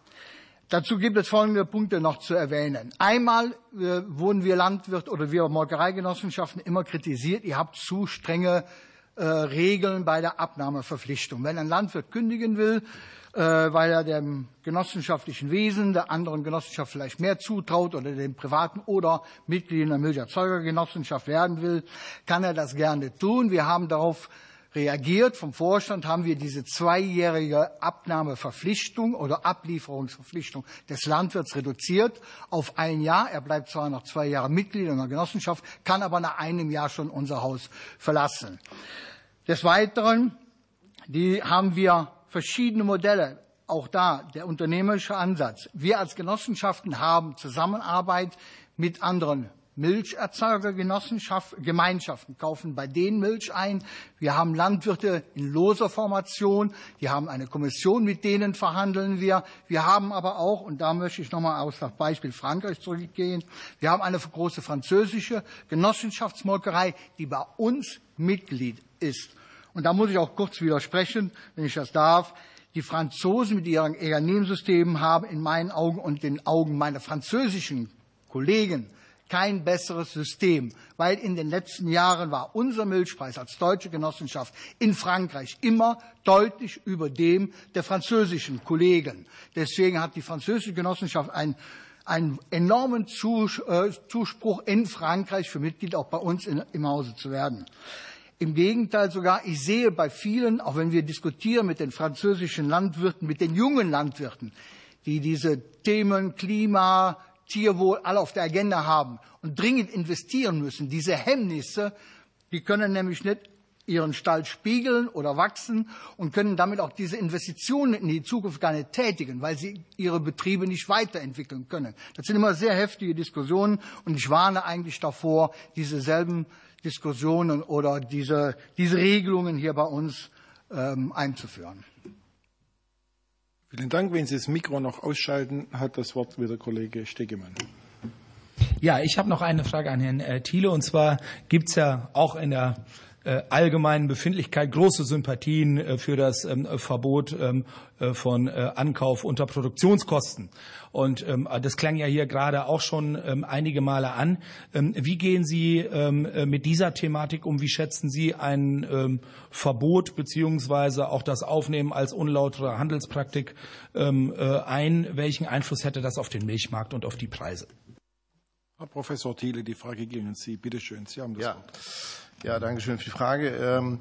Dazu gibt es folgende Punkte noch zu erwähnen. Einmal äh, wurden wir Landwirt oder wir Molkereigenossenschaften immer kritisiert, ihr habt zu strenge äh, Regeln bei der Abnahmeverpflichtung. Wenn ein Landwirt kündigen will, äh, weil er dem genossenschaftlichen Wesen der anderen Genossenschaft vielleicht mehr zutraut oder dem privaten oder Mitglied in der Milcherzeugergenossenschaft werden will, kann er das gerne tun. Wir haben darauf reagiert. Vom Vorstand haben wir diese zweijährige Abnahmeverpflichtung oder Ablieferungsverpflichtung des Landwirts reduziert auf ein Jahr. Er bleibt zwar noch zwei Jahre Mitglied in der Genossenschaft, kann aber nach einem Jahr schon unser Haus verlassen. Des Weiteren die haben wir verschiedene Modelle. Auch da der unternehmerische Ansatz. Wir als Genossenschaften haben Zusammenarbeit mit anderen Milcherzeugergemeinschaften kaufen bei denen Milch ein. Wir haben Landwirte in loser Formation. Wir haben eine Kommission, mit denen verhandeln wir. Wir haben aber auch, und da möchte ich nochmal auf das Beispiel Frankreich zurückgehen, wir haben eine große französische Genossenschaftsmolkerei, die bei uns Mitglied ist. Und da muss ich auch kurz widersprechen, wenn ich das darf. Die Franzosen mit ihren ERNEM-Systemen haben in meinen Augen und den Augen meiner französischen Kollegen kein besseres System, weil in den letzten Jahren war unser Milchpreis als deutsche Genossenschaft in Frankreich immer deutlich über dem der französischen Kollegen. Deswegen hat die französische Genossenschaft einen, einen enormen äh, Zuspruch in Frankreich für Mitglieder auch bei uns im Hause zu werden. Im Gegenteil sogar, ich sehe bei vielen, auch wenn wir diskutieren mit den französischen Landwirten, mit den jungen Landwirten, die diese Themen Klima, Tierwohl alle auf der Agenda haben und dringend investieren müssen, diese Hemmnisse, die können nämlich nicht ihren Stall spiegeln oder wachsen und können damit auch diese Investitionen in die Zukunft gar nicht tätigen, weil sie ihre Betriebe nicht weiterentwickeln können. Das sind immer sehr heftige Diskussionen und ich warne eigentlich davor, diese selben Diskussionen oder diese, diese Regelungen hier bei uns ähm, einzuführen. Vielen Dank. Wenn Sie das Mikro noch ausschalten, hat das Wort wieder Kollege Stegemann. Ja, ich habe noch eine Frage an Herrn äh, Thiele. Und zwar gibt es ja auch in der äh, allgemeinen Befindlichkeit große Sympathien äh, für das ähm, Verbot ähm, äh, von Ankauf unter Produktionskosten. Und ähm, das klang ja hier gerade auch schon einige Male an. Wie gehen Sie mit dieser Thematik um? Wie schätzen Sie ein Verbot beziehungsweise auch das Aufnehmen als unlautere Handelspraktik ein? Welchen Einfluss hätte das auf den Milchmarkt und auf die Preise? Herr Professor Thiele, die Frage ging an Sie. Bitte schön, Sie haben das ja. Wort. Ja, danke schön für die Frage.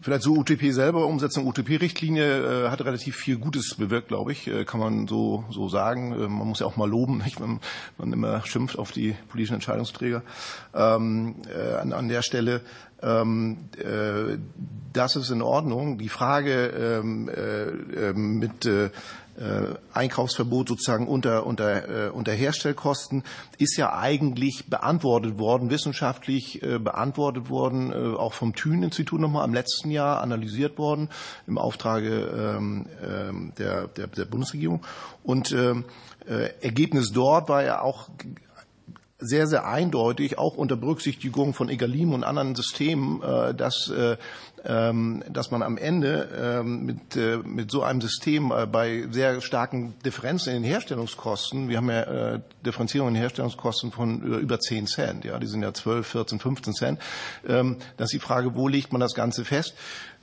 Vielleicht so UTP selber, Umsetzung UTP-Richtlinie äh, hat relativ viel Gutes bewirkt, glaube ich, äh, kann man so, so sagen. Äh, man muss ja auch mal loben, nicht? Wenn man immer schimpft auf die politischen Entscheidungsträger ähm, äh, an, an der Stelle. Ähm, äh, das ist in Ordnung. Die Frage ähm, äh, mit äh, äh, Einkaufsverbot sozusagen unter, unter, äh, unter Herstellkosten ist ja eigentlich beantwortet worden, wissenschaftlich äh, beantwortet worden, auch vom Thün-Institut nochmal im letzten Jahr analysiert worden im Auftrage ähm, ähm, der, der, der Bundesregierung. Und ähm, Ergebnis dort war ja auch sehr, sehr eindeutig, auch unter Berücksichtigung von Egalim und anderen Systemen, dass ähm, dass man am Ende ähm, mit, äh, mit so einem System äh, bei sehr starken Differenzen in den Herstellungskosten, wir haben ja äh, Differenzierungen in den Herstellungskosten von über 10 Cent, ja, die sind ja 12, 14, 15 Cent, ähm, das ist die Frage, wo legt man das Ganze fest?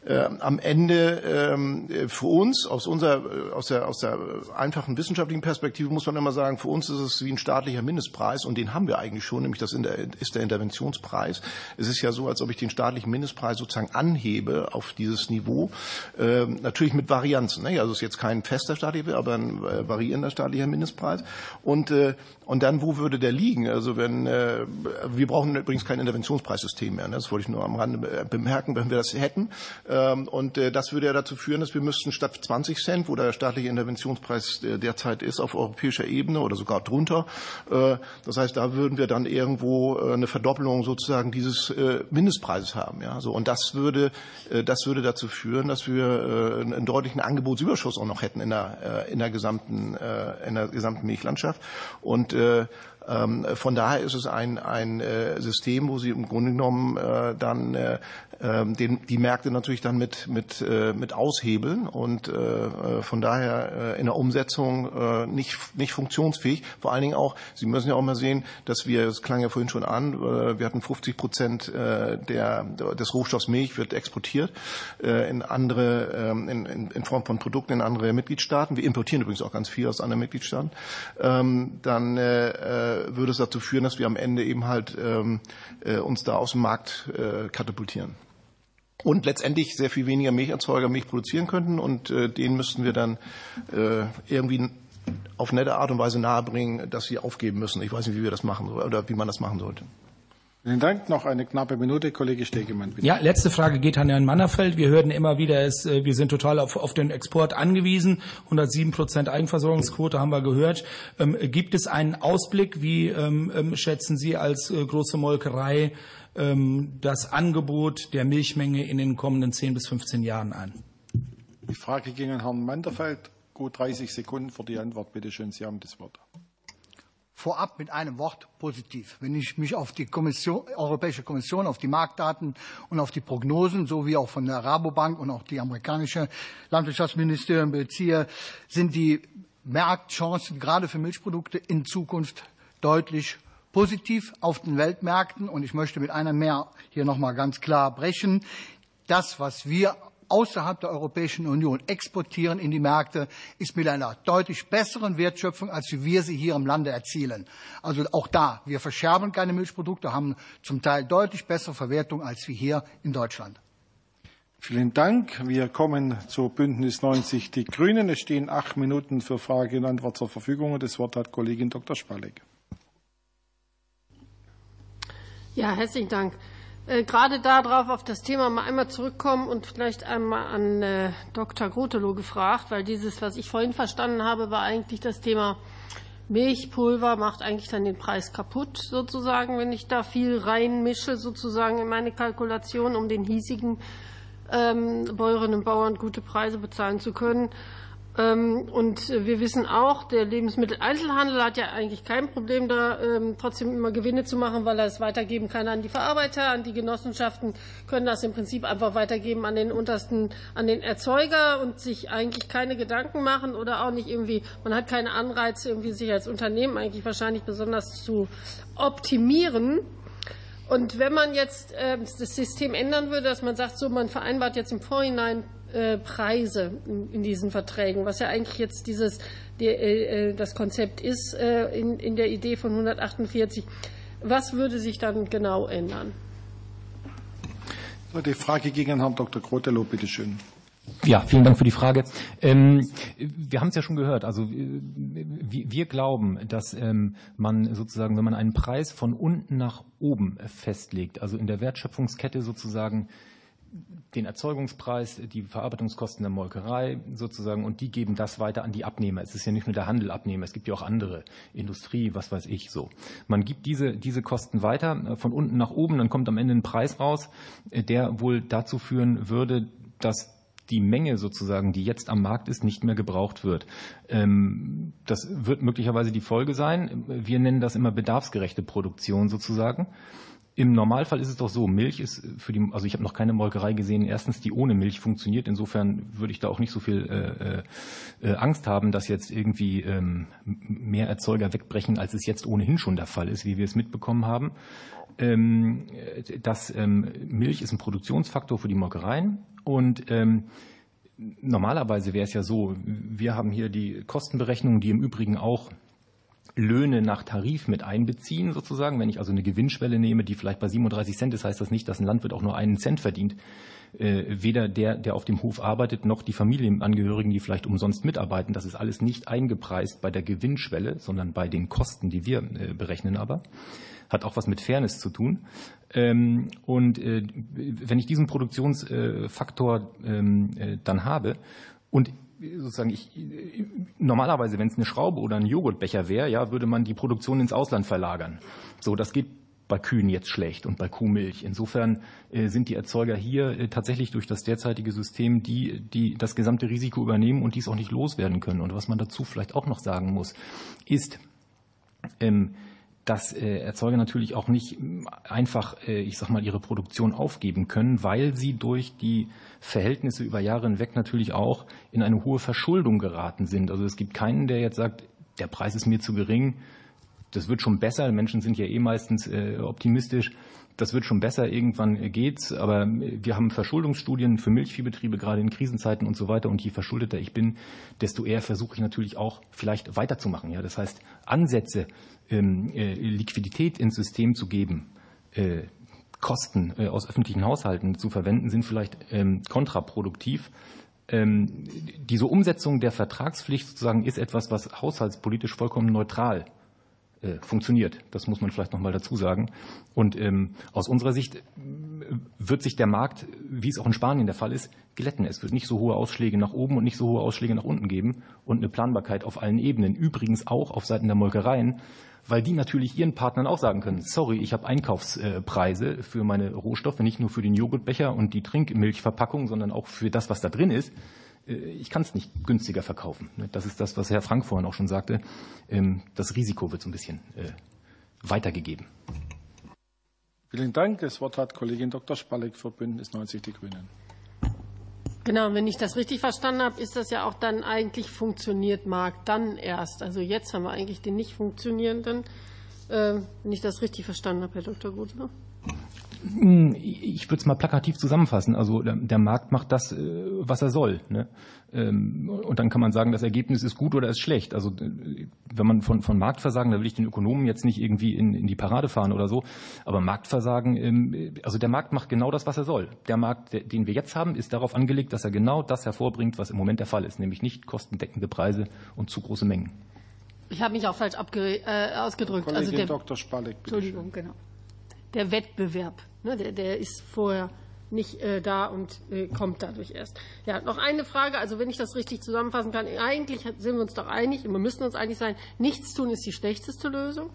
Äh, am Ende ähm, für uns aus unserer äh, aus der aus der einfachen wissenschaftlichen Perspektive muss man immer sagen, für uns ist es wie ein staatlicher Mindestpreis und den haben wir eigentlich schon, nämlich das ist der Interventionspreis. Es ist ja so, als ob ich den staatlichen Mindestpreis sozusagen anhebe auf dieses Niveau, äh, natürlich mit Varianzen. Ne? Also es ist jetzt kein fester staatlicher, aber ein äh, variierender staatlicher Mindestpreis. Und äh, und dann wo würde der liegen? Also wenn äh, wir brauchen übrigens kein Interventionspreissystem mehr. Ne? Das wollte ich nur am Rande bemerken, wenn wir das hätten ähm, und äh, das würde ja dazu führen, dass wir müssten statt 20 Cent, wo der staatliche Interventionspreis äh, derzeit ist, auf europäischer Ebene oder sogar drunter, äh, das heißt, da würden wir dann irgendwo eine Verdoppelung sozusagen dieses Mindestpreises haben. Ja, so und das würde, das würde dazu führen, dass wir einen deutlichen Angebotsüberschuss auch noch hätten in der, in der gesamten, in der gesamten Milchlandschaft und ähm, von daher ist es ein, ein System, wo Sie im Grunde genommen dann ähm, den, die Märkte natürlich dann mit, mit, äh, mit aushebeln und äh, von daher äh, in der Umsetzung nicht, nicht funktionsfähig. Vor allen Dingen auch, Sie müssen ja auch mal sehen, dass wir, das klang ja vorhin schon an, wir hatten 50 Prozent der, des Rohstoffs Milch wird exportiert in andere, ähm, in, in, in Form von Produkten in andere Mitgliedstaaten. Wir importieren übrigens auch ganz viel aus anderen Mitgliedstaaten. Ähm, dann würde es dazu führen, dass wir am Ende eben halt uns da aus dem Markt katapultieren und letztendlich sehr viel weniger Milcherzeuger Milch produzieren könnten und äh, denen müssten wir dann äh, irgendwie auf nette Art und Weise nahebringen, dass sie aufgeben müssen. Ich weiß nicht, wie wir das machen oder wie man das machen sollte. Vielen Dank. Noch eine knappe Minute, Kollege Stegemann. Bitte. Ja, letzte Frage geht an Herrn Mannerfeld. Wir hörten immer wieder, es, äh, wir sind total auf, auf den Export angewiesen. 107 Prozent Eigenversorgungsquote haben wir gehört. Ähm, gibt es einen Ausblick? Wie ähm, ähm schätzen Sie als äh, große Molkerei ähm, das Angebot der Milchmenge in den kommenden 10 bis 15 Jahren an? Die Frage ging an Herrn Manderfeld. Gut 30 Sekunden für die Antwort. Bitte schön, Sie haben das Wort. Vorab mit einem Wort positiv. Wenn ich mich auf die Kommission, Europäische Kommission, auf die Marktdaten und auf die Prognosen sowie auch von der Rabobank und auch die amerikanische Landwirtschaftsministerium beziehe, sind die Marktchancen gerade für Milchprodukte in Zukunft deutlich positiv auf den Weltmärkten. Und ich möchte mit einer mehr hier noch mal ganz klar brechen. Das, was wir außerhalb der Europäischen Union exportieren in die Märkte, ist mit einer deutlich besseren Wertschöpfung, als wir sie hier im Lande erzielen. Also auch da, wir verscherben keine Milchprodukte, haben zum Teil deutlich bessere Verwertung als wir hier in Deutschland. Vielen Dank. Wir kommen zu Bündnis 90 Die Grünen. Es stehen acht Minuten für Frage und Antwort zur Verfügung. Das Wort hat Kollegin Dr. Spalleck. Ja, herzlichen Dank. Äh, gerade darauf, auf das Thema mal einmal zurückkommen und vielleicht einmal an äh, Dr. Grotelow gefragt, weil dieses, was ich vorhin verstanden habe, war eigentlich das Thema Milchpulver macht eigentlich dann den Preis kaputt, sozusagen, wenn ich da viel reinmische, sozusagen in meine Kalkulation, um den hiesigen ähm, Bäuerinnen und Bauern gute Preise bezahlen zu können. Ähm, und wir wissen auch, der Lebensmitteleinzelhandel hat ja eigentlich kein Problem, da ähm, trotzdem immer Gewinne zu machen, weil er es weitergeben kann an die Verarbeiter, an die Genossenschaften, können das im Prinzip einfach weitergeben an den untersten, an den Erzeuger und sich eigentlich keine Gedanken machen oder auch nicht irgendwie, man hat keine Anreize, irgendwie sich als Unternehmen eigentlich wahrscheinlich besonders zu optimieren. Und wenn man jetzt äh, das System ändern würde, dass man sagt, so man vereinbart jetzt im Vorhinein äh, Preise in diesen Verträgen, was ja eigentlich jetzt dieses, äh, das Konzept ist in der Idee von 148. Was würde sich dann genau ändern? Die Frage gegen Herrn Dr. Grotelow, bitte schön. Ja, vielen Dank für die Frage. Ähm, wir haben es ja schon gehört. Also wir glauben, dass ähm, man sozusagen, wenn man einen Preis von unten nach oben festlegt, also in der Wertschöpfungskette sozusagen den Erzeugungspreis, die Verarbeitungskosten der Molkerei sozusagen und die geben das weiter an die Abnehmer. Es ist ja nicht nur der Handel Abnehmer, es gibt ja auch andere, Industrie, was weiß ich so. Man gibt diese, diese Kosten weiter äh, von unten nach oben, dann kommt am Ende ein Preis raus, äh, der wohl dazu führen würde, dass die Menge sozusagen, die jetzt am Markt ist, nicht mehr gebraucht wird. Ähm, das wird möglicherweise die Folge sein. Wir nennen das immer bedarfsgerechte Produktion sozusagen. Im Normalfall ist es doch so, Milch ist für die, also ich habe noch keine Molkerei gesehen, erstens, die ohne Milch funktioniert. Insofern würde ich da auch nicht so viel äh, äh, Angst haben, dass jetzt irgendwie ähm, mehr Erzeuger wegbrechen, als es jetzt ohnehin schon der Fall ist, wie wir es mitbekommen haben. Ähm, dass ähm, Milch ist ein Produktionsfaktor für die Molkereien und ähm, normalerweise wäre es ja so, wir haben hier die Kostenberechnungen, die im Übrigen auch Löhne nach Tarif mit einbeziehen, sozusagen. Wenn ich also eine Gewinnschwelle nehme, die vielleicht bei 37 Cent ist, heißt das nicht, dass ein Landwirt auch nur einen Cent verdient. Äh, weder der, der auf dem Hof arbeitet, noch die Familienangehörigen, die vielleicht umsonst mitarbeiten. Das ist alles nicht eingepreist bei der Gewinnschwelle, sondern bei den Kosten, die wir äh, berechnen aber. Hat auch was mit Fairness zu tun. Ähm, und äh, wenn ich diesen Produktionsfaktor ähm, äh, dann habe und sozusagen ich normalerweise, wenn es eine Schraube oder ein Joghurtbecher wäre, ja, würde man die Produktion ins Ausland verlagern. So, das geht bei Kühen jetzt schlecht und bei Kuhmilch. Insofern äh, sind die Erzeuger hier äh, tatsächlich durch das derzeitige System die, die das gesamte Risiko übernehmen und dies auch nicht loswerden können. Und was man dazu vielleicht auch noch sagen muss, ist, ähm, dass äh, Erzeuger natürlich auch nicht einfach, äh, ich sag mal, ihre Produktion aufgeben können, weil sie durch die Verhältnisse über Jahre hinweg natürlich auch in eine hohe Verschuldung geraten sind. Also es gibt keinen, der jetzt sagt, der Preis ist mir zu gering, das wird schon besser. Menschen sind ja eh meistens äh, optimistisch. Das wird schon besser, irgendwann geht's. Aber wir haben Verschuldungsstudien für Milchviehbetriebe, gerade in Krisenzeiten und so weiter. Und je verschuldeter ich bin, desto eher versuche ich natürlich auch vielleicht weiterzumachen. Ja, das heißt, Ansätze, äh, Liquidität ins System zu geben, äh, Kosten äh, aus öffentlichen Haushalten zu verwenden, sind vielleicht ähm, kontraproduktiv. Ähm, diese Umsetzung der Vertragspflicht sozusagen ist etwas, was haushaltspolitisch vollkommen neutral äh, funktioniert. Das muss man vielleicht noch mal dazu sagen. Und ähm, aus unserer Sicht äh, wird sich der Markt, wie es auch in Spanien der Fall ist, glätten. Es wird nicht so hohe Ausschläge nach oben und nicht so hohe Ausschläge nach unten geben und eine Planbarkeit auf allen Ebenen. Übrigens auch auf Seiten der Molkereien, weil die natürlich ihren Partnern auch sagen können, sorry, ich habe Einkaufspreise für meine Rohstoffe, nicht nur für den Joghurtbecher und die Trinkmilchverpackung, sondern auch für das, was da drin ist. Äh, ich kann es nicht günstiger verkaufen. Ne? Das ist das, was Herr Frank vorhin auch schon sagte. Ähm, das Risiko wird so ein bisschen äh, weitergegeben. Vielen Dank. Das Wort hat Kollegin Dr. Spalleck für Bündnis 90 Die Grünen. Genau, wenn ich das richtig verstanden habe, ist das ja auch dann eigentlich funktioniert Markt dann erst. Also jetzt haben wir eigentlich den nicht funktionierenden, äh, wenn ich das richtig verstanden habe, Herr Dr. Gutler. Hm, ich würde es mal plakativ zusammenfassen. Also der Markt macht das, äh, was er soll. Ne? Ähm, und dann kann man sagen, das Ergebnis ist gut oder ist schlecht. Also äh, wenn man von, von Marktversagen, da will ich den Ökonomen jetzt nicht irgendwie in, in die Parade fahren oder so, aber Marktversagen, ähm, also der Markt macht genau das, was er soll. Der Markt, den wir jetzt haben, ist darauf angelegt, dass er genau das hervorbringt, was im Moment der Fall ist, nämlich nicht kostendeckende Preise und zu große Mengen. Ich habe mich auch falsch äh, ausgedrückt. Kollegin also der, Dr. Spalek, Entschuldigung, genau. Der Wettbewerb, ne, der, der ist vorher nicht äh, da und äh, kommt dadurch erst. Ja, noch eine Frage. Also wenn ich das richtig zusammenfassen kann, eigentlich sind wir uns doch einig, wir müssen uns einig sein, nichts tun ist die schlechteste Lösung.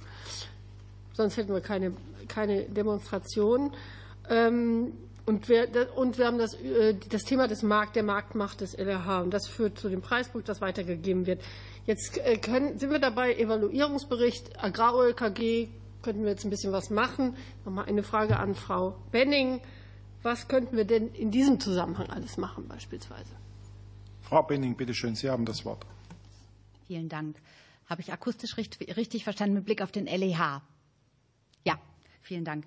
Sonst hätten wir keine, keine Demonstrationen. Ähm, und wir, und wir haben das, äh, das Thema des Markt, der Marktmacht des LRH. Und das führt zu dem Preisbuch, das weitergegeben wird. Jetzt können, sind wir dabei, Evaluierungsbericht, Agrar-OLKG, könnten wir jetzt ein bisschen was machen. Nochmal eine Frage an Frau Benning. Was könnten wir denn in diesem Zusammenhang alles machen beispielsweise? Frau Benning, bitte schön, Sie haben das Wort. Vielen Dank. Habe ich akustisch richtig verstanden mit Blick auf den LEH? Ja, vielen Dank.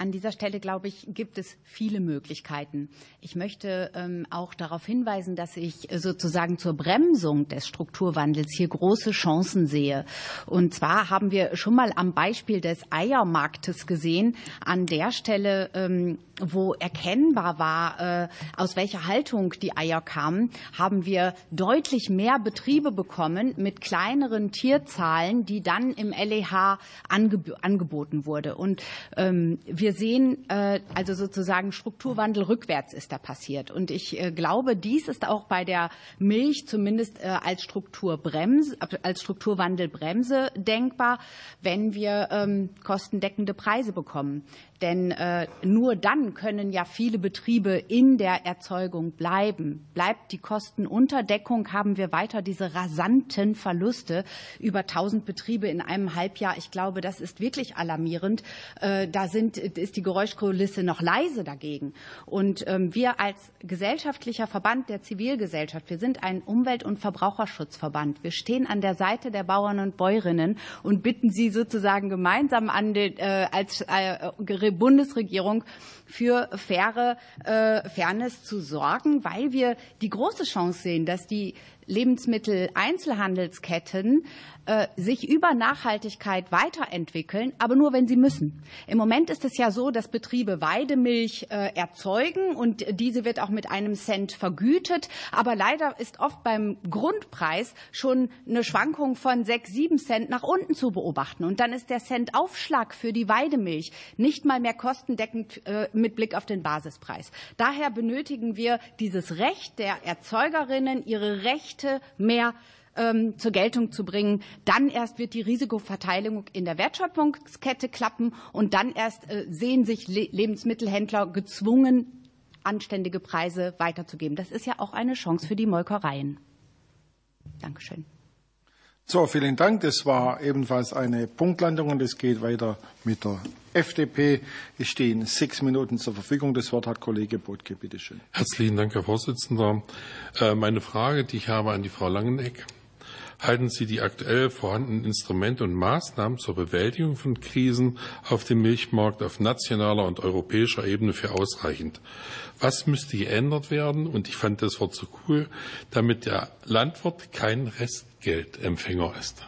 An dieser Stelle, glaube ich, gibt es viele Möglichkeiten. Ich möchte ähm, auch darauf hinweisen, dass ich sozusagen zur Bremsung des Strukturwandels hier große Chancen sehe. Und zwar haben wir schon mal am Beispiel des Eiermarktes gesehen, an der Stelle, ähm, wo erkennbar war, äh, aus welcher Haltung die Eier kamen, haben wir deutlich mehr Betriebe bekommen mit kleineren Tierzahlen, die dann im LEH angeboten wurde. Und ähm, wir wir sehen äh, also sozusagen Strukturwandel rückwärts ist da passiert. Und ich äh, glaube, dies ist auch bei der Milch zumindest äh, als Strukturbremse, als Strukturwandelbremse denkbar, wenn wir ähm, kostendeckende Preise bekommen. Denn nur dann können ja viele Betriebe in der Erzeugung bleiben. Bleibt die Kostenunterdeckung, haben wir weiter diese rasanten Verluste über 1000 Betriebe in einem Halbjahr. Ich glaube, das ist wirklich alarmierend. Da sind, ist die Geräuschkulisse noch leise dagegen. Und ähm, wir als gesellschaftlicher Verband der Zivilgesellschaft, wir sind ein Umwelt- und Verbraucherschutzverband. Wir stehen an der Seite der Bauern und Bäuerinnen und bitten sie sozusagen gemeinsam an den, äh, als äh, Bundesregierung für faire äh, Fairness zu sorgen, weil wir die große Chance sehen, dass die Lebensmitteleinzelhandelsketten äh, sich über Nachhaltigkeit weiterentwickeln, aber nur wenn sie müssen. Im Moment ist es ja so, dass Betriebe Weidemilch äh, erzeugen und diese wird auch mit einem Cent vergütet. Aber leider ist oft beim Grundpreis schon eine Schwankung von sechs, sieben Cent nach unten zu beobachten. Und dann ist der Cent-Aufschlag für die Weidemilch nicht mal mehr kostendeckend äh, mit Blick auf den Basispreis. Daher benötigen wir dieses Recht der Erzeugerinnen, ihre Rechte mehr ähm, zur Geltung zu bringen. Dann erst wird die Risikoverteilung in der Wertschöpfungskette klappen und dann erst äh, sehen sich Lebensmittelhändler gezwungen, anständige Preise weiterzugeben. Das ist ja auch eine Chance für die Molkereien. Dankeschön. So, vielen Dank. Das war ebenfalls eine Punktlandung und es geht weiter mit der FDP. Es stehen sechs Minuten zur Verfügung. Das Wort hat Kollege Botke. Bitte schön. Herzlichen Dank, Herr Vorsitzender. Äh, meine Frage, die ich habe an die Frau Langeneck. Halten Sie die aktuell vorhandenen Instrumente und Maßnahmen zur Bewältigung von Krisen auf dem Milchmarkt auf nationaler und europäischer Ebene für ausreichend? Was müsste geändert werden? Und ich fand das Wort so cool, damit der Landwirt kein Restgeldempfänger ist.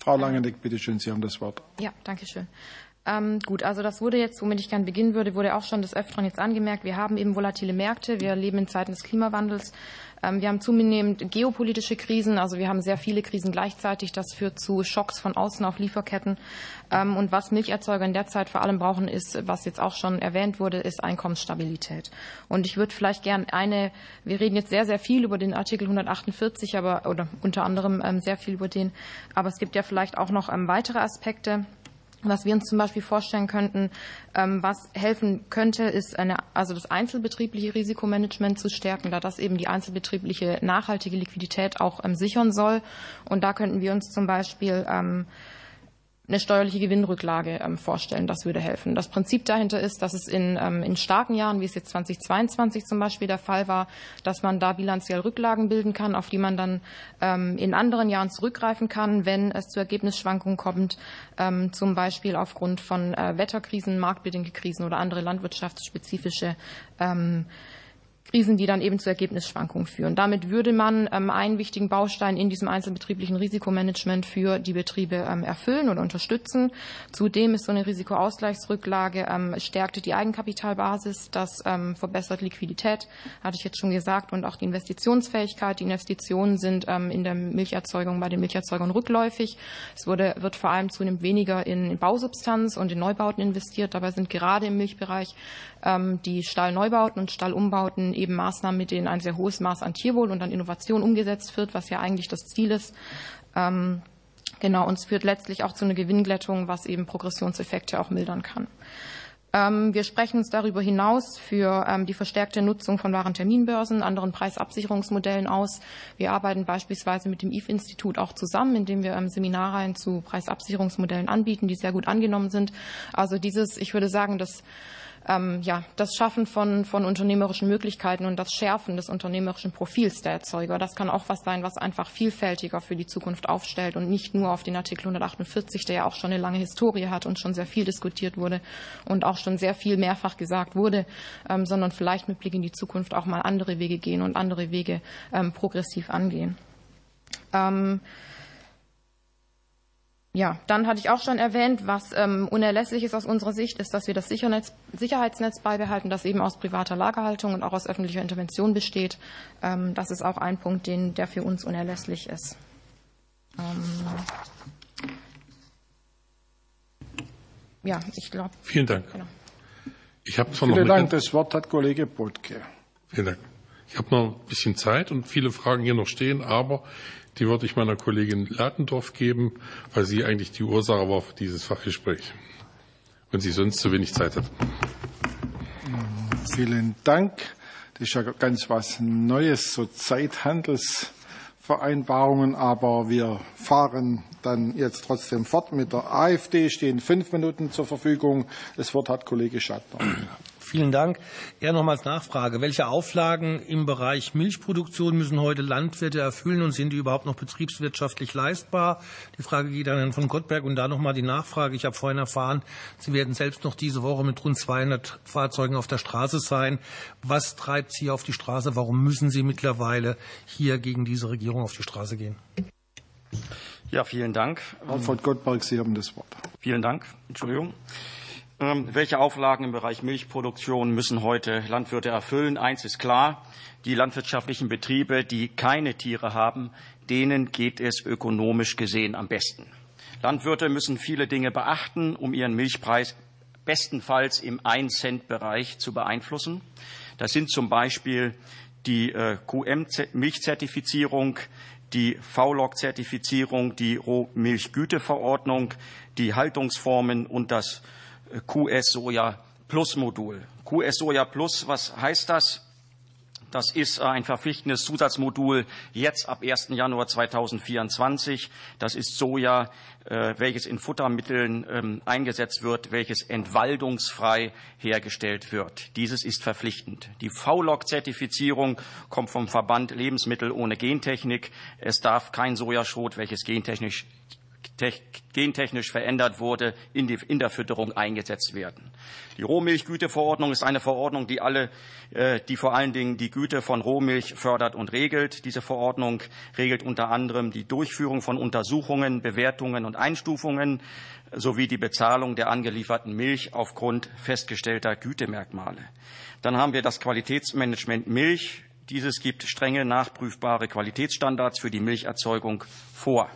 Frau Langeneck, bitte schön, Sie haben das Wort. Ja, danke schön. Ähm, gut, also das wurde jetzt, womit ich gerne beginnen würde, wurde auch schon des Öfteren jetzt angemerkt. Wir haben eben volatile Märkte. Wir leben in Zeiten des Klimawandels. Ähm, wir haben zunehmend geopolitische Krisen. Also wir haben sehr viele Krisen gleichzeitig. Das führt zu Schocks von außen auf Lieferketten. Ähm, und was Milcherzeuger in der Zeit vor allem brauchen, ist, was jetzt auch schon erwähnt wurde, ist Einkommensstabilität. Und ich würde vielleicht gern eine, wir reden jetzt sehr, sehr viel über den Artikel 148, aber, oder unter anderem ähm, sehr viel über den. Aber es gibt ja vielleicht auch noch weitere Aspekte. Was wir uns zum Beispiel vorstellen könnten, ähm, was helfen könnte, ist eine, also das einzelbetriebliche Risikomanagement zu stärken, da das eben die einzelbetriebliche nachhaltige Liquidität auch ähm, sichern soll. Und da könnten wir uns zum Beispiel ähm, eine steuerliche Gewinnrücklage ähm, vorstellen. Das würde helfen. Das Prinzip dahinter ist, dass es in, ähm, in starken Jahren, wie es jetzt 2022 zum Beispiel der Fall war, dass man da bilanziell Rücklagen bilden kann, auf die man dann ähm, in anderen Jahren zurückgreifen kann, wenn es zu Ergebnisschwankungen kommt, ähm, zum Beispiel aufgrund von äh, Wetterkrisen, marktbedingte Krisen oder andere landwirtschaftsspezifische ähm, Krisen, die dann eben zu Ergebnisschwankungen führen. Damit würde man ähm, einen wichtigen Baustein in diesem einzelbetrieblichen Risikomanagement für die Betriebe ähm, erfüllen und unterstützen. Zudem ist so eine Risikoausgleichsrücklage ähm, stärkte die Eigenkapitalbasis, das verbessert Liquidität, hatte ich jetzt schon gesagt, und auch die Investitionsfähigkeit. Die Investitionen sind in der Milcherzeugung bei den Milcherzeugern rückläufig. Es wurde, wird vor allem zunehmend weniger in Bausubstanz und in Neubauten investiert. Dabei sind gerade im Milchbereich die Stallneubauten und Stallumbauten eben Maßnahmen, mit denen ein sehr hohes Maß an Tierwohl und an Innovation umgesetzt wird, was ja eigentlich das Ziel ist. Ähm, genau, und es führt letztlich auch zu einer Gewinnglättung, was eben Progressionseffekte auch mildern kann. Ähm, wir sprechen uns darüber hinaus für ähm, die verstärkte Nutzung von Warenterminbörsen, anderen Preisabsicherungsmodellen aus. Wir arbeiten beispielsweise mit dem IF-Institut auch zusammen, indem wir Seminarreihen zu Preisabsicherungsmodellen anbieten, die sehr gut angenommen sind. Also dieses, ich würde sagen, das ähm, ja, das Schaffen von, von unternehmerischen Möglichkeiten und das Schärfen des unternehmerischen Profils der Erzeuger. Das kann auch was sein, was einfach vielfältiger für die Zukunft aufstellt und nicht nur auf den Artikel 148, der ja auch schon eine lange Historie hat und schon sehr viel diskutiert wurde und auch schon sehr viel mehrfach gesagt wurde, ähm, sondern vielleicht mit Blick in die Zukunft auch mal andere Wege gehen und andere Wege ähm, progressiv angehen. Ähm, ja, dann hatte ich auch schon erwähnt, was ähm, unerlässlich ist aus unserer Sicht, ist, dass wir das Sichernetz, Sicherheitsnetz beibehalten, das eben aus privater Lagerhaltung und auch aus öffentlicher Intervention besteht. Ähm, das ist auch ein Punkt, den, der für uns unerlässlich ist. Ähm, ja, ich glaube. Vielen Dank. Genau. Ich habe zwar Vielen noch Dank. Das Wort hat Kollege Botke. Vielen Dank. Ich habe noch ein bisschen Zeit und viele Fragen hier noch stehen, aber die würde ich meiner Kollegin Latendorf geben, weil sie eigentlich die Ursache war für dieses Fachgespräch und sie sonst zu wenig Zeit hat. Vielen Dank. Das ist ja ganz was Neues, so Zeithandelsvereinbarungen, aber wir fahren dann jetzt trotzdem fort mit der AfD, stehen fünf Minuten zur Verfügung. Das Wort hat Kollege Schattner. Vielen Dank. Ja, nochmals Nachfrage. Welche Auflagen im Bereich Milchproduktion müssen heute Landwirte erfüllen und sind die überhaupt noch betriebswirtschaftlich leistbar? Die Frage geht an Herrn von Gottberg. Und da nochmal die Nachfrage. Ich habe vorhin erfahren, Sie werden selbst noch diese Woche mit rund 200 Fahrzeugen auf der Straße sein. Was treibt Sie auf die Straße? Warum müssen Sie mittlerweile hier gegen diese Regierung auf die Straße gehen? Ja, vielen Dank. Alfred Gottberg, Sie haben das Wort. Vielen Dank. Entschuldigung. Ähm, welche Auflagen im Bereich Milchproduktion müssen heute Landwirte erfüllen? Eins ist klar, die landwirtschaftlichen Betriebe, die keine Tiere haben, denen geht es ökonomisch gesehen am besten. Landwirte müssen viele Dinge beachten, um ihren Milchpreis bestenfalls im 1-Cent-Bereich zu beeinflussen. Das sind zum Beispiel die äh, QM-Milchzertifizierung, die V-Log-Zertifizierung, die Rohmilchgüteverordnung, die Haltungsformen und das QS Soja Plus Modul. QS Soja Plus, was heißt das? Das ist ein verpflichtendes Zusatzmodul jetzt ab 1. Januar 2024. Das ist Soja, äh, welches in Futtermitteln ähm, eingesetzt wird, welches entwaldungsfrei hergestellt wird. Dieses ist verpflichtend. Die V-Log-Zertifizierung kommt vom Verband Lebensmittel ohne Gentechnik. Es darf kein Sojaschrot, welches gentechnisch gentechnisch verändert wurde, in, die, in der Fütterung eingesetzt werden. Die Rohmilchgüteverordnung ist eine Verordnung, die alle, äh, die vor allen Dingen die Güte von Rohmilch fördert und regelt. Diese Verordnung regelt unter anderem die Durchführung von Untersuchungen, Bewertungen und Einstufungen sowie die Bezahlung der angelieferten Milch aufgrund festgestellter Gütemerkmale. Dann haben wir das Qualitätsmanagement Milch. Dieses gibt strenge nachprüfbare Qualitätsstandards für die Milcherzeugung vor.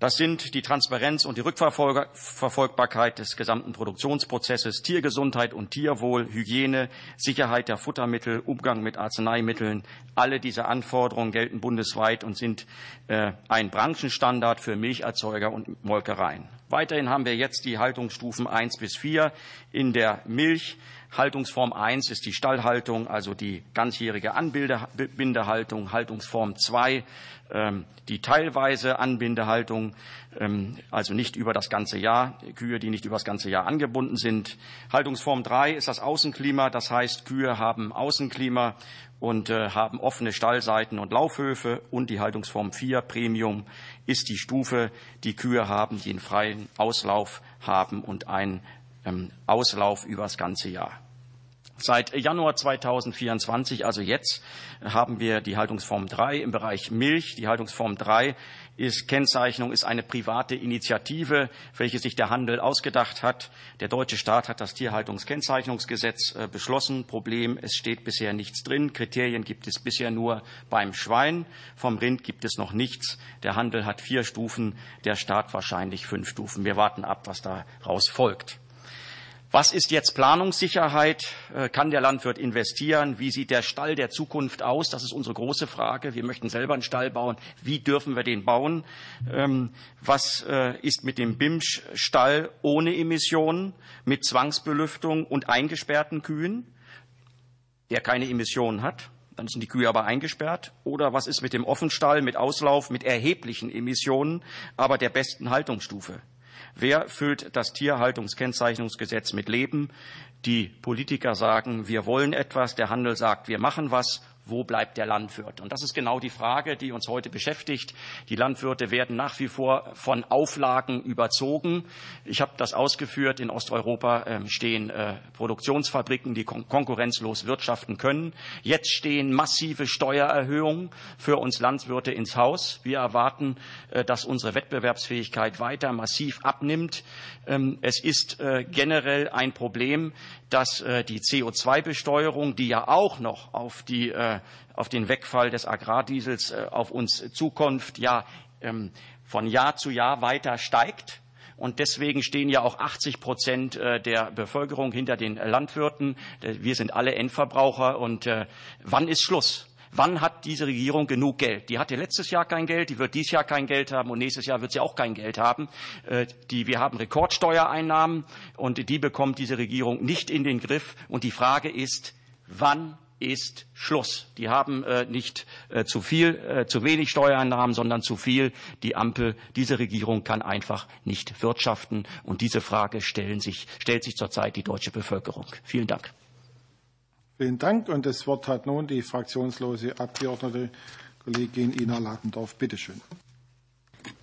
Das sind die Transparenz und die Rückverfolgbarkeit des gesamten Produktionsprozesses, Tiergesundheit und Tierwohl, Hygiene, Sicherheit der Futtermittel, Umgang mit Arzneimitteln. Alle diese Anforderungen gelten bundesweit und sind äh, ein Branchenstandard für Milcherzeuger und Molkereien. Weiterhin haben wir jetzt die Haltungsstufen 1 bis 4 in der Milch. Haltungsform 1 ist die Stallhaltung, also die ganzjährige Anbindehaltung. Haltungsform 2 ähm, die teilweise Anbindehaltung, ähm, also nicht über das ganze Jahr, Kühe, die nicht über das ganze Jahr angebunden sind. Haltungsform 3 ist das Außenklima, das heißt, Kühe haben Außenklima und äh, haben offene Stallseiten und Laufhöfe. Und die Haltungsform 4 Premium ist die Stufe, die Kühe haben, die einen freien Auslauf haben und einen ähm, Auslauf über das ganze Jahr. Seit Januar 2024, also jetzt, haben wir die Haltungsform 3 im Bereich Milch. Die Haltungsform 3 ist Kennzeichnung, ist eine private Initiative, welche sich der Handel ausgedacht hat. Der deutsche Staat hat das Tierhaltungskennzeichnungsgesetz äh, beschlossen. Problem, es steht bisher nichts drin. Kriterien gibt es bisher nur beim Schwein. Vom Rind gibt es noch nichts. Der Handel hat vier Stufen, der Staat wahrscheinlich fünf Stufen. Wir warten ab, was daraus folgt. Was ist jetzt Planungssicherheit? Äh, kann der Landwirt investieren? Wie sieht der Stall der Zukunft aus? Das ist unsere große Frage. Wir möchten selber einen Stall bauen. Wie dürfen wir den bauen? Ähm, was äh, ist mit dem BIMSCH-Stall ohne Emissionen, mit Zwangsbelüftung und eingesperrten Kühen, der keine Emissionen hat? Dann sind die Kühe aber eingesperrt. Oder was ist mit dem Offenstall, mit Auslauf, mit erheblichen Emissionen, aber der besten Haltungsstufe? Wer füllt das Tierhaltungskennzeichnungsgesetz mit Leben? Die Politiker sagen, wir wollen etwas, der Handel sagt, wir machen was wo bleibt der Landwirt? Und das ist genau die Frage, die uns heute beschäftigt. Die Landwirte werden nach wie vor von Auflagen überzogen. Ich habe das ausgeführt. In Osteuropa ähm, stehen äh, Produktionsfabriken, die konkurrenzlos wirtschaften können. Jetzt stehen massive Steuererhöhungen für uns Landwirte ins Haus. Wir erwarten, äh, dass unsere Wettbewerbsfähigkeit weiter massiv abnimmt. Ähm, es ist äh, generell ein Problem, dass die CO2-Besteuerung, die ja auch noch auf die auf den Wegfall des Agrardiesels äh, auf uns Zukunft ja ähm, von Jahr zu Jahr weiter steigt. Und deswegen stehen ja auch 80 Prozent äh, der Bevölkerung hinter den Landwirten. Wir sind alle Endverbraucher. Und äh, wann ist Schluss? Wann hat diese Regierung genug Geld? Die hatte letztes Jahr kein Geld, die wird dieses Jahr kein Geld haben und nächstes Jahr wird sie auch kein Geld haben. Die, wir haben Rekordsteuereinnahmen und die bekommt diese Regierung nicht in den Griff. Und die Frage ist, wann ist Schluss. Die haben äh, nicht äh, zu viel, äh, zu wenig Steuereinnahmen, sondern zu viel. Die Ampel, diese Regierung kann einfach nicht wirtschaften. Und diese Frage stellen sich, stellt sich zurzeit die deutsche Bevölkerung. Vielen Dank. Vielen Dank. Und das Wort hat nun die fraktionslose Abgeordnete Kollegin Ina Ladendorf. Bitte schön.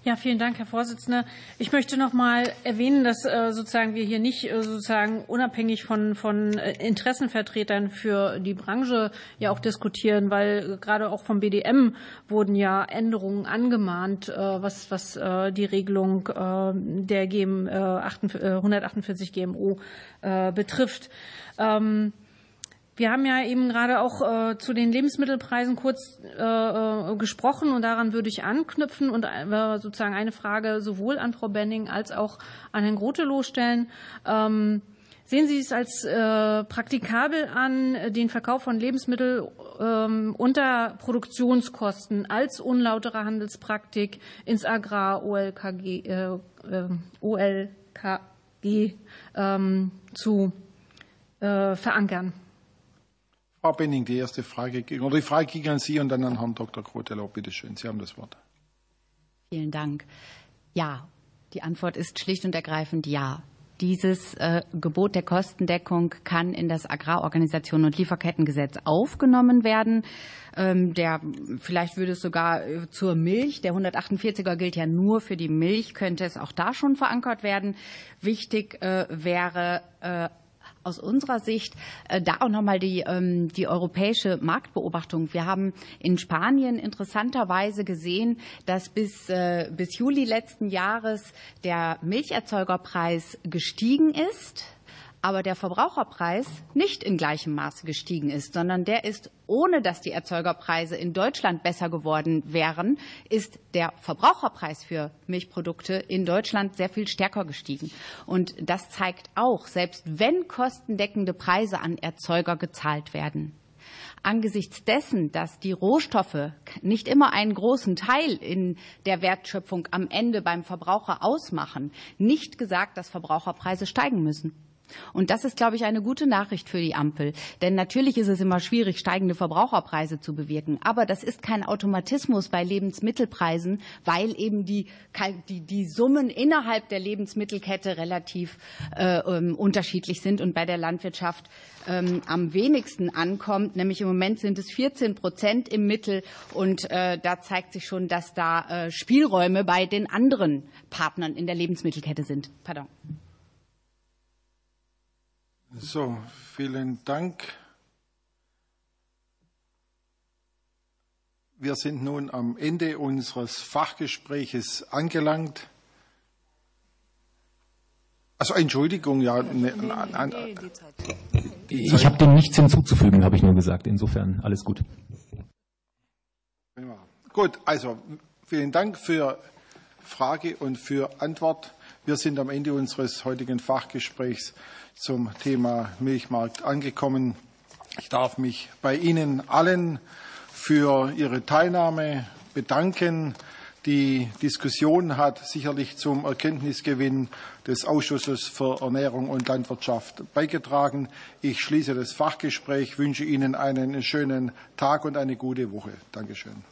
Ja, vielen Dank, Herr Vorsitzender. Ich möchte noch mal erwähnen, dass äh, sozusagen wir hier nicht äh, sozusagen unabhängig von, von äh, Interessenvertretern für die Branche ja auch diskutieren, weil gerade auch vom BDM wurden ja Änderungen angemahnt, was, was die Regelung der GM, 148 GMO betrifft. Ähm, wir haben ja eben gerade auch äh, zu den Lebensmittelpreisen kurz äh, äh, gesprochen und daran würde ich anknüpfen und äh, sozusagen eine Frage sowohl an Frau Benning als auch an Herrn Grotelow stellen. Ähm, sehen Sie es als äh, praktikabel an, den Verkauf von Lebensmitteln ähm, unter Produktionskosten als unlautere Handelspraktik ins Agrar-OLKG äh, OLKG ähm, zu verankern? Frau Benning, die erste Frage, oder die Frage ging an Sie und dann an Herrn Dr. Krotelau. Bitte schön, Sie haben das Wort. Vielen Dank. Ja, die Antwort ist schlicht und ergreifend ja. Dieses äh, Gebot der Kostendeckung kann in das Agrarorganisation und Lieferkettengesetz aufgenommen werden. Ähm, der, vielleicht würde es sogar äh, zur Milch, der 148er gilt ja nur für die Milch, könnte es auch da schon verankert werden. Wichtig äh, wäre aus unserer Sicht äh, da auch nochmal die, ähm, die europäische Marktbeobachtung. Wir haben in Spanien interessanterweise gesehen, dass bis, äh, bis Juli letzten Jahres der Milcherzeugerpreis gestiegen ist aber der Verbraucherpreis nicht in gleichem Maße gestiegen ist, sondern der ist, ohne dass die Erzeugerpreise in Deutschland besser geworden wären, ist der Verbraucherpreis für Milchprodukte in Deutschland sehr viel stärker gestiegen. Und das zeigt auch, selbst wenn kostendeckende Preise an Erzeuger gezahlt werden, angesichts dessen, dass die Rohstoffe nicht immer einen großen Teil in der Wertschöpfung am Ende beim Verbraucher ausmachen, nicht gesagt, dass Verbraucherpreise steigen müssen. Und das ist, glaube ich, eine gute Nachricht für die Ampel. Denn natürlich ist es immer schwierig, steigende Verbraucherpreise zu bewirken. Aber das ist kein Automatismus bei Lebensmittelpreisen, weil eben die, die, die Summen innerhalb der Lebensmittelkette relativ äh, ähm, unterschiedlich sind und bei der Landwirtschaft ähm, am wenigsten ankommt. Nämlich im Moment sind es 14 Prozent im Mittel. Und äh, da zeigt sich schon, dass da äh, Spielräume bei den anderen Partnern in der Lebensmittelkette sind. Pardon. So, vielen Dank. Wir sind nun am Ende unseres Fachgespräches angelangt. Also Entschuldigung, ja. Ne, ich habe dem nichts hinzuzufügen, habe ich nur gesagt. Insofern alles gut. Gut, also vielen Dank für Frage und für Antwort. Wir sind am Ende unseres heutigen Fachgesprächs zum Thema Milchmarkt angekommen. Ich darf mich bei Ihnen allen für Ihre Teilnahme bedanken. Die Diskussion hat sicherlich zum Erkenntnisgewinn des Ausschusses für Ernährung und Landwirtschaft beigetragen. Ich schließe das Fachgespräch, wünsche Ihnen einen schönen Tag und eine gute Woche. Dankeschön.